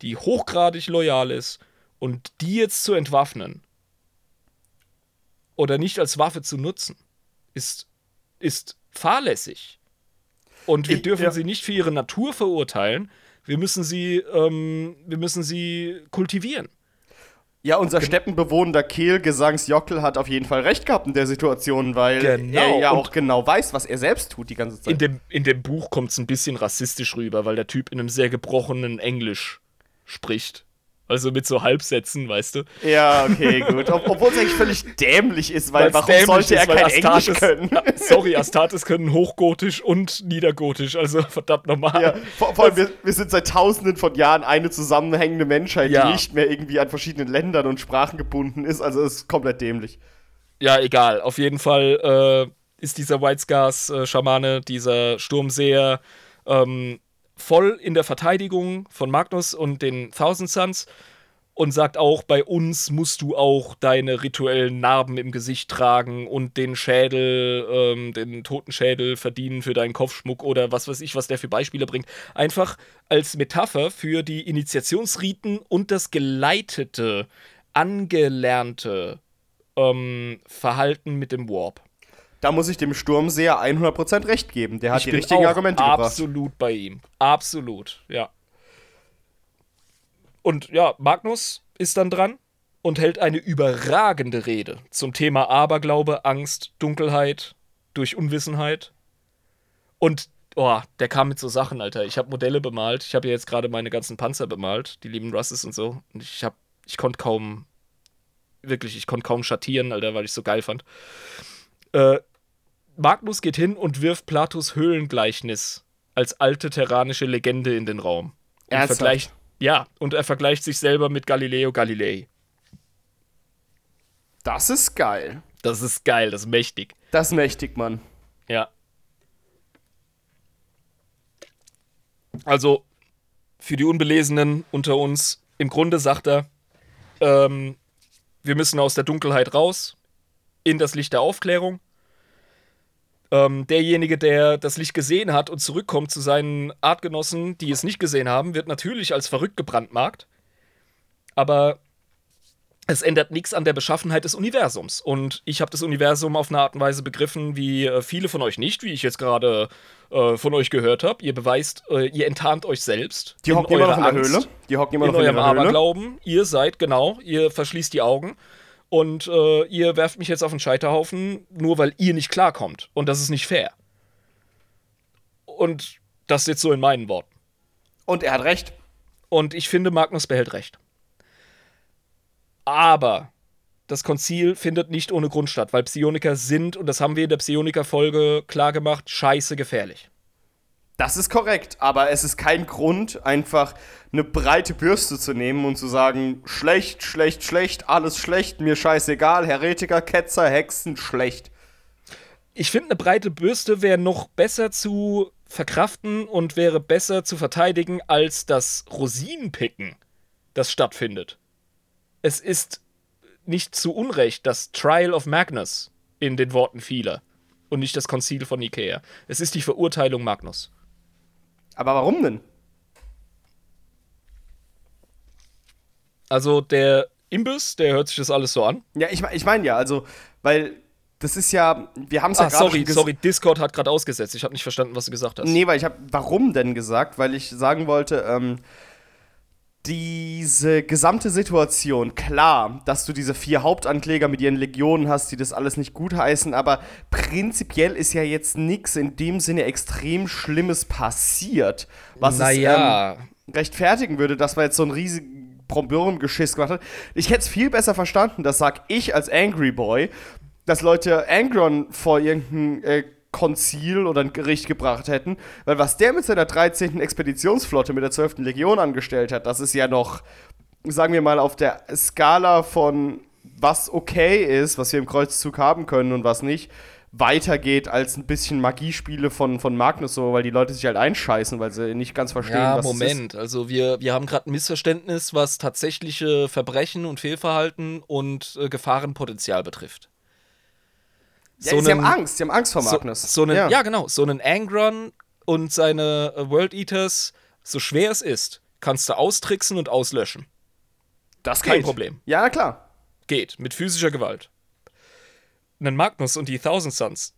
die hochgradig loyal ist und die jetzt zu entwaffnen oder nicht als Waffe zu nutzen, ist, ist fahrlässig. Und wir ich, dürfen ja. sie nicht für ihre Natur verurteilen. Wir müssen sie, ähm, wir müssen sie kultivieren. Ja, unser steppenbewohnender Kehl-Gesangsjockel hat auf jeden Fall recht gehabt in der Situation, weil genau. er ja auch genau weiß, was er selbst tut die ganze Zeit. In dem, in dem Buch kommt es ein bisschen rassistisch rüber, weil der Typ in einem sehr gebrochenen Englisch spricht. Also mit so Halbsätzen, weißt du? Ja, okay, gut. Ob, Obwohl es eigentlich völlig dämlich ist, weil Weil's warum sollte er ist, kein Astartes- Englisch können? Sorry, Astartes können hochgotisch und niedergotisch, also verdammt normal. Ja, vor, vor allem, wir, wir sind seit tausenden von Jahren eine zusammenhängende Menschheit, Ja. die nicht mehr irgendwie an verschiedenen Ländern und Sprachen gebunden ist. Also es ist komplett dämlich. Ja, egal. Auf jeden Fall äh, ist dieser White Scars-Schamane, dieser Sturmseher, ähm, voll in der Verteidigung von Magnus und den Thousand Suns und sagt auch, bei uns musst du auch deine rituellen Narben im Gesicht tragen und den Schädel, ähm, den Totenschädel verdienen für deinen Kopfschmuck oder was weiß ich, was der für Beispiele bringt. Einfach als Metapher für die Initiationsriten und das geleitete, angelernte ähm, Verhalten mit dem Warp. Da muss ich dem Sturmseher 100% recht geben. Der hat ich die richtigen Argumente gebracht. absolut bei ihm. Absolut, ja. Und ja, Magnus ist dann dran und hält eine überragende Rede zum Thema Aberglaube, Angst, Dunkelheit durch Unwissenheit. Und oh, der kam mit so Sachen, Alter. Ich habe Modelle bemalt. Ich habe ja jetzt gerade meine ganzen Panzer bemalt, die lieben Russes und so. Und ich habe, ich konnte kaum, wirklich, ich konnte kaum schattieren, Alter, weil ich so geil fand. Äh, Magnus geht hin und wirft Platos Höhlengleichnis als alte terranische Legende in den Raum. Und Ernsthaft? vergleicht, ja, und er vergleicht sich selber mit Galileo Galilei. Das ist geil. Das ist geil, das ist mächtig. Das ist mächtig, Mann. Ja. Also, für die Unbelesenen unter uns, im Grunde sagt er, ähm, wir müssen aus der Dunkelheit raus, in das Licht der Aufklärung. Ähm, derjenige, der das Licht gesehen hat und zurückkommt zu seinen Artgenossen, die es nicht gesehen haben, wird natürlich als verrückt gebrandmarkt. Aber es ändert nichts an der Beschaffenheit des Universums. Und ich habe das Universum auf eine Art und Weise begriffen, wie äh, viele von euch nicht, wie ich jetzt gerade äh, von euch gehört habe. Ihr beweist, äh, ihr enttarnt euch selbst. Die hocken immer noch in der Höhle. Die hocken immer In noch in eurem der Höhle. Aberglauben. Ihr seid, genau, ihr verschließt die Augen. Und äh, ihr werft mich jetzt auf den Scheiterhaufen, nur weil ihr nicht klarkommt. Und das ist nicht fair. Und das jetzt so in meinen Worten. Und er hat recht. Und ich finde, Magnus behält recht. Aber das Konzil findet nicht ohne Grund statt, weil Psioniker sind, und das haben wir in der Psioniker-Folge klargemacht, scheiße gefährlich. Das ist korrekt, aber es ist kein Grund, einfach eine breite Bürste zu nehmen und zu sagen, schlecht, schlecht, schlecht, alles schlecht, mir scheißegal, Heretiker, Ketzer, Hexen, schlecht. Ich finde, eine breite Bürste wäre noch besser zu verkraften und wäre besser zu verteidigen als das Rosinenpicken, das stattfindet. Es ist nicht zu Unrecht das Trial of Magnus in den Worten vieler und nicht das Konzil von Nikea. Es ist die Verurteilung Magnus. Aber warum denn? Also der Imbiss, der hört sich das alles so an. Ja, ich, ich meine ja, also, weil das ist ja, wir haben es ja Ah, gerade sorry, sorry, Discord hat gerade ausgesetzt. Ich habe nicht verstanden, was du gesagt hast. Nee, weil ich habe, warum denn gesagt? Weil ich sagen wollte, ähm, diese gesamte Situation, klar, dass du diese vier Hauptankläger mit ihren Legionen hast, die das alles nicht gutheißen, aber prinzipiell ist ja jetzt nichts in dem Sinne extrem Schlimmes passiert, was naja, es ähm, rechtfertigen würde, dass man jetzt so ein riesigen Brombirngeschiss gemacht hat. Ich hätte es viel besser verstanden, das sag ich als Angry Boy, dass Leute Angron vor irgendein äh, Konzil oder ein Gericht gebracht hätten, weil was der mit seiner 13. Expeditionsflotte mit der 12. Legion angestellt hat, das ist ja noch, sagen wir mal, auf der Skala von was okay ist, was wir im Kreuzzug haben können und was nicht, weitergeht als ein bisschen Magiespiele von, von Magnus, so, weil die Leute sich halt einscheißen, weil sie nicht ganz verstehen, ja, was es ist. Moment. Also wir, wir haben gerade ein Missverständnis, was tatsächliche Verbrechen und Fehlverhalten und äh, Gefahrenpotenzial betrifft. Ja, sie haben Angst, sie haben Angst vor so, Magnus. so einen, ja. genau, so einen Angron und seine äh, World Eaters, so schwer es ist, kannst du austricksen und auslöschen. das kein geht. Problem. Ja, klar. Geht, mit physischer Gewalt. Einen Magnus und die Thousand Suns,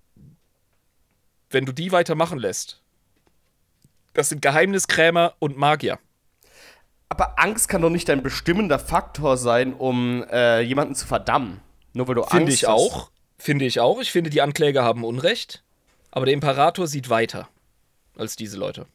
wenn du die weitermachen lässt, das sind Geheimniskrämer und Magier. Aber Angst kann doch nicht ein bestimmender Faktor sein, um äh, jemanden zu verdammen. Nur weil du Finde Angst ich hast. auch. Finde ich auch. Ich finde, die Ankläger haben Unrecht. Aber der Imperator sieht weiter als diese Leute.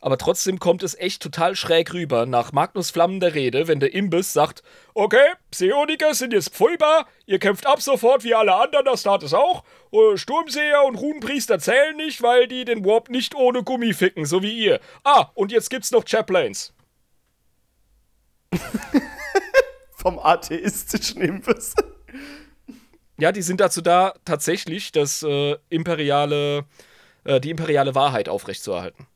Aber trotzdem kommt es echt total schräg rüber nach Magnus flammender Rede, wenn der Imbiss sagt: Okay, Psioniker sind jetzt pfeilbar, ihr kämpft ab sofort wie alle anderen, das tat es auch. Äh, Sturmseher und Runenpriester zählen nicht, weil die den Warp nicht ohne Gummi ficken, so wie ihr. Ah, und jetzt gibt's noch Chaplains. Vom atheistischen Imbiss. Ja, die sind dazu da, tatsächlich das äh, imperiale, äh, die imperiale Wahrheit aufrechtzuerhalten.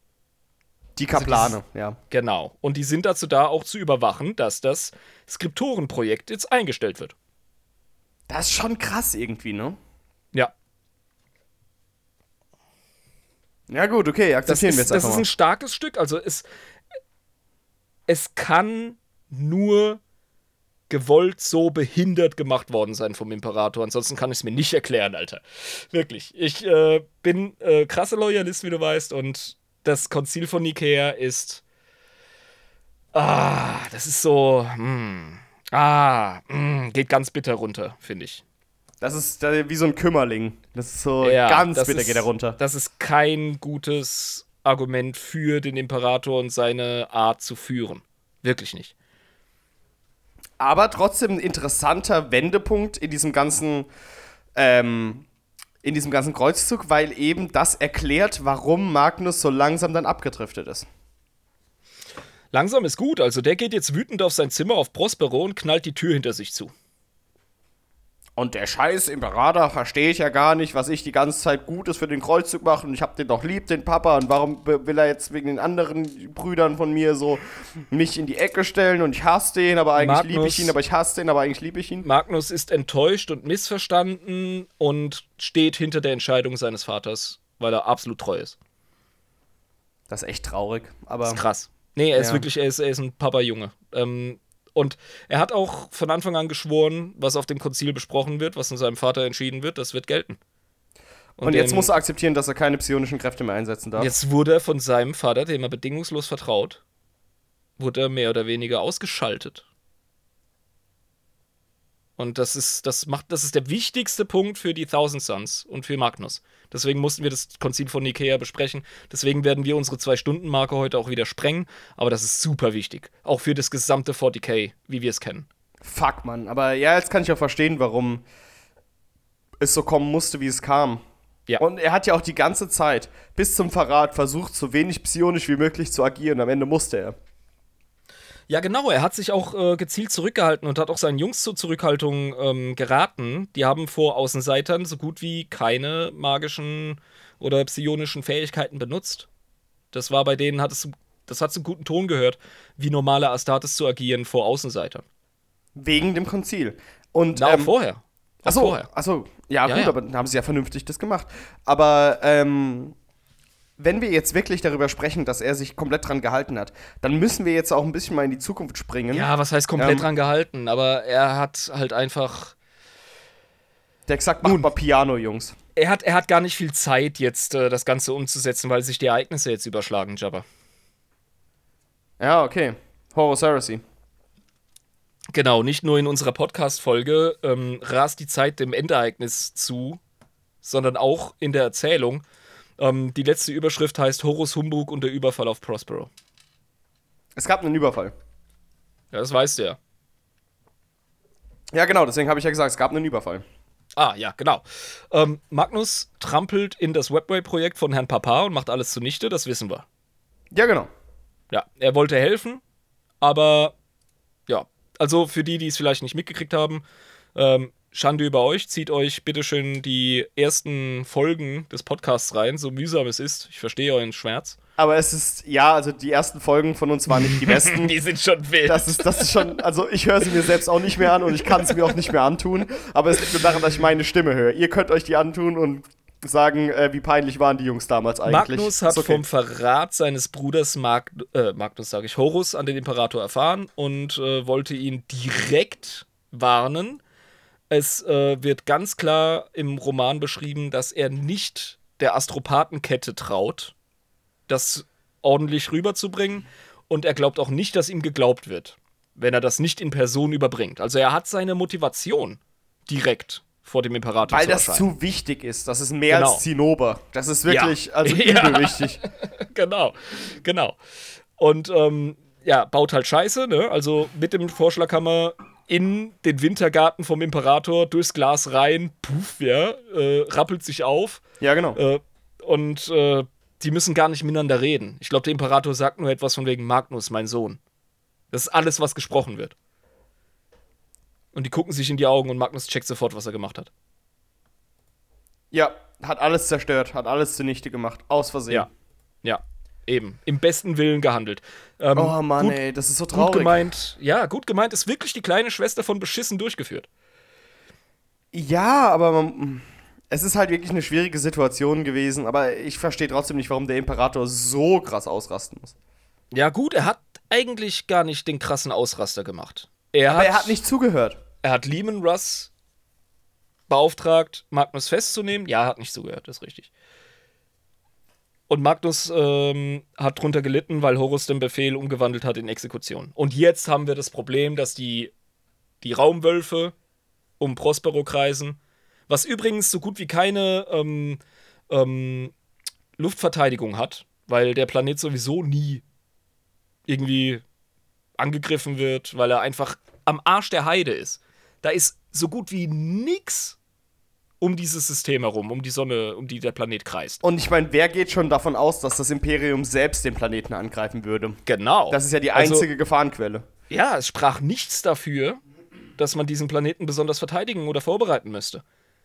Die Kaplane, also ja. Genau. Und die sind dazu da, auch zu überwachen, dass das Skriptorenprojekt jetzt eingestellt wird. Das ist schon krass irgendwie, ne? Ja. Ja, gut, okay, akzeptieren das wir ist, jetzt einfach Das ist ein starkes Stück. Also es, es kann nur gewollt so behindert gemacht worden sein vom Imperator. Ansonsten kann ich es mir nicht erklären, Alter. Wirklich. Ich äh, bin äh, krasser Loyalist, wie du weißt, und das Konzil von Nikea ist. Ah, das ist so. Mm, ah, mm, geht ganz bitter runter, finde ich. Das ist wie so ein Kümmerling. Das ist so Ja, ganz bitter ist, geht er runter. Das ist kein gutes Argument für den Imperator und seine Art zu führen. Wirklich nicht. Aber trotzdem ein interessanter Wendepunkt in diesem ganzen, ähm, in diesem ganzen Kreuzzug, weil eben das erklärt, warum Magnus so langsam dann abgedriftet ist. Langsam ist gut, also der geht jetzt wütend auf sein Zimmer auf Prospero und knallt die Tür hinter sich zu. Und der scheiß Imperator verstehe ich ja gar nicht, was ich die ganze Zeit Gutes für den Kreuzzug mache und ich hab den doch lieb, den Papa, und warum will er jetzt wegen den anderen Brüdern von mir so mich in die Ecke stellen und ich hasse den, aber eigentlich liebe ich ihn, aber ich hasse den, aber eigentlich liebe ich ihn. Magnus ist enttäuscht und missverstanden und steht hinter der Entscheidung seines Vaters, weil er absolut treu ist. Das ist echt traurig, aber Das ist krass. Nee, er ist Ja. wirklich, er ist, er ist ein Papa-Junge. Ähm, und er hat auch von Anfang an geschworen, was auf dem Konzil besprochen wird, was von seinem Vater entschieden wird, das wird gelten. und, jetzt den- muss er akzeptieren, dass er keine psionischen Kräfte mehr einsetzen darf. Jetzt wurde er von seinem Vater, dem er bedingungslos vertraut, wurde er mehr oder weniger ausgeschaltet. Und das ist, das macht, das ist der wichtigste Punkt für die Thousand Suns und für Magnus. Deswegen mussten wir das Konzil von Nikea besprechen. Deswegen werden wir unsere Zwei-Stunden-Marke heute auch wieder sprengen. Aber das ist super wichtig. Auch für das gesamte 40k, wie wir es kennen. Fuck, Mann. Aber ja, jetzt kann ich auch verstehen, warum es so kommen musste, wie es kam. Ja. Und er hat ja auch die ganze Zeit bis zum Verrat versucht, so wenig psionisch wie möglich zu agieren. Am Ende musste er. Ja, genau. Er hat sich auch äh, gezielt zurückgehalten und hat auch seinen Jungs zur Zurückhaltung ähm, geraten. Die haben vor Außenseitern so gut wie keine magischen oder psionischen Fähigkeiten benutzt. Das war bei denen, hat es, das hat zum guten Ton gehört, wie normale Astartes zu agieren vor Außenseitern. Wegen dem Konzil. Und, Na, auch ähm, vorher. Auch Achso, vorher. achso, ja, Ja, gut, ja. aber dann haben sie ja vernünftig das gemacht. Aber ähm, wenn wir jetzt wirklich darüber sprechen, dass er sich komplett dran gehalten hat, dann müssen wir jetzt auch ein bisschen mal in die Zukunft springen. Ja, was heißt komplett Ähm, dran gehalten? Aber er hat halt einfach. Der gesagt, macht mal Piano, Jungs. Er hat, er hat gar nicht viel Zeit, jetzt äh, das Ganze umzusetzen, weil sich die Ereignisse jetzt überschlagen, Jabba. Ja, okay. Horus Heresy. Genau, nicht nur in unserer Podcast-Folge ähm, rast die Zeit dem Endereignis zu, sondern auch in der Erzählung. Ähm, die letzte Überschrift heißt Horus Humbug und der Überfall auf Prospero. Es gab einen Überfall. Ja, das weißt du ja. Ja, genau, deswegen habe ich ja gesagt, es gab einen Überfall. Ah, ja, genau. Ähm, Magnus trampelt in das Webway-Projekt von Herrn Papa und macht alles zunichte, das wissen wir. Ja, genau. Ja, er wollte helfen, aber ja, also für die, die es vielleicht nicht mitgekriegt haben, ähm, Schande über euch, zieht euch bitteschön die ersten Folgen des Podcasts rein, so mühsam es ist. Ich verstehe euren Schmerz. Aber es ist, ja, also die ersten Folgen von uns waren nicht die besten. Die sind schon wild. Das ist, das ist schon, also ich höre sie mir selbst auch nicht mehr an und ich kann es mir auch nicht mehr antun. Aber es liegt nur daran, dass ich meine Stimme höre. Ihr könnt euch die antun und sagen, äh, wie peinlich waren die Jungs damals eigentlich. Magnus hat okay. vom Verrat seines Bruders Mag äh, Magnus, sage ich, Horus an den Imperator erfahren und äh, wollte ihn direkt warnen. Es äh, wird ganz klar im Roman beschrieben, dass er nicht der Astropathenkette traut, das ordentlich rüberzubringen. Und er glaubt auch nicht, dass ihm geglaubt wird, wenn er das nicht in Person überbringt. Also er hat seine Motivation direkt vor dem Imperator Weil zu das zu wichtig ist. Das ist mehr Genau. als Zinnober. Das ist wirklich, Ja. also übel wichtig. genau, genau. Und ähm, ja, baut halt Scheiße, ne? Also mit dem Vorschlaghammer in den Wintergarten vom Imperator, durchs Glas rein, puff, ja, äh, rappelt sich auf. Ja, genau. Äh, und äh, die müssen gar nicht miteinander reden. Ich glaube, der Imperator sagt nur etwas von wegen Magnus, mein Sohn. Das ist alles, was gesprochen wird. Und die gucken sich in die Augen und Magnus checkt sofort, was er gemacht hat. Ja, hat alles zerstört, hat alles zunichte gemacht. Aus Versehen. Ja, ja, eben. Im besten Willen gehandelt. Ähm, Oh Mann, gut, ey, das ist so gut traurig. gemeint, ja, gut gemeint ist wirklich die kleine Schwester von beschissen durchgeführt. Ja, aber man, es ist halt wirklich eine schwierige Situation gewesen. Aber ich verstehe trotzdem nicht, warum der Imperator so krass ausrasten muss. Ja, gut, er hat eigentlich gar nicht den krassen Ausraster gemacht. Er Aber er hat nicht zugehört. Er hat Lehman Russ beauftragt, Magnus festzunehmen. Ja, er hat nicht zugehört, das ist richtig. Und Magnus ähm, hat drunter gelitten, weil Horus den Befehl umgewandelt hat in Exekution. Und jetzt haben wir das Problem, dass die, die Raumwölfe um Prospero kreisen, was übrigens so gut wie keine ähm, ähm, Luftverteidigung hat, weil der Planet sowieso nie irgendwie angegriffen wird, weil er einfach am Arsch der Heide ist. Da ist so gut wie nix um dieses System herum, um die Sonne, um die der Planet kreist. Und ich meine, wer geht schon davon aus, dass das Imperium selbst den Planeten angreifen würde? Genau. Das ist ja die Also, einzige Gefahrenquelle. ja, es sprach nichts dafür, dass man diesen Planeten besonders verteidigen oder vorbereiten müsste.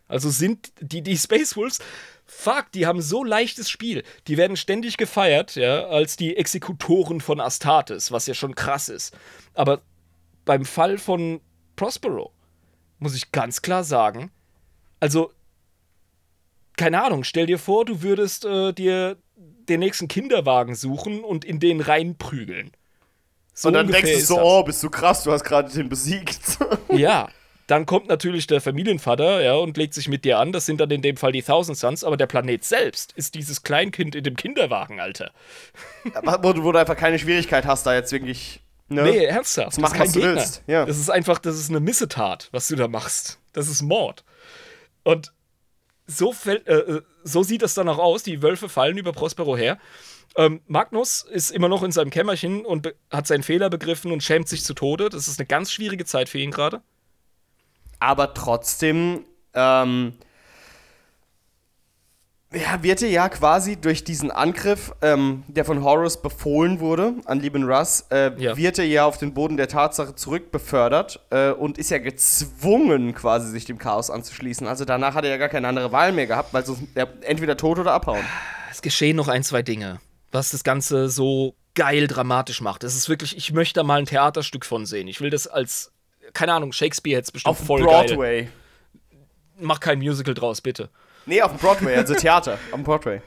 Also sind die, die Space Wolves, fuck, die haben so leichtes Spiel. Die werden ständig gefeiert, ja, als die Exekutoren von Astartes, was ja schon krass ist. Aber beim Fall von Prospero muss ich ganz klar sagen, also, keine Ahnung, stell dir vor, du würdest äh, dir den nächsten Kinderwagen suchen und in den reinprügeln. So und dann denkst du so, das. oh, bist du krass, du hast gerade den besiegt. Ja, dann kommt natürlich der Familienvater, ja, und legt sich mit dir an. Das sind dann in dem Fall die Thousand Suns, aber der Planet selbst ist dieses Kleinkind in dem Kinderwagen, Alter. wo, du, wo du einfach keine Schwierigkeit hast, da jetzt wirklich. Ne? Nee, ernsthaft. Das machen, was du willst, ja. Das ist einfach, das ist eine Missetat, was du da machst. Das ist Mord. Und so, fällt, äh, äh, so sieht das dann auch aus. Die Wölfe fallen über Prospero her. Ähm, Magnus ist immer noch in seinem Kämmerchen und hat seinen Fehler begriffen und schämt sich zu Tode. Das ist eine ganz schwierige Zeit für ihn gerade. Aber trotzdem, ähm, ja, wird er ja quasi durch diesen Angriff, ähm, der von Horus befohlen wurde an lieben Russ, äh, Ja. wird er ja auf den Boden der Tatsache zurückbefördert äh, und ist ja gezwungen, quasi sich dem Chaos anzuschließen. Also danach hat er ja gar keine andere Wahl mehr gehabt, weil sonst er entweder tot oder abhauen. Es geschehen noch ein, zwei Dinge, was das Ganze so geil dramatisch macht. Es ist wirklich, ich möchte da mal ein Theaterstück von sehen. Ich will das als, keine Ahnung, Shakespeare hätte es bestimmt Auf voll geil. Broadway. Mach kein Musical draus, bitte. Nee, auf dem Broadway, also Theater. Dem Broadway.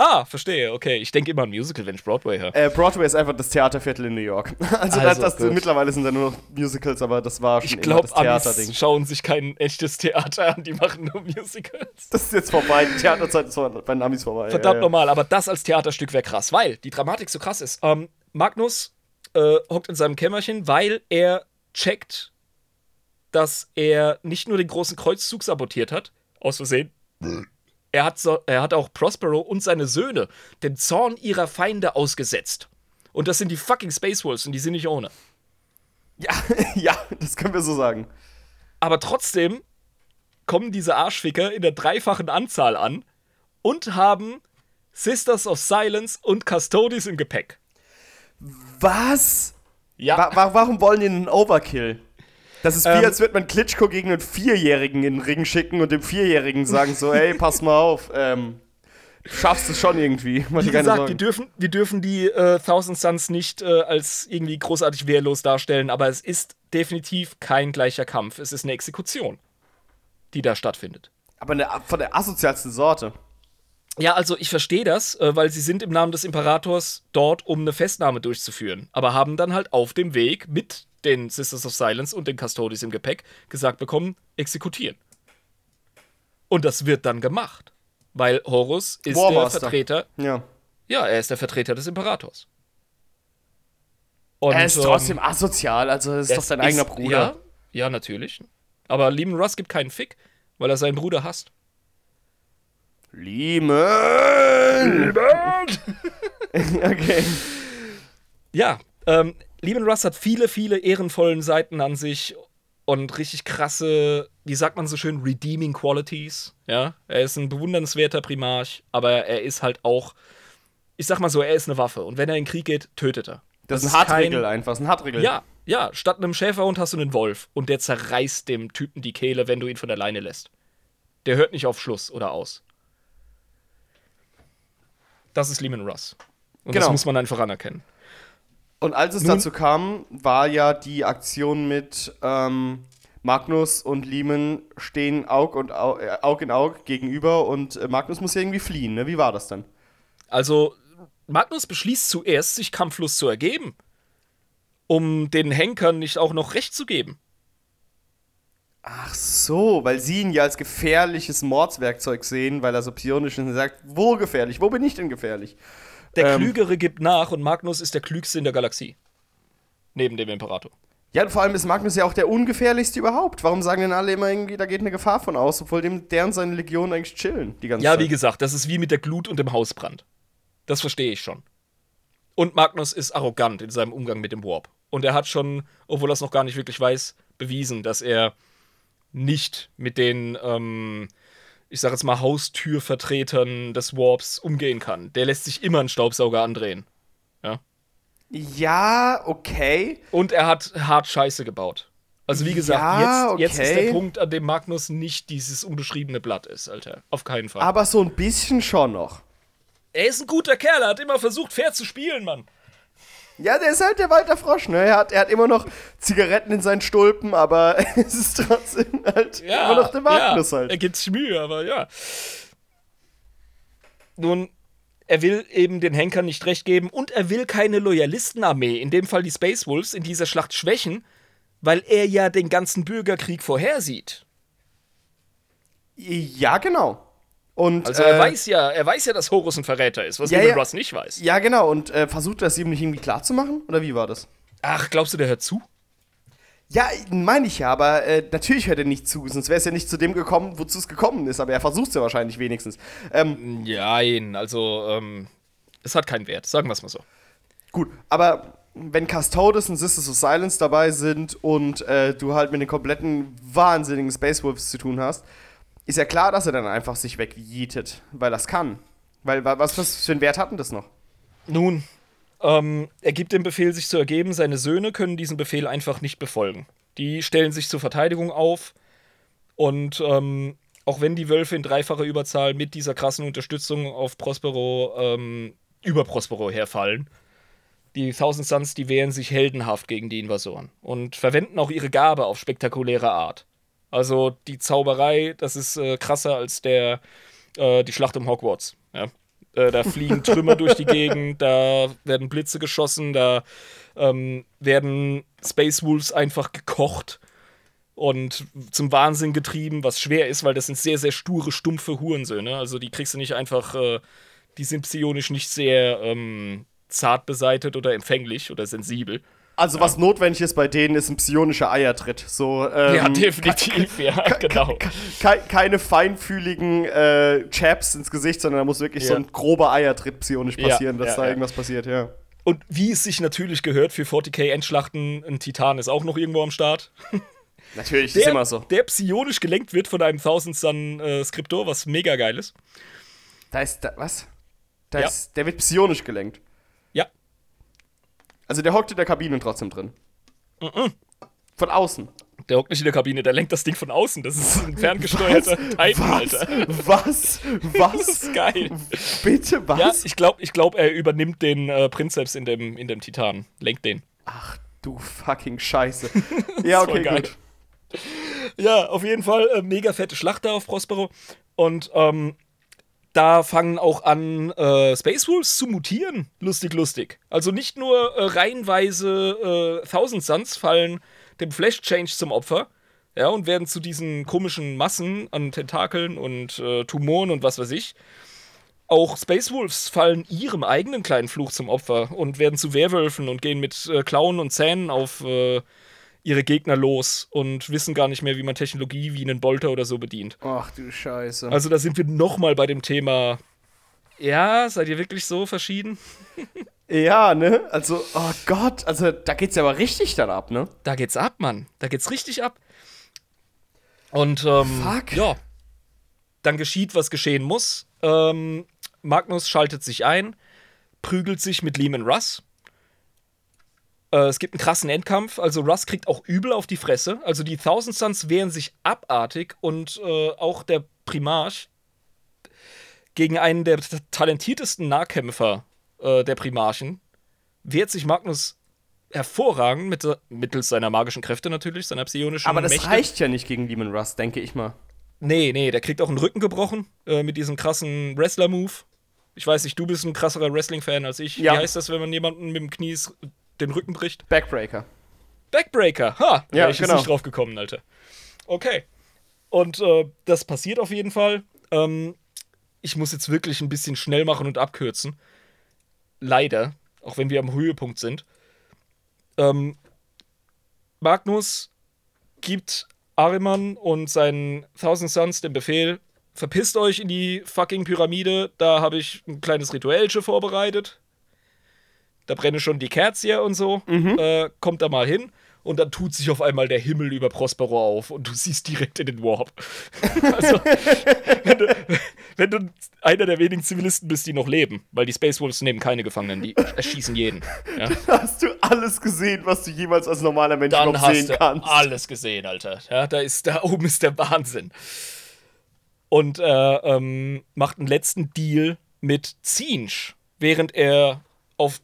Ah, verstehe, okay. Ich denke immer an Musical, wenn ich Broadway höre. Äh, Broadway ist einfach das Theaterviertel in New York. Also, Also, das, das, mittlerweile sind da nur noch Musicals, aber das war schon Ich glaube, das Theaterding. schauen sich kein echtes Theater an, die machen nur Musicals. Das ist jetzt vorbei. Die Theaterzeit ist vor- bei den Amis vorbei. Verdammt ja, ja. normal, aber das als Theaterstück wäre krass, weil die Dramatik so krass ist. Ähm, Magnus äh, hockt in seinem Kämmerchen, weil er checkt, dass er nicht nur den großen Kreuzzug sabotiert hat, aus Versehen. Er hat, so, er hat auch Prospero und seine Söhne dem Zorn ihrer Feinde ausgesetzt. Und das sind die fucking Space Wolves und die sind nicht ohne. Ja, ja, das können wir so sagen. Aber trotzdem kommen diese Arschficker in der dreifachen Anzahl an und haben Sisters of Silence und Custodes im Gepäck. Was? Ja. Wa warum wollen die einen Overkill? Das ist wie, Ähm, als würde man Klitschko gegen einen Vierjährigen in den Ring schicken und dem Vierjährigen sagen so, ey, pass mal auf, ähm, du schaffst es schon irgendwie. Mach Wie gesagt, wir dürfen, wir dürfen die äh, Thousand Suns nicht äh, als irgendwie großartig wehrlos darstellen, aber es ist definitiv kein gleicher Kampf. Es ist eine Exekution, die da stattfindet. Aber eine, von der asozialsten Sorte. Ja, also ich verstehe das, äh, weil sie sind im Namen des Imperators dort, um eine Festnahme durchzuführen, aber haben dann halt auf dem Weg mit den Sisters of Silence und den Custodes im Gepäck gesagt bekommen, exekutieren. Und das wird dann gemacht, weil Horus ist Warmaster. der Vertreter, Ja. ja, er ist der Vertreter des Imperators. Und, er ist ähm, trotzdem asozial, also ist doch es dein eigener Bruder. Ja, ja, natürlich. Aber lieben Russ gibt keinen Fick. weil er seinen Bruder hasst. Liemen! okay. Ja, ähm, Lehman Russ hat viele, viele ehrenvollen Seiten an sich und richtig krasse, wie sagt man so schön, redeeming qualities. Ja, er ist ein bewundernswerter Primarch, aber er ist halt auch, ich sag mal so, er ist eine Waffe und wenn er in den Krieg geht, tötet er. Das, ist ein Hartregel einfach, das ist ein Hartregel. Ja, ja, statt einem Schäferhund hast du einen Wolf und der zerreißt dem Typen die Kehle, wenn du ihn von der Leine lässt. Der hört nicht auf Schluss oder aus. Das ist Lehman Russ. Und Genau. das muss man einfach anerkennen. Und als es Nun- dazu kam, war ja die Aktion mit ähm, Magnus und Liemen stehen Aug, und Au, äh, Aug in Aug gegenüber und äh, Magnus muss ja irgendwie fliehen, ne? Wie war das dann? Also, Magnus beschließt zuerst, sich kampflos zu ergeben, um den Henkern nicht auch noch Recht zu geben. Ach so, weil sie ihn ja als gefährliches Mordswerkzeug sehen, weil er so psionisch ist und sagt, wo gefährlich, wo bin ich denn gefährlich? Der Ähm. Klügere gibt nach und Magnus ist der Klügste in der Galaxie. Neben dem Imperator. Ja, und vor allem ist Magnus ja auch der ungefährlichste überhaupt. Warum sagen denn alle immer irgendwie, da geht eine Gefahr von aus, obwohl dem deren seine Legionen eigentlich chillen die ganze Ja, Zeit? wie gesagt, das ist wie mit der Glut und dem Hausbrand. Das verstehe ich schon. Und Magnus ist arrogant in seinem Umgang mit dem Warp. Und er hat schon, obwohl er es noch gar nicht wirklich weiß, bewiesen, dass er nicht mit den, ähm, ich sag jetzt mal, Haustürvertretern des Warps umgehen kann. Der lässt sich immer einen Staubsauger andrehen. Ja. Ja, okay. Und er hat hart Scheiße gebaut. Also wie gesagt, Ja, jetzt, jetzt ist der Punkt, an dem Magnus nicht dieses unbeschriebene Blatt ist, Alter. Auf keinen Fall. Aber so ein bisschen schon noch. er ist ein guter Kerl, er hat immer versucht, fair zu spielen, Mann. Ja, der ist halt der Walter Frosch, ne? Er hat, er hat immer noch Zigaretten in seinen Stulpen, aber es ist trotzdem halt immer noch der Magnus ja, halt. Er gibt sich Mühe, aber ja. Nun, er will eben den Henkern nicht recht geben und er will keine Loyalistenarmee, in dem Fall die Space Wolves, in dieser Schlacht schwächen, weil er ja den ganzen Bürgerkrieg vorhersieht. Ja, genau. Und, Also er äh, weiß ja, er weiß ja, dass Horus ein Verräter ist, was Ja, Lehman ja. Russ nicht weiß. Ja, genau. Und äh, versucht das ihm nicht irgendwie klar zu machen? Oder wie war das? Ach, glaubst du, der hört zu? Ja, meine ich ja, aber äh, natürlich hört er nicht zu, sonst wäre es ja nicht zu dem gekommen, wozu es gekommen ist. Aber er versucht es ja wahrscheinlich wenigstens. Ähm, Nein, also, ähm, es hat keinen Wert, sagen wir es mal so. Gut, aber wenn Custodes und Sisters of Silence dabei sind und äh, du halt mit den kompletten wahnsinnigen Space Wolves zu tun hast, ist ja klar, dass er dann einfach sich wegjietet, weil das kann. Weil wa- was, was für einen Wert hat denn das noch? Nun, ähm, er gibt den Befehl, sich zu ergeben. Seine Söhne können diesen Befehl einfach nicht befolgen. Die stellen sich zur Verteidigung auf. Und ähm, auch wenn die Wölfe in dreifacher Überzahl mit dieser krassen Unterstützung auf Prospero ähm, über Prospero herfallen, die Thousand Suns, die wehren sich heldenhaft gegen die Invasoren und verwenden auch ihre Gabe auf spektakuläre Art. Also die Zauberei, das ist äh, krasser als der äh, die Schlacht um Hogwarts. Ja? Äh, da fliegen Trümmer durch die Gegend, da werden Blitze geschossen, da ähm, werden Space Wolves einfach gekocht und zum Wahnsinn getrieben, was schwer ist, weil das sind sehr, sehr sture, stumpfe Hurensöhne. Also die kriegst du nicht einfach, äh, die sind psionisch nicht sehr ähm, zart beseitet oder empfänglich oder sensibel. Also, was notwendig ist bei denen, ist ein psionischer Eiertritt. So, ähm, ja, definitiv, ja, genau. Ke keine feinfühligen äh, Chaps ins Gesicht, sondern da muss wirklich so Ja. ein grober Eiertritt psionisch Ja, passieren, dass ja, da ja. irgendwas passiert, ja. Und wie es sich natürlich gehört für 40k-Endschlachten, ein Titan ist auch noch irgendwo am Start. Natürlich, Der, ist immer so. der psionisch gelenkt wird von einem Thousand Sun äh, Skriptor, was mega geil ist. Da ist, da, was? Da Ja. ist, der wird psionisch gelenkt. Also der hockt in der Kabine trotzdem drin. Von außen. Der hockt nicht in der Kabine, der lenkt das Ding von außen. Das ist ein ferngesteuerter Titan, Alter. Was? Was? Das ist geil. Bitte, was? Ja, ich glaube, ich glaub, er übernimmt den äh, Prinzeps in dem, in dem Titan. Lenkt den. Ach du fucking Scheiße. ja, okay, gut. Ja, auf jeden Fall äh, mega fette Schlacht da auf Prospero. Und ähm, da fangen auch an, äh, Space Wolves zu mutieren. Lustig, lustig. Also nicht nur äh, reihenweise äh, Thousand Suns fallen dem Flash Change zum Opfer. Ja, und werden zu diesen komischen Massen an Tentakeln und äh, Tumoren und was weiß ich. Auch Space Wolves fallen ihrem eigenen kleinen Fluch zum Opfer und werden zu Werwölfen und gehen mit äh, Klauen und Zähnen auf äh, ihre Gegner los und wissen gar nicht mehr, wie man Technologie wie einen Bolter oder so bedient. Ach du Scheiße. Also da sind wir nochmal bei dem Thema. Ja, seid ihr wirklich so verschieden? ja, ne? Also, oh Gott, also da geht's ja aber richtig dann ab, ne? Da geht's ab, Mann. Da geht's richtig ab. Und ähm, Fuck. ja, dann geschieht, was geschehen muss. Ähm, Magnus schaltet sich ein, prügelt sich mit Lehman Russ. Äh, es gibt einen krassen Endkampf, also Russ kriegt auch übel auf die Fresse. Also die Thousand Suns wehren sich abartig und äh, auch der Primarch gegen einen der talentiertesten Nahkämpfer äh, der Primarchen wehrt sich Magnus hervorragend mit, mittels seiner magischen Kräfte natürlich, seiner psionischen Aber das Mächte. reicht ja nicht gegen Demon Russ, denke ich mal. Nee, nee, der kriegt auch einen Rücken gebrochen äh, mit diesem krassen Wrestler-Move. Ich weiß nicht, du bist ein krasserer Wrestling-Fan als ich. Ja. Wie heißt das, wenn man jemanden mit dem Knie den Rücken bricht? Backbreaker. Backbreaker. Ha, da Ja, wäre ich genau. jetzt nicht drauf gekommen, Alter. Okay. Und äh, das passiert auf jeden Fall. Ähm, ich muss jetzt wirklich ein bisschen schnell machen und abkürzen. Leider, auch wenn wir am Höhepunkt sind. Ähm, Magnus gibt Ariman und seinen Thousand Sons den Befehl: Verpisst euch in die fucking Pyramide, da habe ich ein kleines Rituellchen vorbereitet. Da brenne schon die Kerze und so. Äh, kommt da mal hin. Und dann tut sich auf einmal der Himmel über Prospero auf und du siehst direkt in den Warp. also, wenn du, wenn du einer der wenigen Zivilisten bist, die noch leben, weil die Space Wolves nehmen keine Gefangenen, die erschießen jeden. Ja? Hast du alles gesehen, was du jemals als normaler Mensch Dann noch hast sehen du kannst? alles gesehen, Alter. Ja, da ist, da oben ist der Wahnsinn. Und er ähm, macht einen letzten Deal mit Zinsch, während er auf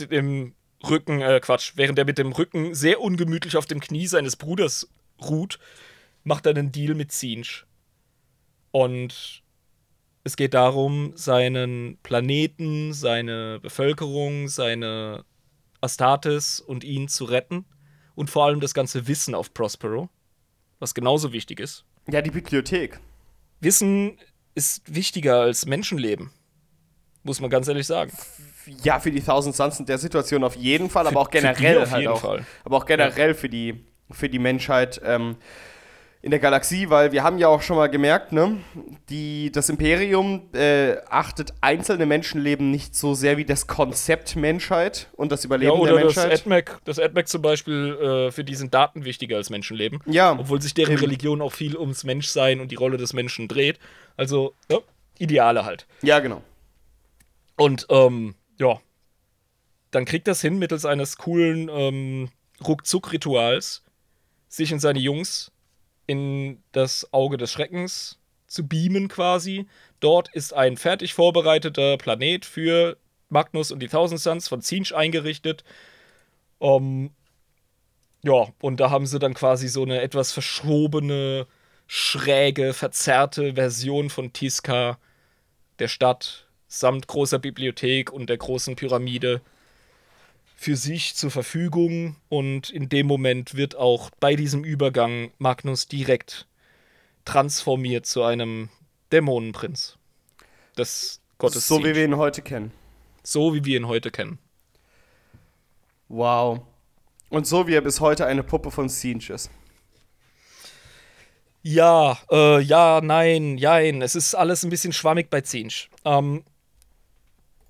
dem Rücken, äh, Quatsch, während er mit dem Rücken sehr ungemütlich auf dem Knie seines Bruders ruht, macht er einen Deal mit Zinsch. Und es geht darum, seinen Planeten, seine Bevölkerung, seine Astartes und ihn zu retten. Und vor allem das ganze Wissen auf Prospero, was genauso wichtig ist. Ja, die Bibliothek. Wissen ist wichtiger als Menschenleben. Muss man ganz ehrlich sagen. Ja, für die Thousand Suns in der Situation auf jeden Fall, aber auch für generell auf halt jeden auch. Fall. Aber auch generell für, die, für die Menschheit ähm, in der Galaxie, weil wir haben ja auch schon mal gemerkt, ne, die, das Imperium äh, achtet einzelne Menschenleben nicht so sehr wie das Konzept Menschheit und das Ja, Überleben oder der das Menschheit. AdMac, das AdMac zum Beispiel, äh, für die sind Daten wichtiger als Menschenleben. Ja, Obwohl sich deren eben. Religion auch viel ums Menschsein und die Rolle des Menschen dreht. Also, ja, Ideale halt. ja, genau. Und ähm, ja, dann kriegt das hin, mittels eines coolen ähm, Ruckzuck-Rituals, sich und seine Jungs in das Auge des Schreckens zu beamen quasi. Dort ist ein fertig vorbereiteter Planet für Magnus und die Thousand Suns von Zinch eingerichtet. Ähm, ja, und da haben sie dann quasi so eine etwas verschobene, schräge, verzerrte Version von Tiska, der Stadt, samt großer Bibliothek und der großen Pyramide für sich zur Verfügung. Und in dem Moment wird auch bei diesem Übergang Magnus direkt transformiert zu einem Dämonenprinz des Gottes. So wie wir ihn heute kennen. so wie wir ihn heute kennen. Wow. Und so wie er bis heute eine Puppe von Siege ist. Ja, äh, ja, nein, jein. Es ist alles ein bisschen schwammig bei Zinch. Ähm,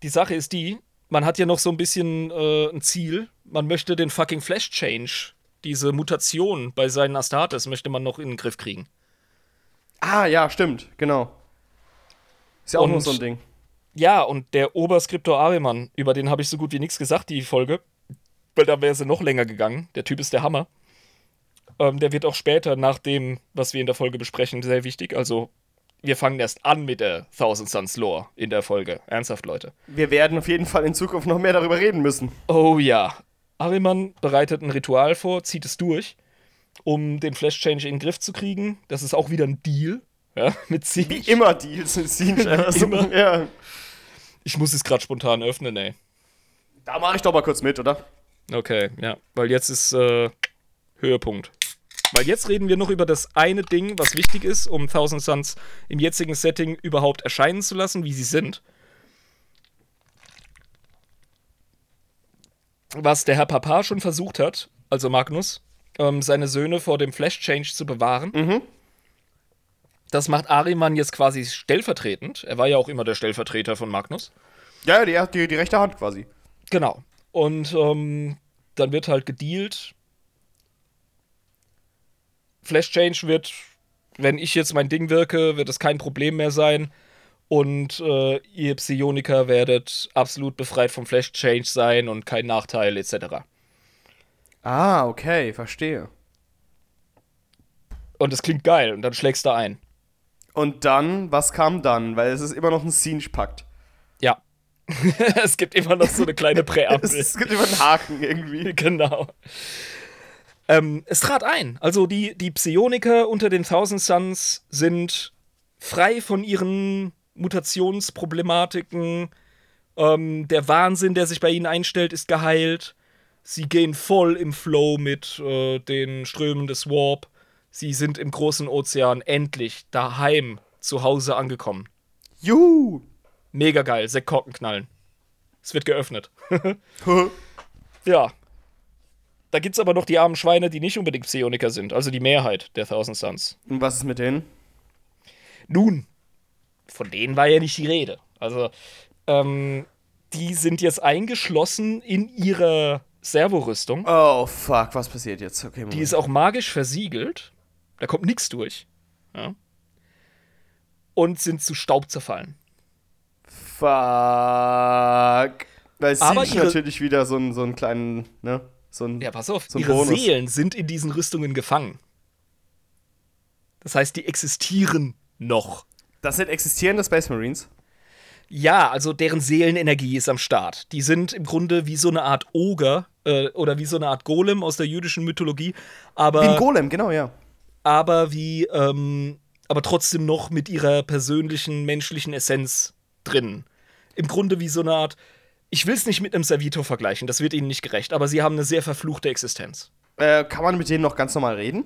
die Sache ist die, man hat ja noch so ein bisschen äh, ein Ziel. Man möchte den fucking Flash Change, diese Mutation bei seinen Astartes, möchte man noch in den Griff kriegen. Ah, ja, stimmt, genau. Ist ja auch Und- nur so ein Ding. Ja, und der Oberskriptor Ariman, über den habe ich so gut wie nichts gesagt, die Folge. Weil da wäre sie noch länger gegangen. Der Typ ist der Hammer. Ähm, der wird auch später, nach dem, was wir in der Folge besprechen, sehr wichtig. Also, wir fangen erst an mit der Thousand Suns Lore in der Folge. Ernsthaft, Leute. Wir werden auf jeden Fall in Zukunft noch mehr darüber reden müssen. Oh ja. Ariman bereitet ein Ritual vor, zieht es durch, um den Flash Change in den Griff zu kriegen. Das ist auch wieder ein Deal. Ja, mit Wie Siege. immer Deals in Siege. einfach so. Immer. Ja. Ich muss es gerade spontan öffnen, ey. Da mache ich doch mal kurz mit, oder? Okay, ja. Weil jetzt ist äh, Höhepunkt. Weil jetzt reden wir noch über das eine Ding, was wichtig ist, um Thousand Suns im jetzigen Setting überhaupt erscheinen zu lassen, wie sie sind. Was der Herr Papa schon versucht hat, also Magnus, ähm, seine Söhne vor dem Flash-Change zu bewahren. Das macht Ariman jetzt quasi stellvertretend. Er war ja auch immer der Stellvertreter von Magnus. Ja, die, die, die rechte Hand quasi. Genau. Und ähm, dann wird halt gedealt. Flash Change wird, wenn ich jetzt mein Ding wirke, wird es kein Problem mehr sein. Und äh, ihr Psioniker werdet absolut befreit vom Flash Change sein und kein Nachteil etc. Ah, okay, verstehe. Und es klingt geil und dann schlägst du ein. Und dann, was kam dann? Weil es ist immer noch ein Siege-Pakt. Ja. es gibt immer noch so eine kleine Präambel. Es gibt immer einen Haken irgendwie. genau. Ähm, es trat ein. Also die, die Psioniker unter den Thousand Suns sind frei von ihren Mutationsproblematiken. Ähm, der Wahnsinn, der sich bei ihnen einstellt, ist geheilt. Sie gehen voll im Flow mit äh, den Strömen des Warp. Sie sind im großen Ozean endlich daheim zu Hause angekommen. Juhu! Mega geil, Sektkorken knallen. Es wird geöffnet. ja. Da gibt's aber noch die armen Schweine, die nicht unbedingt Psioniker sind, also die Mehrheit der Thousand Suns. Und was ist mit denen? Nun, von denen war ja nicht die Rede. Also, ähm, die sind jetzt eingeschlossen in ihrer Servorüstung. Oh, fuck, was passiert jetzt? Okay, Die ist auch magisch versiegelt. Da kommt nichts durch. Ja. Und sind zu Staub zerfallen. Fuck. Weil Aber Siege ihre- natürlich wieder so einen, so einen kleinen, ne? So ein, Ja, pass auf, So ein ihre Bonus. Seelen sind in diesen Rüstungen gefangen. Das heißt, die existieren noch. Das sind existierende Space Marines. Ja, also deren Seelenenergie ist am Start. Die sind im Grunde wie so eine Art Oger äh, oder wie so eine Art Golem aus der jüdischen Mythologie, aber Wie ein Golem, genau, ja. aber wie, ähm, aber trotzdem noch mit ihrer persönlichen menschlichen Essenz drin. Im Grunde wie so eine Art, ich will es nicht mit einem Servitor vergleichen, das wird ihnen nicht gerecht, aber sie haben eine sehr verfluchte Existenz. Äh, kann man mit denen noch ganz normal reden?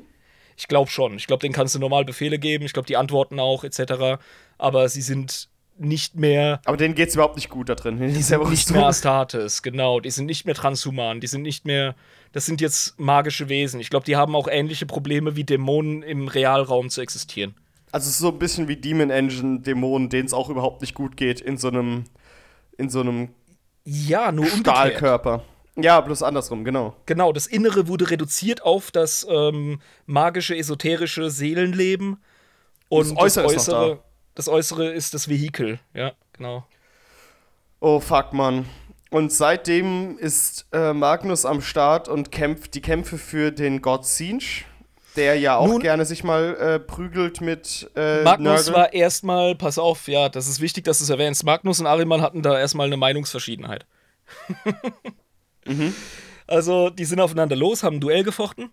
Ich glaube schon. Ich glaube, denen kannst du normal Befehle geben, ich glaube, die antworten auch, etc. Aber sie sind nicht mehr Aber denen geht's überhaupt nicht gut da drin. Die Die sind nicht mehr Astartes, genau. Die sind nicht mehr transhuman. Die sind nicht mehr. Das sind jetzt magische Wesen. Ich glaube, die haben auch ähnliche Probleme wie Dämonen im Realraum zu existieren. Also es ist so ein bisschen wie Demon Engine Dämonen, denen es auch überhaupt nicht gut geht in so einem in so einem Ja, nur umgekehrt. Stahlkörper. Ja, bloß andersrum, genau. Genau, das Innere wurde reduziert auf das ähm, magische, esoterische Seelenleben. Und Das Äußere ist noch Äußere, das Äußere ist das Vehikel. Ja, genau. Oh fuck, Mann. Und seitdem ist äh, Magnus am Start und kämpft die Kämpfe für den God Siege, der ja auch Nun- gerne sich mal äh, prügelt mit äh, Magnus Nörgeln. war erstmal, pass auf, ja, das ist wichtig, dass du es erwähnst. Magnus und Ariman hatten da erstmal eine Meinungsverschiedenheit. Also, die sind aufeinander los, haben ein Duell gefochten.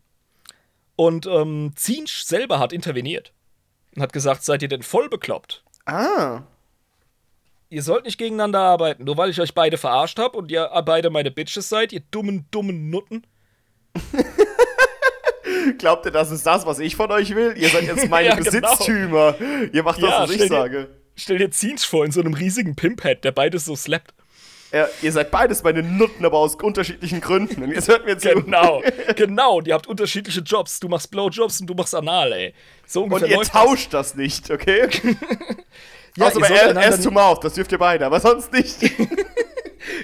Und ähm, Zinsch selber hat interveniert. Und hat gesagt: Seid ihr denn voll bekloppt? Ah. Ihr sollt nicht gegeneinander arbeiten, nur weil ich euch beide verarscht habe und ihr beide meine Bitches seid, ihr dummen, dummen Nutten. Glaubt ihr, das ist das, was ich von euch will? Ihr seid jetzt meine Ja, genau. Besitztümer. Ihr macht das, Ja, was ich dir- sage. Stell dir Zinsch vor in so einem riesigen Pimp-Head, der beides so slappt. Ja, ihr seid beides meine Nutten, aber aus unterschiedlichen Gründen. Und jetzt hört mir zu. Genau, genau. Und ihr habt unterschiedliche Jobs. Du machst Blowjobs und du machst Anal, ey. So Und ungefähr ihr läuft tauscht das nicht, okay? Ja, ihr bei er, Ass to Mouth, das dürft ihr beide, aber sonst nicht.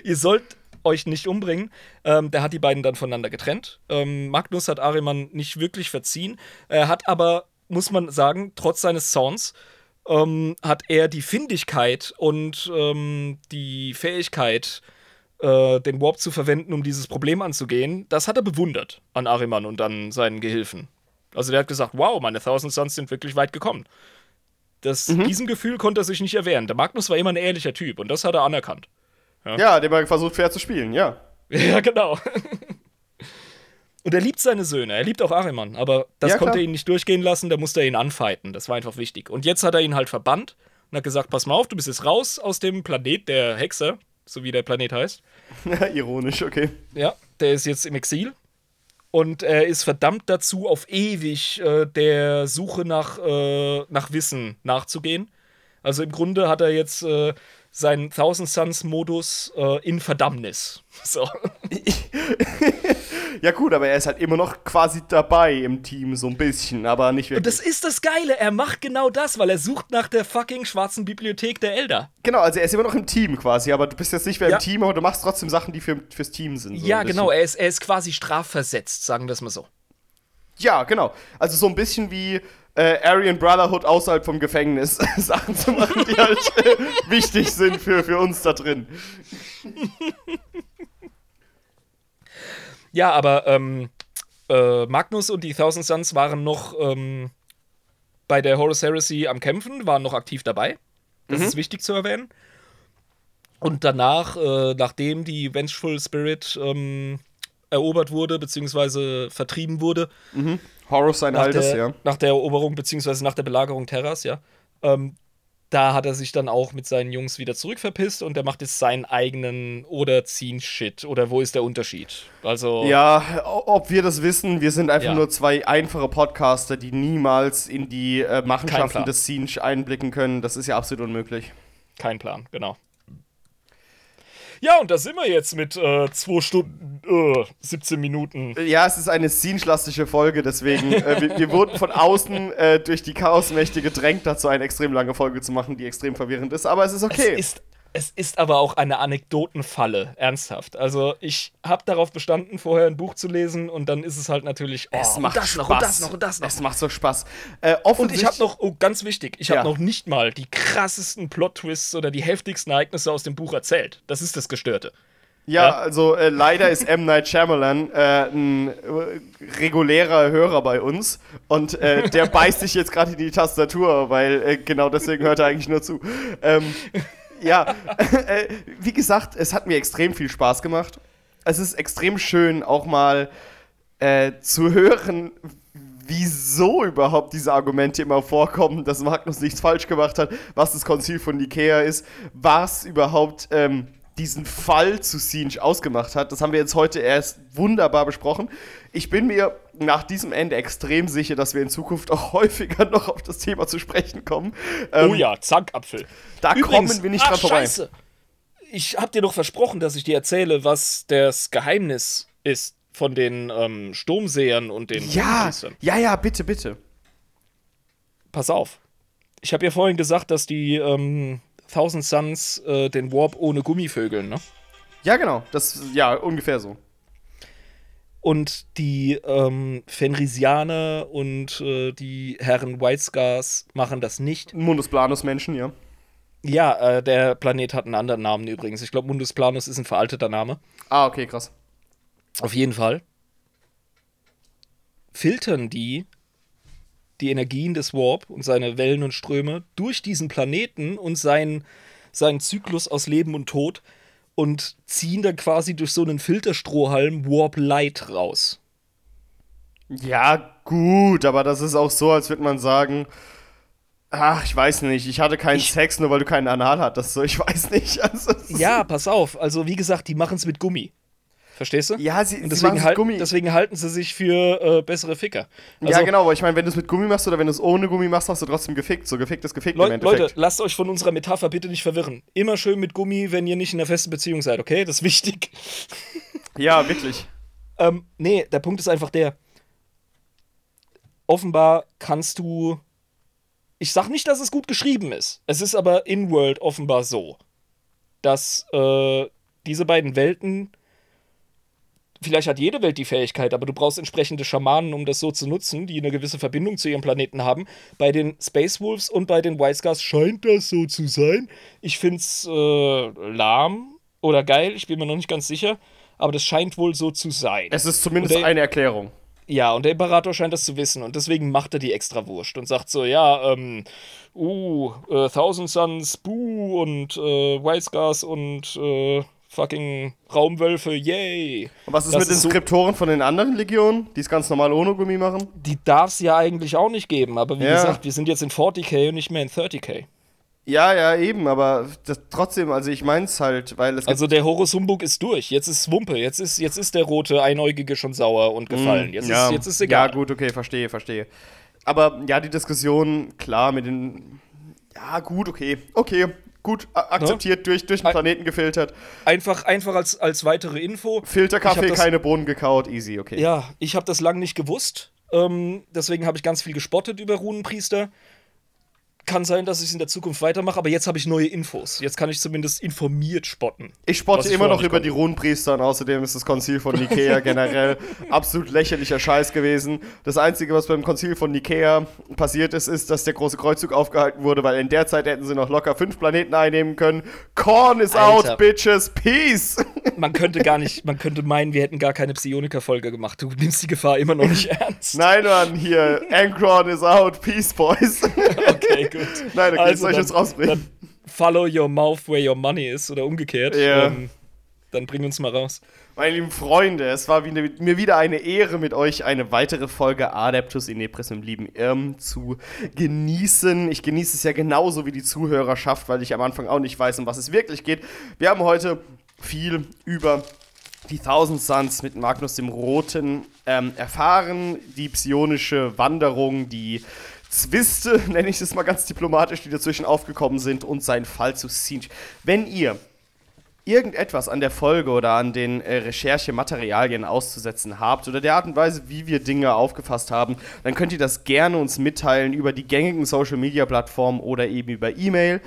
ihr sollt euch nicht umbringen. Ähm, der hat die beiden dann voneinander getrennt. Ähm, Magnus hat Ariman nicht wirklich verziehen. Er hat aber, muss man sagen, trotz seines Zorns, ähm, hat er die Findigkeit und ähm, die Fähigkeit, äh, den Warp zu verwenden, um dieses Problem anzugehen. Das hat er bewundert an Ariman und an seinen Gehilfen. Also der hat gesagt, wow, meine Thousand Suns sind wirklich weit gekommen. Das, Diesem Gefühl konnte er sich nicht erwehren. Der Magnus war immer ein ehrlicher Typ und das hat er anerkannt. Ja, der mal versucht fair zu spielen, ja. Ja, genau. Und er liebt seine Söhne, er liebt auch Ariman, aber das Ja, konnte klar. ihn nicht durchgehen lassen, da musste er ihn anfighten. Das war einfach wichtig. Und jetzt hat er ihn halt verbannt und hat gesagt: Pass mal auf, du bist jetzt raus aus dem Planet der Hexer, so wie der Planet heißt. Ironisch, okay. Ja, der ist jetzt im Exil. Und er ist verdammt dazu, auf ewig äh, der Suche nach, äh, nach Wissen nachzugehen. Also im Grunde hat er jetzt äh, seinen Thousand Suns-Modus äh, in Verdammnis. So. Ja, gut, aber er ist halt immer noch quasi dabei im Team, so ein bisschen, aber nicht Und wirklich. das ist das Geile, er macht genau das, weil er sucht nach der fucking schwarzen Bibliothek der Elder. genau, also er ist immer noch im Team quasi, aber du bist jetzt nicht mehr Ja. im Team, aber du machst trotzdem Sachen, die für, fürs Team sind. so ja, genau, er ist, er ist quasi strafversetzt, sagen wir es mal so. Ja, genau. Also so ein bisschen wie äh, Aryan Brotherhood außerhalb vom Gefängnis Sachen zu machen, die halt wichtig sind für, für uns da drin. Ja, aber ähm, äh, Magnus und die Thousand Sons waren noch ähm, bei der Horus Heresy am Kämpfen, waren noch aktiv dabei. Das ist wichtig zu erwähnen. Und danach, äh, nachdem die Vengeful Spirit ähm, erobert wurde, beziehungsweise vertrieben wurde, Horus sein nach altes, der, ja. nach der Eroberung, beziehungsweise nach der Belagerung Terras, ja, ähm, da hat er sich dann auch mit seinen Jungs wieder zurückverpisst und er macht jetzt seinen eigenen oder ziehen Shit. Oder wo ist der Unterschied? Also, Ja, ob wir das wissen, wir sind einfach Ja. nur zwei einfache Podcaster, die niemals in die äh, Machenschaften des Siege einblicken können. Das ist ja absolut unmöglich. kein Plan, genau. Ja, und da sind wir jetzt mit äh, 2 Stunden, äh, 17 Minuten. Ja, es ist eine Siege-lastige Folge, deswegen, äh, wir, wir wurden von außen äh, durch die Chaosmächte gedrängt, dazu eine extrem lange Folge zu machen, die extrem verwirrend ist, aber es ist okay. Es ist, es ist aber auch eine Anekdotenfalle, ernsthaft. Also, ich habe darauf bestanden, vorher ein Buch zu lesen und dann ist es halt natürlich. Oh, es und macht das Spaß. noch und das noch und das noch. Es macht so Spaß. Äh, Und ich habe noch, oh, ganz wichtig, ich habe Ja. noch nicht mal die krassesten Plot-Twists oder die heftigsten Ereignisse aus dem Buch erzählt. Das ist das Gestörte. Ja, Ja. also äh, leider ist M. Night Shyamalan äh, ein äh, regulärer Hörer bei uns und äh, der beißt sich jetzt gerade in die Tastatur, weil äh, genau deswegen hört er eigentlich nur zu. Ähm, ja, äh, wie gesagt, es hat mir extrem viel Spaß gemacht. Es ist extrem schön, auch mal äh, zu hören, wieso überhaupt diese Argumente immer vorkommen, dass Magnus nichts falsch gemacht hat, was das Konzil von Nikea ist, was überhaupt ähm, diesen Fall zu Siege ausgemacht hat. Das haben wir jetzt heute erst wunderbar besprochen. Ich bin mir nach diesem Ende extrem sicher, dass wir in Zukunft auch häufiger noch auf das Thema zu sprechen kommen. Ähm, oh ja, Zankapfel. Da kommen wir nicht ach, dran vorbei. Scheiße. Ich habe dir doch versprochen, dass ich dir erzähle, was das Geheimnis ist von den ähm, Sturmsehern und den Ja, Mondpriestern. ja, ja, bitte, bitte. Pass auf. Ich habe ja vorhin gesagt, dass die ähm, Thousand Suns äh, den Warp ohne Gummivögeln, ne? Ja, genau. Das, ja, ungefähr so. Und die ähm, Fenrisianer und äh, die Herren White Scars machen das nicht. Mundus Planus Menschen, ja. Ja, äh, der Planet hat einen anderen Namen übrigens. Ich glaube, Mundus Planus ist ein veralteter Name. Ah, okay, krass. Auf jeden Fall. Filtern die die Energien des Warp und seine Wellen und Ströme durch diesen Planeten und seinen, seinen Zyklus aus Leben und Tod und ziehen dann quasi durch so einen Filterstrohhalm Warp Light raus. Ja, gut, aber das ist auch so, als würde man sagen, ach, ich weiß nicht, ich hatte keinen Ich- Sex, nur weil du keinen Anal hattest. So, ich weiß nicht. Also, Ja, pass auf. Also, wie gesagt, die machen es mit Gummi. Verstehst du? Ja, sie, Und sie deswegen, machen halt, Gummi. deswegen halten sie sich für äh, bessere Ficker. ja, Also, genau, aber ich meine, wenn du es mit Gummi machst oder wenn du es ohne Gummi machst, hast du trotzdem gefickt. So gefickt ist gefickt Leu im Endeffekt. Leute, lasst euch von unserer Metapher bitte nicht verwirren. Immer schön mit Gummi, wenn ihr nicht in einer festen Beziehung seid, okay? Das ist wichtig. Ja, wirklich. Ähm, nee, der Punkt ist einfach der. Offenbar kannst du. Ich sag nicht, dass es gut geschrieben ist. Es ist aber in-world offenbar so, dass äh, diese beiden Welten. Vielleicht hat jede Welt die Fähigkeit, aber du brauchst entsprechende Schamanen, um das so zu nutzen, die eine gewisse Verbindung zu ihrem Planeten haben. Bei den Space Wolves und bei den White Scars scheint das so zu sein. Ich find's äh, lahm oder geil, ich bin mir noch nicht ganz sicher, aber das scheint wohl so zu sein. Es ist zumindest Oder- eine Erklärung. Ja, und der Imperator scheint das zu wissen und deswegen macht er die extra Wurst und sagt so, ja, ähm, uh, äh, Thousand Suns, Boo und äh, White Scars und äh, fucking Raumwölfe, yay. Und was ist Das mit den ist so- Skriptoren von den anderen Legionen, die es ganz normal ohne Gummi machen? Die darf es ja eigentlich auch nicht geben, aber wie Ja. gesagt, wir sind jetzt in 40k und nicht mehr in 30k. Ja, ja, eben, aber das, trotzdem, also ich mein's halt, weil es Also der Horus Humbug ist durch, jetzt ist Wumpe, jetzt ist, jetzt ist der rote Einäugige schon sauer und gefallen. Jetzt, Mm, ja, ist, jetzt ist egal. Ja, gut, okay, verstehe, verstehe. Aber ja, die Diskussion, klar, mit den. Ja, gut, okay. Okay. Gut akzeptiert, durch, durch den Planeten gefiltert. Einfach, einfach als, als weitere Info. Filterkaffee, das- keine Bohnen gekaut, easy, okay. Ja, ich habe das lang nicht gewusst. Ähm, deswegen habe ich ganz viel gespottet über Runenpriester. Kann sein, dass ich es in der Zukunft weitermache, aber jetzt habe ich neue Infos. Jetzt kann ich zumindest informiert spotten. Ich spotte ich immer vorher noch über konnte. die Runenpriester und außerdem ist das Konzil von Nikea generell absolut lächerlicher Scheiß gewesen. Das Einzige, was beim Konzil von Nikea passiert ist, ist, dass der große Kreuzzug aufgehalten wurde, weil in der Zeit hätten sie noch locker fünf Planeten einnehmen können. Korn is Alter. out, bitches, peace! Man könnte gar nicht, man könnte meinen, wir hätten gar keine Psioniker-Folge gemacht. Du nimmst die Gefahr immer noch nicht ernst. Nein, Mann, hier, Ankron is out, peace, boys. Okay, gut. Nein, okay, jetzt soll ich jetzt rausbringen. Follow your mouth where your money is oder umgekehrt. Ja. Ähm, dann bring uns mal raus. Meine lieben Freunde, es war wieder, mir wieder eine Ehre, mit euch eine weitere Folge Adeptus in Nepris im lieben Irm zu genießen. Ich genieße es ja genauso wie die Zuhörerschaft, weil ich am Anfang auch nicht weiß, um was es wirklich geht. Wir haben heute viel über die Thousand Suns mit Magnus dem Roten ähm, erfahren, die psionische Wanderung, die Zwiste, nenne ich es mal ganz diplomatisch, die dazwischen aufgekommen sind und sein Fall zu Siege. Wenn ihr irgendetwas an der Folge oder an den äh, Recherchematerialien auszusetzen habt oder der Art und Weise, wie wir Dinge aufgefasst haben, dann könnt ihr das gerne uns mitteilen über die gängigen Social Media Plattformen oder eben über E-Mail.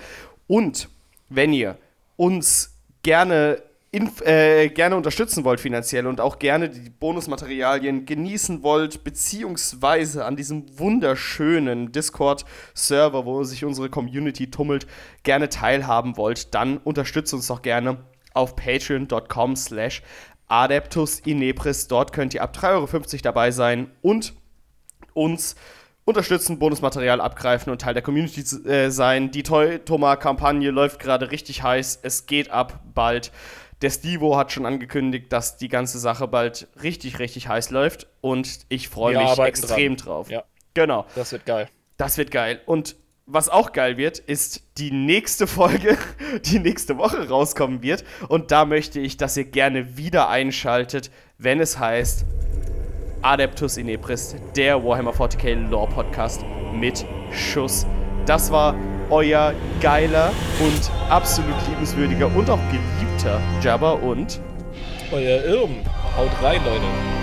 Und wenn ihr uns gerne inf äh, gerne unterstützen wollt finanziell und auch gerne die Bonusmaterialien genießen wollt, beziehungsweise an diesem wunderschönen Discord-Server, wo sich unsere Community tummelt, gerne teilhaben wollt, dann unterstützt uns doch gerne auf patreon.com slash adeptusinepris. Dort könnt ihr ab 3,50 Euro dabei sein und uns unterstützen, Bonusmaterial abgreifen und Teil der Community äh, sein. Die Toy-Toma-Kampagne läuft gerade richtig heiß. Es geht ab bald. Der Stivo hat schon angekündigt, dass die ganze Sache bald richtig, richtig heiß läuft. Und ich freue mich extrem dran. drauf. Ja. Genau. Das wird geil. Das wird geil. Und was auch geil wird, ist die nächste Folge, die nächste Woche rauskommen wird. Und da möchte ich, dass ihr gerne wieder einschaltet, wenn es heißt Adeptus Inepris, der Warhammer 40k Lore Podcast mit Schuss. Das war euer geiler und absolut liebenswürdiger und auch geliebter Jabba und Euer Irm. Haut rein, Leute.